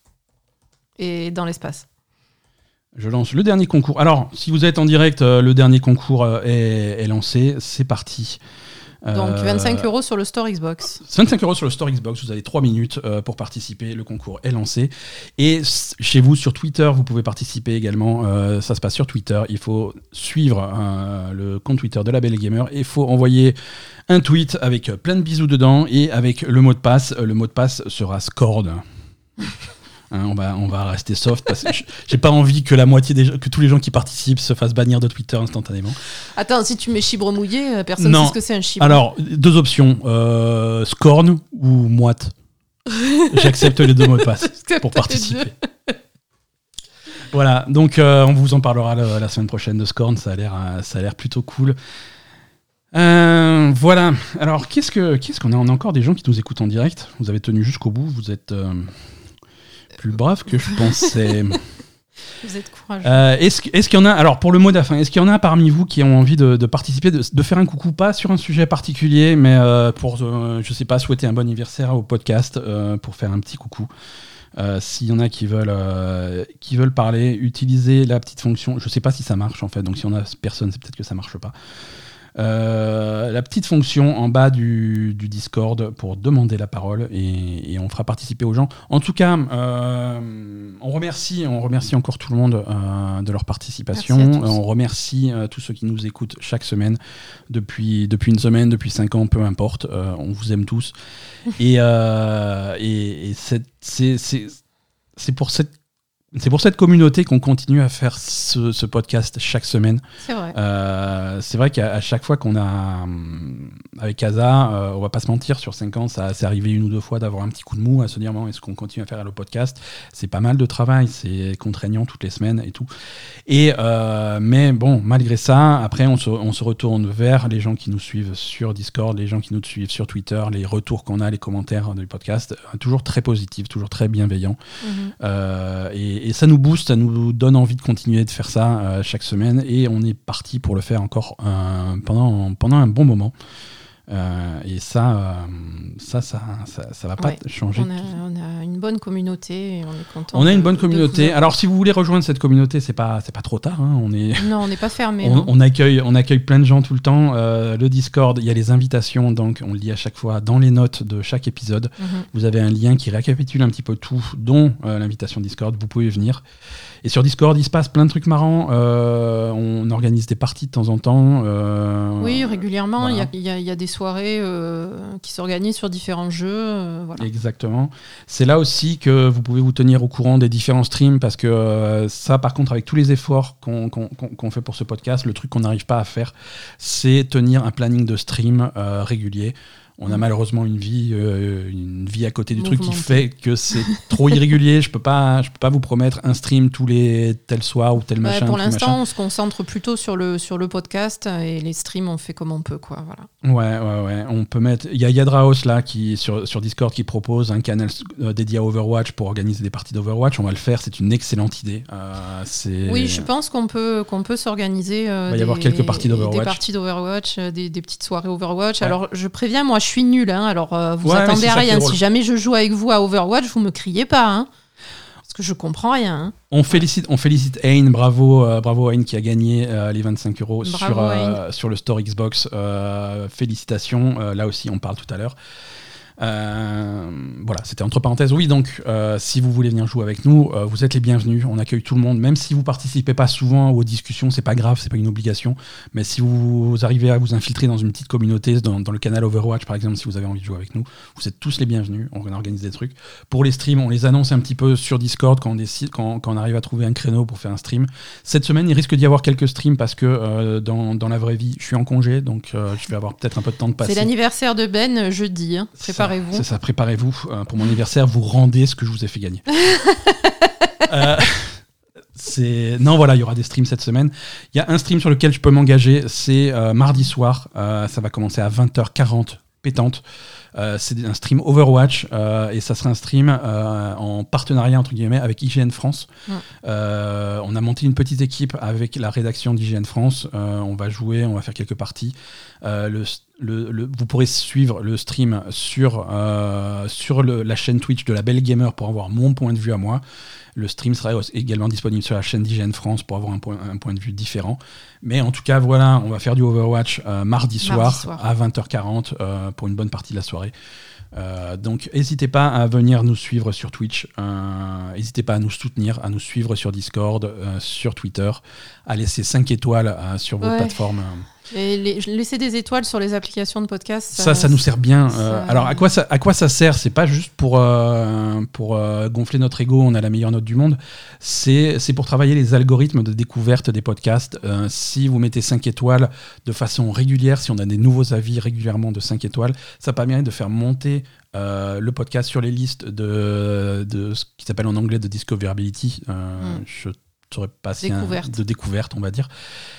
Et dans l'espace. Je lance le dernier concours. Alors, si vous êtes en direct, euh, le dernier concours euh, est, est lancé. C'est parti. Donc Euh, 25 euros sur le store Xbox. 25 euros sur le store Xbox, vous avez 3 minutes pour participer, le concours est lancé. Et chez vous, sur Twitter, vous pouvez participer également, ça se passe sur Twitter, il faut suivre le compte Twitter de la Belle Gamer et il faut envoyer un tweet avec plein de bisous dedans et avec le mot de passe. Le mot de passe sera Scord. Hein, on, va, on va rester soft parce que j'ai pas envie que la moitié des gens- que tous les gens qui participent se fassent bannir de Twitter instantanément. Attends, si tu mets chibre mouillé, euh, personne ne Non. sait ce que c'est un chibre. Alors, deux options euh, Scorn ou moite. J'accepte les deux mots de passe pour participer. Voilà, donc euh, on vous en parlera la, la semaine prochaine de Scorn, ça a l'air, ça a l'air plutôt cool. Euh, voilà, alors qu'est-ce que qu'est-ce qu'on a? On a encore des gens qui nous écoutent en direct. Vous avez tenu jusqu'au bout, vous êtes euh, plus brave que je pensais. Vous êtes courageux. Euh, est-ce, est-ce qu'il y en a, alors pour le mot fin, est-ce qu'il y en a parmi vous qui ont envie de, de participer, de, de faire un coucou, pas sur un sujet particulier, mais euh, pour, euh, je sais pas, souhaiter un bon anniversaire au podcast, euh, pour faire un petit coucou Euh, S'il y en a qui veulent, euh, qui veulent parler, utilisez la petite fonction, je sais pas si ça marche en fait, donc si on a personne, c'est peut-être que ça marche pas. Euh, la petite fonction en bas du, du Discord pour demander la parole et, et on fera participer aux gens. En tout cas, euh, on remercie, on remercie encore tout le monde euh, de leur participation. On remercie tous ceux qui nous écoutent chaque semaine depuis depuis une semaine, depuis cinq ans, peu importe. On vous aime tous et et, et c'est pour cette c'est pour cette communauté qu'on continue à faire ce, ce podcast chaque semaine. C'est vrai. Euh, c'est vrai qu'à chaque fois qu'on a hum, avec Asa, euh, on va pas se mentir, sur 5 ans, ça c'est arrivé une ou deux fois d'avoir un petit coup de mou à se dire bon, est-ce qu'on continue à faire le podcast? C'est pas mal de travail, c'est contraignant toutes les semaines et tout. Et euh, mais bon, malgré ça, après on se, on se retourne vers les gens qui nous suivent sur Discord, les gens qui nous suivent sur Twitter, les retours qu'on a, les commentaires du podcast, euh, toujours très positifs, toujours très bienveillants. Mhm. Euh, et, ça nous booste, ça nous donne envie de continuer de faire ça euh, chaque semaine. Et on est parti pour le faire encore euh, pendant un bon moment. Euh, et ça, euh, ça, ça, ça, ça va pas Ouais. changer. On a, on a une bonne communauté et on est content. On a une bonne de communauté. Alors, si vous voulez rejoindre cette communauté, c'est pas, c'est pas trop tard. hein. On est, Non, on n'est pas fermé. on, accueille, on accueille plein de gens tout le temps. Euh, le Discord, il y a les invitations, donc on le dit à chaque fois dans les notes de chaque épisode. Mhm. Vous avez un lien qui récapitule un petit peu tout, dont l'invitation Discord. Vous pouvez venir. Et sur Discord, il se passe plein de trucs marrants. Euh, on organise des parties de temps en temps. euh, Oui, régulièrement, il y a- voilà. il y, a- il y a des soirées euh, qui s'organisent sur différents jeux. voilà. Exactement. C'est là aussi que vous pouvez vous tenir au courant des différents streams parce que ça, par contre, avec tous les efforts qu'on fait pour ce podcast, le truc qu'on n'arrive pas à faire, c'est tenir un planning de stream régulier. On a malheureusement une vie, euh, une vie à côté du truc qui fait que c'est trop irrégulier. Je peux pas, je peux pas vous promettre un stream tous les tel soir ou tel Ouais, machin. pour l'instant, on se concentre plutôt sur le, sur le podcast et les streams, on fait comme on peut. Quoi, voilà. Ouais, ouais, ouais. On peut mettre. Il y a Yadraos là qui sur, sur Discord qui propose un canal euh, dédié à Overwatch pour organiser des parties d'Overwatch. On va le faire. C'est une excellente idée. Euh. Oui, je pense qu'on peut, qu'on peut s'organiser. euh, Va y avoir quelques parties d'Overwatch. Des parties d'Overwatch, des, des petites soirées Overwatch. Ouais. Alors, je préviens, moi, je suis nulle, hein, alors euh, vous Ouais, attendez à rien. Si jamais je joue avec vous à Overwatch, vous me criez pas. Hein, parce que je comprends rien. hein. On félicite, on félicite Ayn, bravo, euh, bravo Ayn qui a gagné euh, les 25 euros Bravo, sur, sur le store Xbox. Félicitations, là aussi on parle tout à l'heure. Euh, voilà, c'était entre parenthèses. Oui, donc euh, si vous voulez venir jouer avec nous, euh, vous êtes les bienvenus. On accueille tout le monde, même si vous participez pas souvent aux discussions, c'est pas grave, c'est pas une obligation. Mais si vous arrivez à vous infiltrer dans une petite communauté, dans, dans le canal Overwatch par exemple, si vous avez envie de jouer avec nous, vous êtes tous les bienvenus. On organise des trucs. Pour les streams, on les annonce un petit peu sur Discord quand on décide, quand, quand on arrive à trouver un créneau pour faire un stream. Cette semaine, il risque d'y avoir quelques streams parce que euh, dans, dans la vraie vie, je suis en congé, donc euh, je vais avoir peut-être un peu de temps de passer. C'est l'anniversaire de Ben jeudi. hein. C'est Préparez-vous. C'est ça, préparez-vous. Euh, pour mon anniversaire, vous rendez ce que je vous ai fait gagner. Euh, c'est non voilà, il y aura des streams cette semaine. Il y a un stream sur lequel je peux m'engager, c'est euh, mardi soir. Ça va commencer à 20h40 pétante. Euh, c'est un stream Overwatch euh, et ça sera un stream euh, en partenariat entre guillemets avec IGN France. Mm. On a monté une petite équipe avec la rédaction d'IGN France. On va jouer, on va faire quelques parties. Le, le- le- vous pourrez suivre le stream sur, sur la chaîne Twitch de la Belle Gamer pour avoir mon point de vue à moi. Le stream sera également disponible sur la chaîne d'IGN France pour avoir un point, un point de vue différent. Mais en tout cas, voilà, on va faire du Overwatch mardi, soir, soir. à 20h40 euh, pour une bonne partie de la soirée. Euh, donc n'hésitez pas à venir nous suivre sur Twitch, euh, n'hésitez pas à nous soutenir, à nous suivre sur Discord, euh, sur Twitter, à laisser 5 étoiles sur vos Ouais. plateformes. Et les- laisser des étoiles sur les applications de podcast. Ça, ça nous sert bien. ça- Euh, alors, à quoi ça, à quoi ça sert? C'est pas juste pour, euh, pour euh, gonfler notre ego, on a la meilleure note du monde. C'est pour travailler les algorithmes de découverte des podcasts. Si vous mettez 5 étoiles de façon régulière, si on a des nouveaux avis régulièrement de 5 étoiles, ça permet de faire monter euh, le podcast sur les listes de, de ce qui s'appelle en anglais de discoverability. Euh, Mm. Je ne saurais pas si un- Découverte. de découverte, on va dire,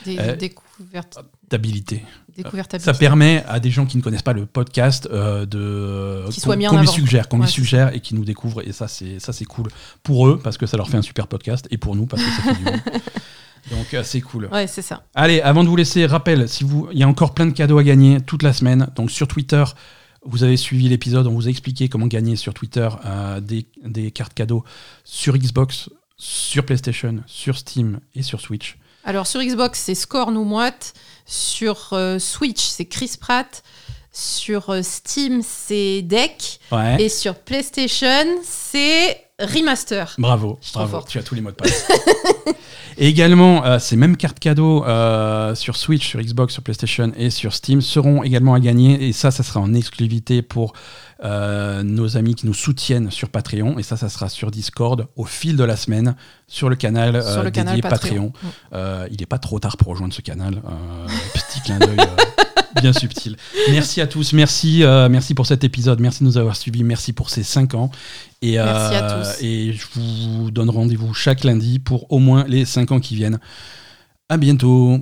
Des euh, découvertes. d'habilité. Ça permet à des gens qui ne connaissent pas le podcast euh, de Qu'ils qu'on- lui suggère, qu'on Ouais, lui suggère et qui nous découvrent et ça c'est ça c'est cool pour eux parce que ça leur fait un super podcast et pour nous parce que ça fait du bien. Donc euh, c'est cool. Ouais, c'est ça. Allez, avant de vous laisser, rappel, si vous, il y a encore plein de cadeaux à gagner toute la semaine. Donc sur Twitter, vous avez suivi l'épisode, on vous a expliqué comment gagner sur Twitter euh, des, des cartes cadeaux sur Xbox, sur PlayStation, sur Steam et sur Switch. Alors sur Xbox, c'est Scorn ou Moite. Sur euh, Switch, c'est Chris Pratt. Sur euh, Steam, c'est Deck. Ouais. Et sur PlayStation, c'est Remaster. Bravo, Je suis trop bravo, forte. tu as tous les mots de passe. et également, euh, ces mêmes cartes cadeaux euh, sur Switch, sur Xbox, sur PlayStation et sur Steam seront également à gagner. Et ça, ça sera en exclusivité pour euh, nos amis qui nous soutiennent sur Patreon. Et ça, ça sera sur Discord au fil de la semaine sur le canal, euh, Sur le canal Patreon. Patreon. Euh, il n'est pas trop tard pour rejoindre ce canal. Euh, petit clin d'œil. Bien subtil. Merci à tous, merci, euh, merci pour cet épisode, merci de nous avoir suivis, merci pour ces 5 ans. Et, Merci à tous. et je vous donne rendez-vous chaque lundi pour au moins les 5 ans qui viennent. À bientôt.